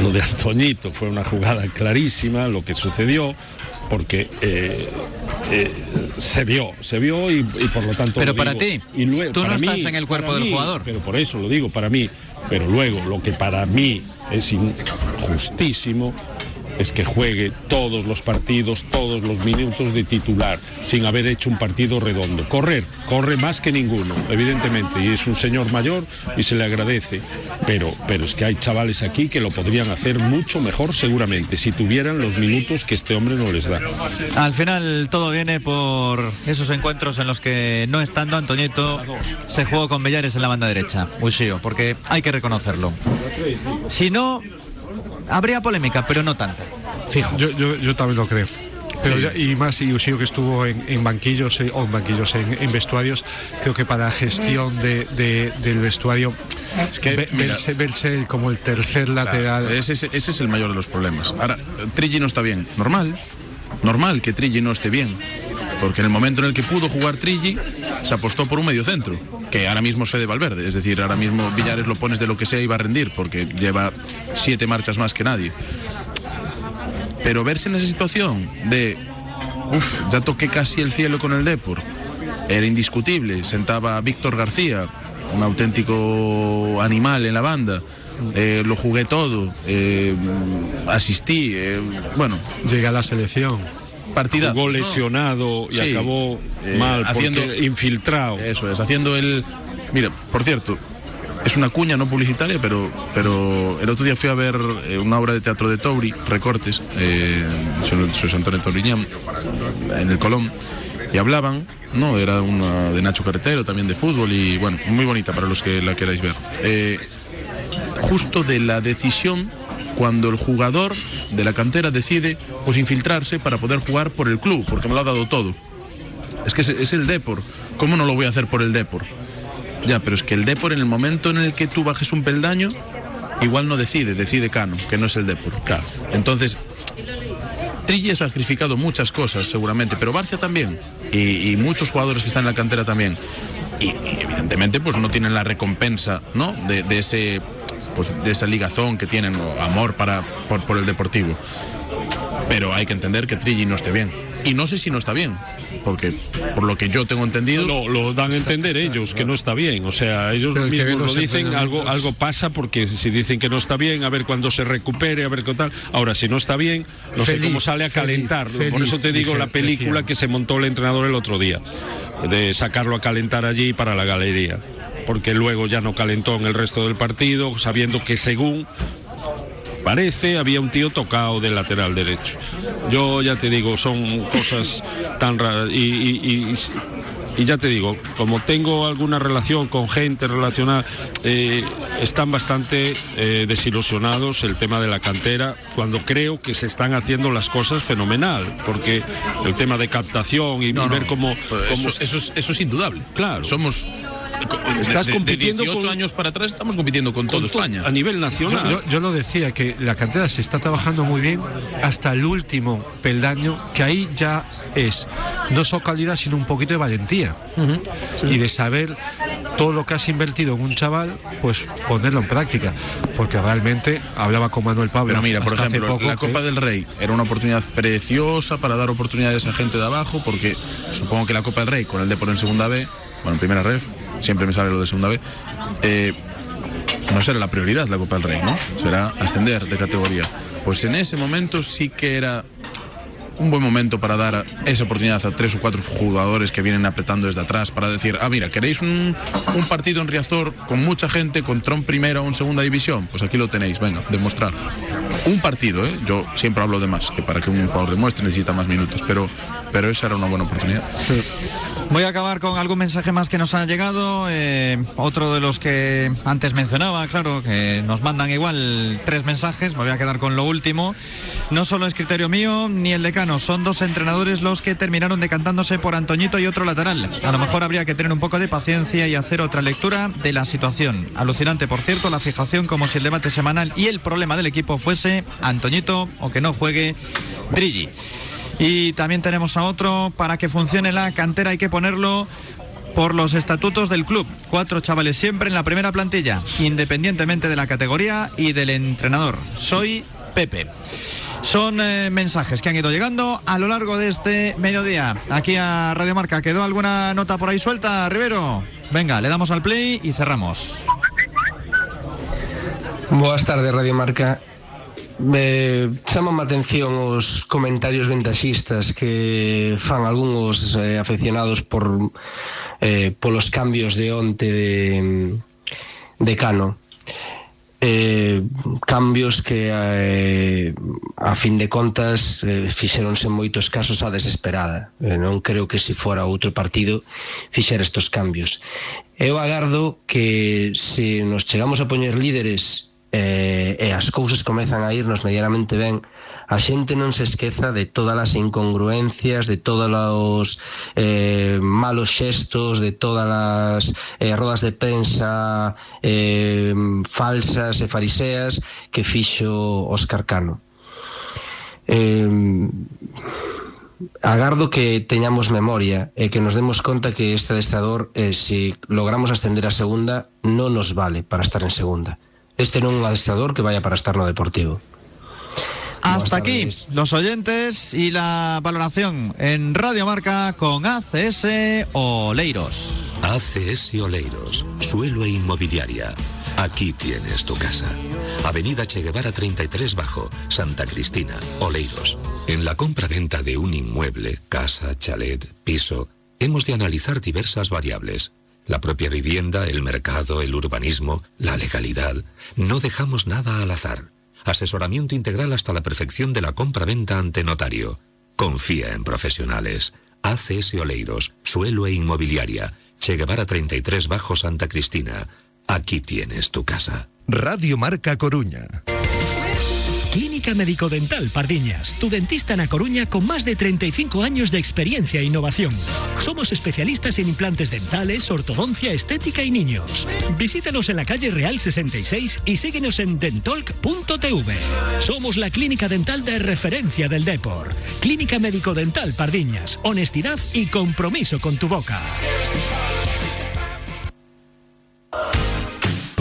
lo de Antoñito fue una jugada clarísima, lo que sucedió, porque eh, eh, se vio, se vio y, y por lo tanto. Pero lo para digo. ti, y luego, tú no para estás mí, en el cuerpo del mí, jugador. Pero por eso lo digo, para mí. Pero luego, lo que para mí es injustísimo es que juegue todos los partidos, todos los minutos de titular, sin haber hecho un partido redondo. Correr, corre más que ninguno, evidentemente, y es un señor mayor y se le agradece, pero, pero es que hay chavales aquí que lo podrían hacer mucho mejor seguramente, si tuvieran los minutos que este hombre no les da. Al final todo viene por esos encuentros en los que no estando Antoñito se jugó con Bellares en la banda derecha, Ushio, porque hay que reconocerlo. Si no, habría polémica, pero no tanta. Fijo. Yo, yo, yo también lo creo. Pero ya- y más y Usío que estuvo en, en banquillos eh, o en banquillos en, en vestuarios creo que para gestión de, de- del vestuario es que mira- verse, verse él como el tercer lateral Ese, es- ese es el mayor de los problemas. Ahora, Trilli no está bien. Normal. Normal que Trilli no esté bien. Porque en el momento en el que pudo jugar Trilli, se apostó por un medio centro, que ahora mismo es Fede Valverde. Es decir, ahora mismo Villares lo pones de lo que sea y va a rendir, porque lleva siete marchas más que nadie. Pero verse en esa situación de, uff, ya toqué casi el cielo con el Depor, era indiscutible. Sentaba a Víctor García, un auténtico animal en la banda. Eh, lo jugué todo, eh, asistí, eh, bueno. Llega a la selección. Partida. Jugó lesionado y acabó Eh, mal, porque infiltrado. Eso es, haciendo el. Mira, por cierto, es una cuña no publicitaria, pero, pero el otro día fui a ver eh, una obra de teatro de Tauri, Recortes, eh, Antonio Tauriñán, en el Colón, y hablaban, ¿no? Era una de Nacho Carretero, también de fútbol, y bueno, muy bonita para los que la queráis ver. Eh, justo de la decisión cuando el jugador de la cantera decide pues infiltrarse para poder jugar por el club, porque me lo ha dado todo. Es que es, es el Depor. ¿Cómo no lo voy a hacer por el Depor? Ya, pero es que el Depor en el momento en el que tú bajes un peldaño, igual no decide, decide Cano, que no es el Depor. Claro. Entonces, Trilli ha sacrificado muchas cosas seguramente, pero Barcia también. Y, y muchos jugadores que están en la cantera también. Y, y evidentemente pues no tienen la recompensa, ¿no? De, de ese pues de esa ligazón que tienen, o amor para, por, por el deportivo. Pero hay que entender que Trilli no esté bien. Y no sé si no está bien, porque por lo que yo tengo entendido... Lo, lo dan a entender ellos, que no está bien. O sea, ellos Pero mismos lo dicen, algo, algo pasa porque si dicen que no está bien, a ver cuándo se recupere, a ver qué tal. Ahora, si no está bien, no sé cómo sale a feliz, calentar. Por eso te digo la película que se montó el entrenador el otro día, de sacarlo a calentar allí para la galería. Porque luego ya no calentó en el resto del partido, sabiendo que según parece había un tío tocado del lateral derecho. Yo ya te digo, son cosas tan raras y, y- y- y ya te digo, como tengo alguna relación con gente relacionada, eh, están bastante eh, desilusionados el tema de la cantera, cuando creo que se están haciendo las cosas fenomenal, porque el tema de captación y No, no, ver cómo... pero cómo- eso, eso es, eso es indudable. Claro. Somos. Estás de- de compitiendo 18 con- años para atrás estamos compitiendo con, todo España. a nivel nacional. Yo, yo lo decía, que la cantera se está trabajando muy bien hasta el último peldaño, que ahí ya es no solo calidad, sino un poquito de valentía. Y de saber todo lo que has invertido en un chaval, pues ponerlo en práctica. Porque realmente, hablaba con Manuel Pablo. Pero mira, por ejemplo, poco la Copa del Rey era una oportunidad preciosa para dar oportunidades a gente de abajo, porque supongo que la Copa del Rey, con el Depor en segunda B, bueno, en primera ref, siempre me sale lo de segunda B, eh, no será la prioridad la Copa del Rey, ¿no? Será ascender de categoría. Pues en ese momento sí que era un buen momento para dar esa oportunidad a tres o cuatro jugadores que vienen apretando desde atrás para decir, ah, mira, ¿queréis un, un partido en Riazor con mucha gente contra un primera o un segunda división? Pues aquí lo tenéis, venga, demostrar. Un partido, ¿eh? Yo siempre hablo de más, que para que un jugador demuestre necesita más minutos, pero, pero esa era una buena oportunidad. Voy a acabar con algún mensaje más que nos ha llegado. eh, otro de los que antes mencionaba, claro, que nos mandan igual tres mensajes. Me voy a quedar con lo último. No solo es criterio mío ni el decano, son dos entrenadores los que terminaron decantándose por Antoñito y otro lateral. A lo mejor habría que tener un poco de paciencia y hacer otra lectura de la situación. Alucinante, por cierto, la fijación como si el debate semanal y el problema del equipo fuese Antoñito o que no juegue Trilli. Y también tenemos a otro, para que funcione la cantera hay que ponerlo por los estatutos del club. Cuatro chavales siempre en la primera plantilla, independientemente de la categoría y del entrenador. Soy Pepe. Son eh, mensajes que han ido llegando a lo largo de este mediodía. Aquí a Radio Marca, ¿quedó alguna nota por ahí suelta, Rivero? Venga, le damos al play y cerramos. Boas tardes, Radio Marca. eh, atención os comentarios ventaxistas que fan algúns eh, aficionados por eh, polos cambios de onte de, de Cano eh, cambios que eh, a fin de contas eh, fixeronse en moitos casos a desesperada. Eh, non creo que se fora outro partido fixer estos cambios. Eu agardo que se nos chegamos a poñer líderes eh, e as cousas comezan a irnos medianamente ben, a xente non se esqueza de todas as incongruencias, de todos os eh, malos xestos, de todas as eh, rodas de prensa eh, falsas e fariseas que fixo Óscar Cano. Eh, agardo que teñamos memoria e que nos demos conta que este adestrador, eh, se logramos ascender a segunda, non nos vale para estar en segunda. Este non é un adestrador que vaya para estar no Deportivo. Hasta aquí los oyentes y la valoración en Radio Marca con ACS Oleiros. ACS Oleiros, suelo e inmobiliaria. Aquí tienes tu casa. Avenida Che Guevara 33 Bajo, Santa Cristina, Oleiros. En la compra-venta de un inmueble, casa, chalet, piso, hemos de analizar diversas variables. La propia vivienda, el mercado, el urbanismo, la legalidad. No dejamos nada al azar. Asesoramiento integral hasta la perfección de la compra-venta ante notario. Confía en profesionales. ACS Oleiros, suelo e inmobiliaria. Che Guevara 33 Bajo Santa Cristina. Aquí tienes tu casa. Radio Marca Coruña. Clínica Médico Dental Pardiñas, tu dentista en A Coruña con más de 35 años de experiencia e innovación. Somos especialistas en implantes dentales, ortodoncia, estética y niños. Visítanos en la calle Real 66 y síguenos en dentolc.tv. Somos la clínica dental de referencia del Depor. Clínica Médico Dental Pardiñas, honestidad y compromiso con tu boca.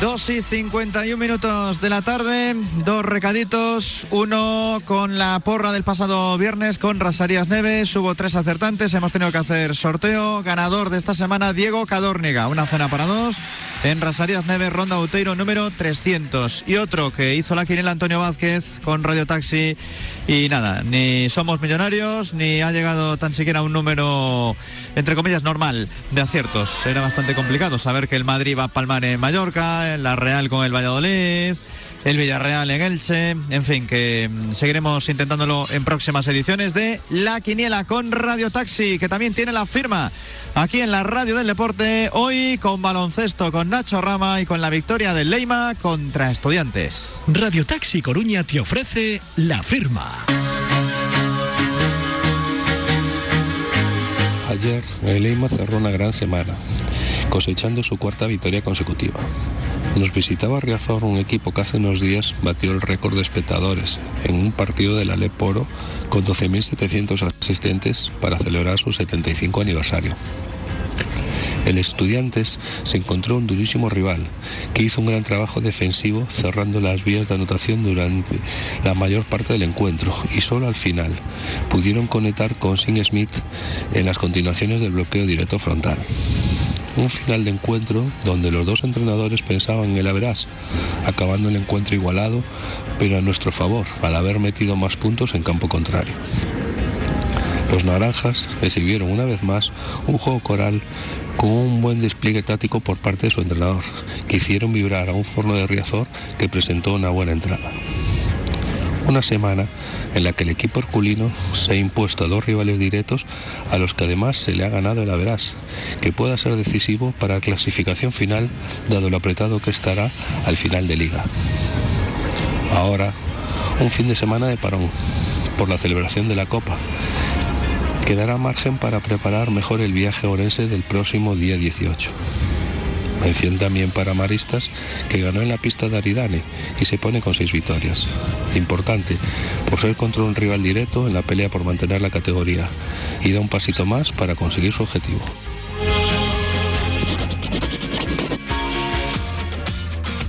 2 y 51 minutos de la tarde, dos recaditos, uno con la porra del pasado viernes con Rasarías Neves, hubo tres acertantes, hemos tenido que hacer sorteo, ganador de esta semana Diego Cadórniga, una cena para dos en Rasarías Neves, Ronda Uteiro número 300 y otro que hizo la quinela Antonio Vázquez con Radio Taxi y nada, ni somos millonarios ni ha llegado tan siquiera un número entre comillas normal de aciertos, era bastante complicado saber que el Madrid va a palmar en Mallorca, la Real con el Valladolid, el Villarreal en Elche, en fin, que mm, seguiremos intentándolo en próximas ediciones de La Quiniela con Radio Taxi, que también tiene la firma aquí en la Radio del Deporte, hoy con baloncesto con Nacho Rama y con la victoria del Leima contra Estudiantes. Radio Taxi Coruña te ofrece la firma. Ayer el cerró una gran semana, cosechando su cuarta victoria consecutiva. Nos visitaba Riazor, un equipo que hace unos días batió el récord de espectadores en un partido del Aleporo con 12.700 asistentes para celebrar su 75 aniversario. El Estudiantes se encontró un durísimo rival que hizo un gran trabajo defensivo cerrando las vías de anotación durante la mayor parte del encuentro y solo al final pudieron conectar con Sin Smith en las continuaciones del bloqueo directo frontal. Un final de encuentro donde los dos entrenadores pensaban en el averás, acabando el encuentro igualado, pero a nuestro favor, al haber metido más puntos en campo contrario. Los naranjas exhibieron una vez más un juego coral con un buen despliegue táctico por parte de su entrenador, que hicieron vibrar a un forno de Riazor que presentó una buena entrada. Una semana en la que el equipo herculino se ha impuesto a dos rivales directos a los que además se le ha ganado el Averas, que pueda ser decisivo para la clasificación final dado lo apretado que estará al final de liga. Ahora, un fin de semana de parón por la celebración de la Copa. Quedará margen para preparar mejor el viaje orense del próximo día 18. Mención también para Maristas, que ganó en la pista de Aridane y se pone con seis victorias. Importante, por ser contra un rival directo en la pelea por mantener la categoría y da un pasito más para conseguir su objetivo.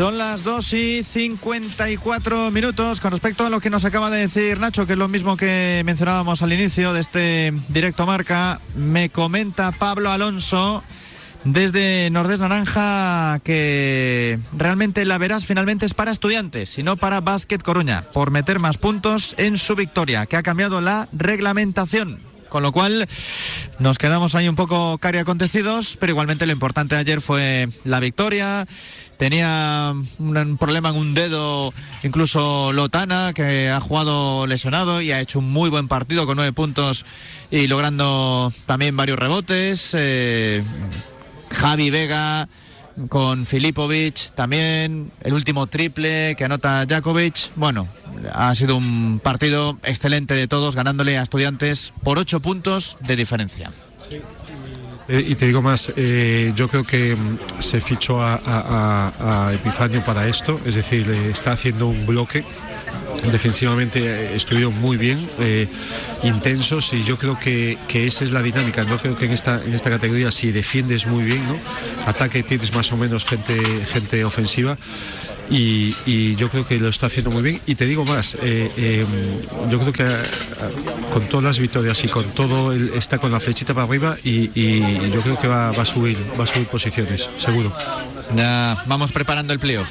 Son las 2 y 54 minutos. Con respecto a lo que nos acaba de decir Nacho, que es lo mismo que mencionábamos al inicio de este directo marca, me comenta Pablo Alonso desde Nordés Naranja que realmente la verás finalmente es para estudiantes y no para Básquet Coruña, por meter más puntos en su victoria, que ha cambiado la reglamentación. Con lo cual nos quedamos ahí un poco cari acontecidos, pero igualmente lo importante ayer fue la victoria. Tenía un problema en un dedo, incluso Lotana, que ha jugado lesionado y ha hecho un muy buen partido con nueve puntos y logrando también varios rebotes. Eh, Javi Vega con Filipovic también, el último triple que anota Jakovic. Bueno, ha sido un partido excelente de todos, ganándole a estudiantes por ocho puntos de diferencia. Y te digo más, eh, yo creo que mm, se fichó a, Epifanio para esto, es decir, está haciendo un bloque. Defensivamente eh, estuvieron muy bien, eh, intensos y yo creo que, que esa es la dinámica. No creo que en esta, en esta categoría si defiendes muy bien, ¿no? ataque tienes más o menos gente, gente ofensiva y, yo creo que lo está haciendo muy bien. Y te digo más, eh, yo creo que eh, con todas las victorias y con todo, el- está con la flechita para arriba y, y yo creo que va, va a subir, va a subir posiciones, seguro. Ya vamos preparando el playoff,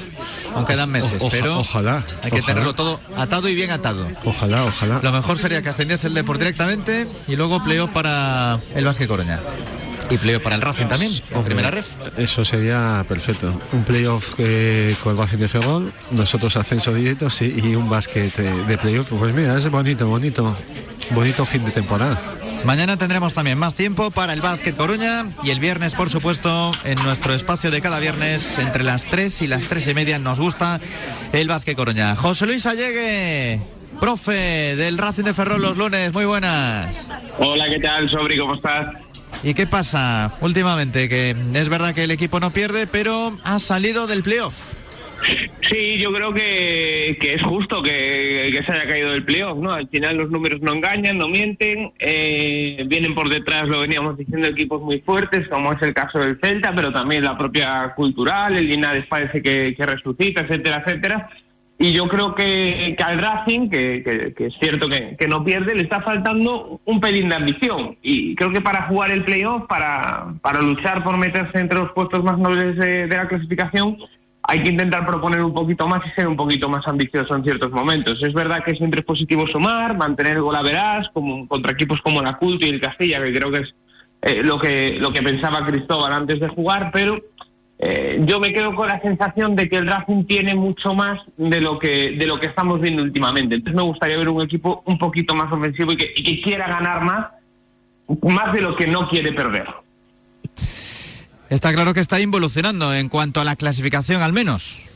aunque quedan meses, O- oja- pero ojalá, hay que ojalá. tenerlo todo atado y bien atado. Ojalá, ojalá. Lo mejor sería que ascendiese el Deport directamente y luego playoff para el Básquet Coruña. Y playoff para el Racing también, en primera ref. Eso sería perfecto. Un playoff eh, con el Racing de Ferrol, nosotros ascenso directo sí, y un básquet eh, de playoff. Pues mira, es bonito, bonito, bonito fin de temporada. Mañana tendremos también más tiempo para el Básquet Coruña y el viernes, por supuesto, en nuestro espacio de cada viernes, entre las 3 y las 3 y media, nos gusta el Básquet Coruña. José Luis Allegue, profe del Racing de Ferrol los lunes, muy buenas. Hola, ¿qué tal, Sobri? ¿Cómo estás? ¿Y qué pasa últimamente? Que es verdad que el equipo no pierde, pero ha salido del playoff. Sí, yo creo que, que es justo que, que se haya caído del playoff, ¿no? Al final los números no engañan, no mienten, eh, vienen por detrás, lo veníamos diciendo, equipos muy fuertes, como es el caso del Celta, pero también la propia cultural, el Linares parece que, que resucita, etcétera, etcétera. Y yo creo que, que al Racing, que, que- que es cierto que, no pierde, le está faltando un pelín de ambición. Y creo que para jugar el playoff, para, para luchar por meterse entre los puestos más nobles de, de la clasificación, hay que intentar proponer un poquito más y ser un poquito más ambicioso en ciertos momentos. Es verdad que siempre es positivo sumar, mantener el gol a verás, como, contra equipos como la Culto y el Castilla, que creo que es eh, lo, que, lo que pensaba Cristóbal antes de jugar, pero eh, yo me quedo con la sensación de que el Racing tiene mucho más de lo que de lo que estamos viendo últimamente. Entonces me gustaría ver un equipo un poquito más ofensivo y que, y que quiera ganar más más de lo que no quiere perder. Está claro que está involucionando en cuanto a la clasificación al menos.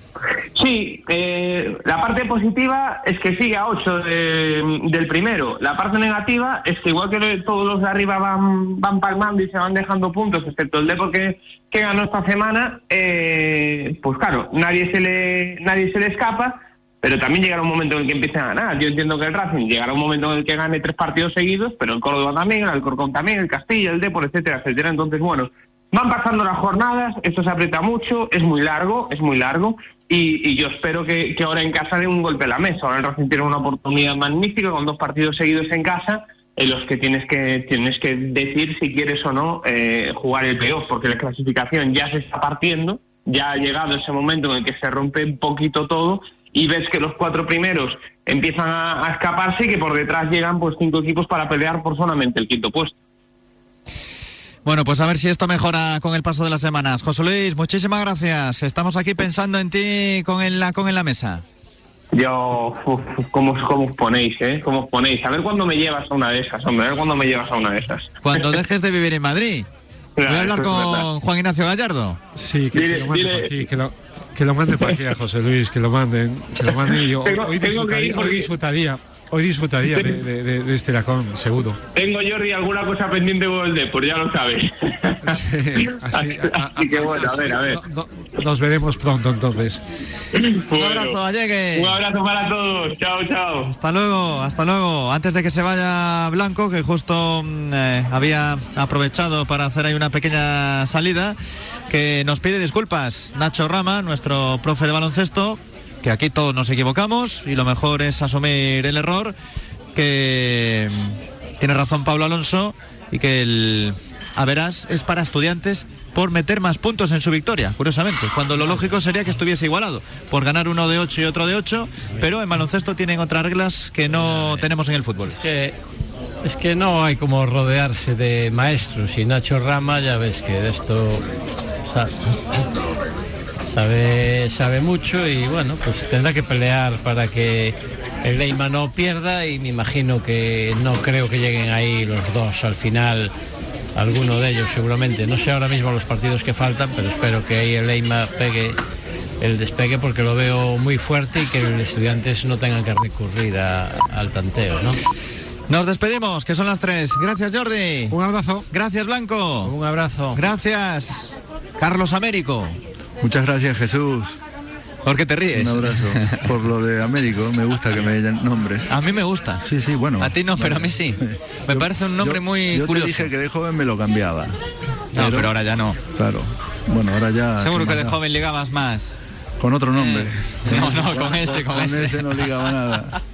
Sí, eh, la parte positiva es que sigue a 8 del primero. La parte negativa es que igual que todos los de arriba van, van palmando y se van dejando puntos, excepto el Depor que, que ganó esta semana, eh, pues claro, nadie se, le, nadie se le escapa, pero también llegará un momento en el que empiece a ganar. Yo entiendo que el Racing llegará un momento en el que gane tres partidos seguidos, pero el Córdoba también, el Alcorcón también, el Castilla, el Depor, etcétera, etcétera. Entonces, bueno, van pasando las jornadas, esto se aprieta mucho, es muy largo, es muy largo, y, yo espero que, que ahora en casa dé un golpe a la mesa. Ahora el Racing tiene una oportunidad magnífica con dos partidos seguidos en casa en los que tienes que tienes que decir si quieres o no eh, jugar el playoff, porque la clasificación ya se está partiendo, ya ha llegado ese momento en el que se rompe un poquito todo y ves que los cuatro primeros empiezan a, a escaparse y que por detrás llegan pues cinco equipos para pelear por solamente el quinto puesto. Bueno, pues a ver si esto mejora con el paso de las semanas. José Luis, muchísimas gracias. Estamos aquí pensando en ti con en la, con en la mesa. Yo, uf, ¿cómo, ¿cómo os ponéis, eh? ¿Cómo os ponéis? A ver cuándo me llevas a una de esas, hombre, a ver cuándo me llevas a una de esas. Cuando dejes de vivir en Madrid. Voy a hablar con. Juan Ignacio Gallardo. Sí, que, Dile- lo manden dile- por aquí, que lo, que lo manden por aquí a José Luis, que lo manden, que lo manden y yo Tengo- hoy, tengo que disfrutaría, ir hoy disfrutaría, hoy disfrutaría de, de- de- de este lacón, seguro. Tengo, Jordi, alguna cosa pendiente con el Depor, ya lo sabes. así, Así que bueno, a ver, a ver. Nos veremos pronto entonces. Un abrazo, Allegue. Un abrazo para todos. Chao, chao. Hasta luego, hasta luego. Antes de que se vaya Blanco, que justo mm, eh, había aprovechado para hacer ahí una pequeña salida, que nos pide disculpas Nacho Rama, nuestro profe de baloncesto, que aquí todos nos equivocamos y lo mejor es asumir el error, que mm, tiene razón Pablo Alonso y que el a verás es para estudiantes por meter más puntos en su victoria, curiosamente, cuando lo lógico sería que estuviese igualado, por ganar uno de 8 y otro de 8, pero en baloncesto tienen otras reglas que no tenemos en el fútbol. que es que no hay como rodearse de maestros y Nacho Rama ya ves que de esto sabe, sabe mucho y bueno, pues tendrá que pelear para que el Leima no pierda y me imagino que no creo que lleguen ahí los dos al final, alguno de ellos seguramente. No sé ahora mismo los partidos que faltan, pero espero que ahí el Leima pegue el despegue porque lo veo muy fuerte y que los estudiantes no tengan que recurrir a- al tanteo, ¿no? Nos despedimos, que son las 3. Gracias, Jordi. Un abrazo. Gracias, Blanco. Un abrazo. Gracias, Carlos Américo. Muchas gracias, Jesús. ¿Por qué te ríes? Un abrazo. Por lo de Américo, me gusta que me den nombres. A mí me gusta. Sí, sí, bueno. A ti no, pero a mí sí. Me parece un nombre Yo- muy yo curioso. te dije que de joven me lo cambiaba. No, pero ahora ya no. Claro. Bueno, ahora ya. Seguro ¿qué que de joven ligabas más. Con otro nombre. No, no, con ese, con, ese. no ligaba nada.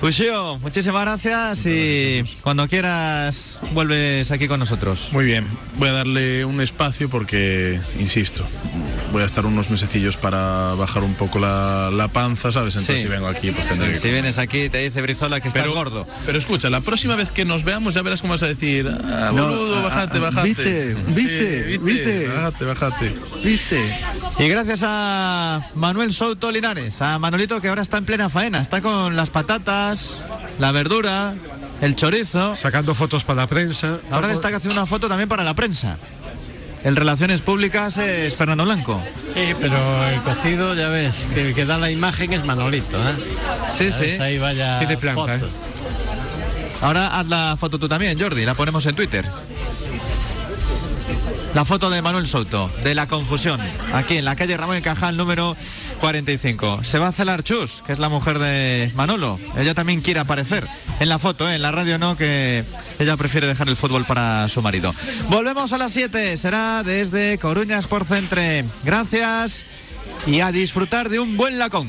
Ushio, muchísimas gracias y cuando quieras vuelves aquí con nosotros. Muy bien, voy a darle un espacio porque, insisto, voy a estar unos mesecillos para bajar un poco la, la panza, ¿sabes? Entonces Sí. si vengo aquí, pues tendré que... Si vienes aquí te dice Brizola que estás Pero- gordo. Pero escucha, la próxima vez que nos veamos ya verás cómo vas a decir, ah, No, boludo, ah, bajate, ah, bajate. viste, Sí, viste, viste. Bájate, bájate. ¿Viste? Y gracias a Manuel Souto Linares, a Manolito que ahora está en plena faena, está con las patatas, la verdura, el chorizo. Sacando fotos para la prensa. Ahora está haciendo una foto también para la prensa. El Relaciones Públicas es Fernando Blanco. Sí, pero el cocido, ya ves, que el que da la imagen es Manolito, ¿eh? Sí, Ya sí. ves, Ahí vaya Tiene planta, fotos. ¿eh? Ahora haz la foto tú también, Jordi, la ponemos en Twitter. La foto de Manuel Souto, de la confusión, aquí en la calle Ramón y Cajal número 45. Se va a celar Chus, que es la mujer de Manolo. Ella también quiere aparecer en la foto, ¿eh? en la radio no, que ella prefiere dejar el fútbol para su marido. Volvemos a las 7, será desde Coruña Sport Centre. Gracias y a disfrutar de un buen lacón.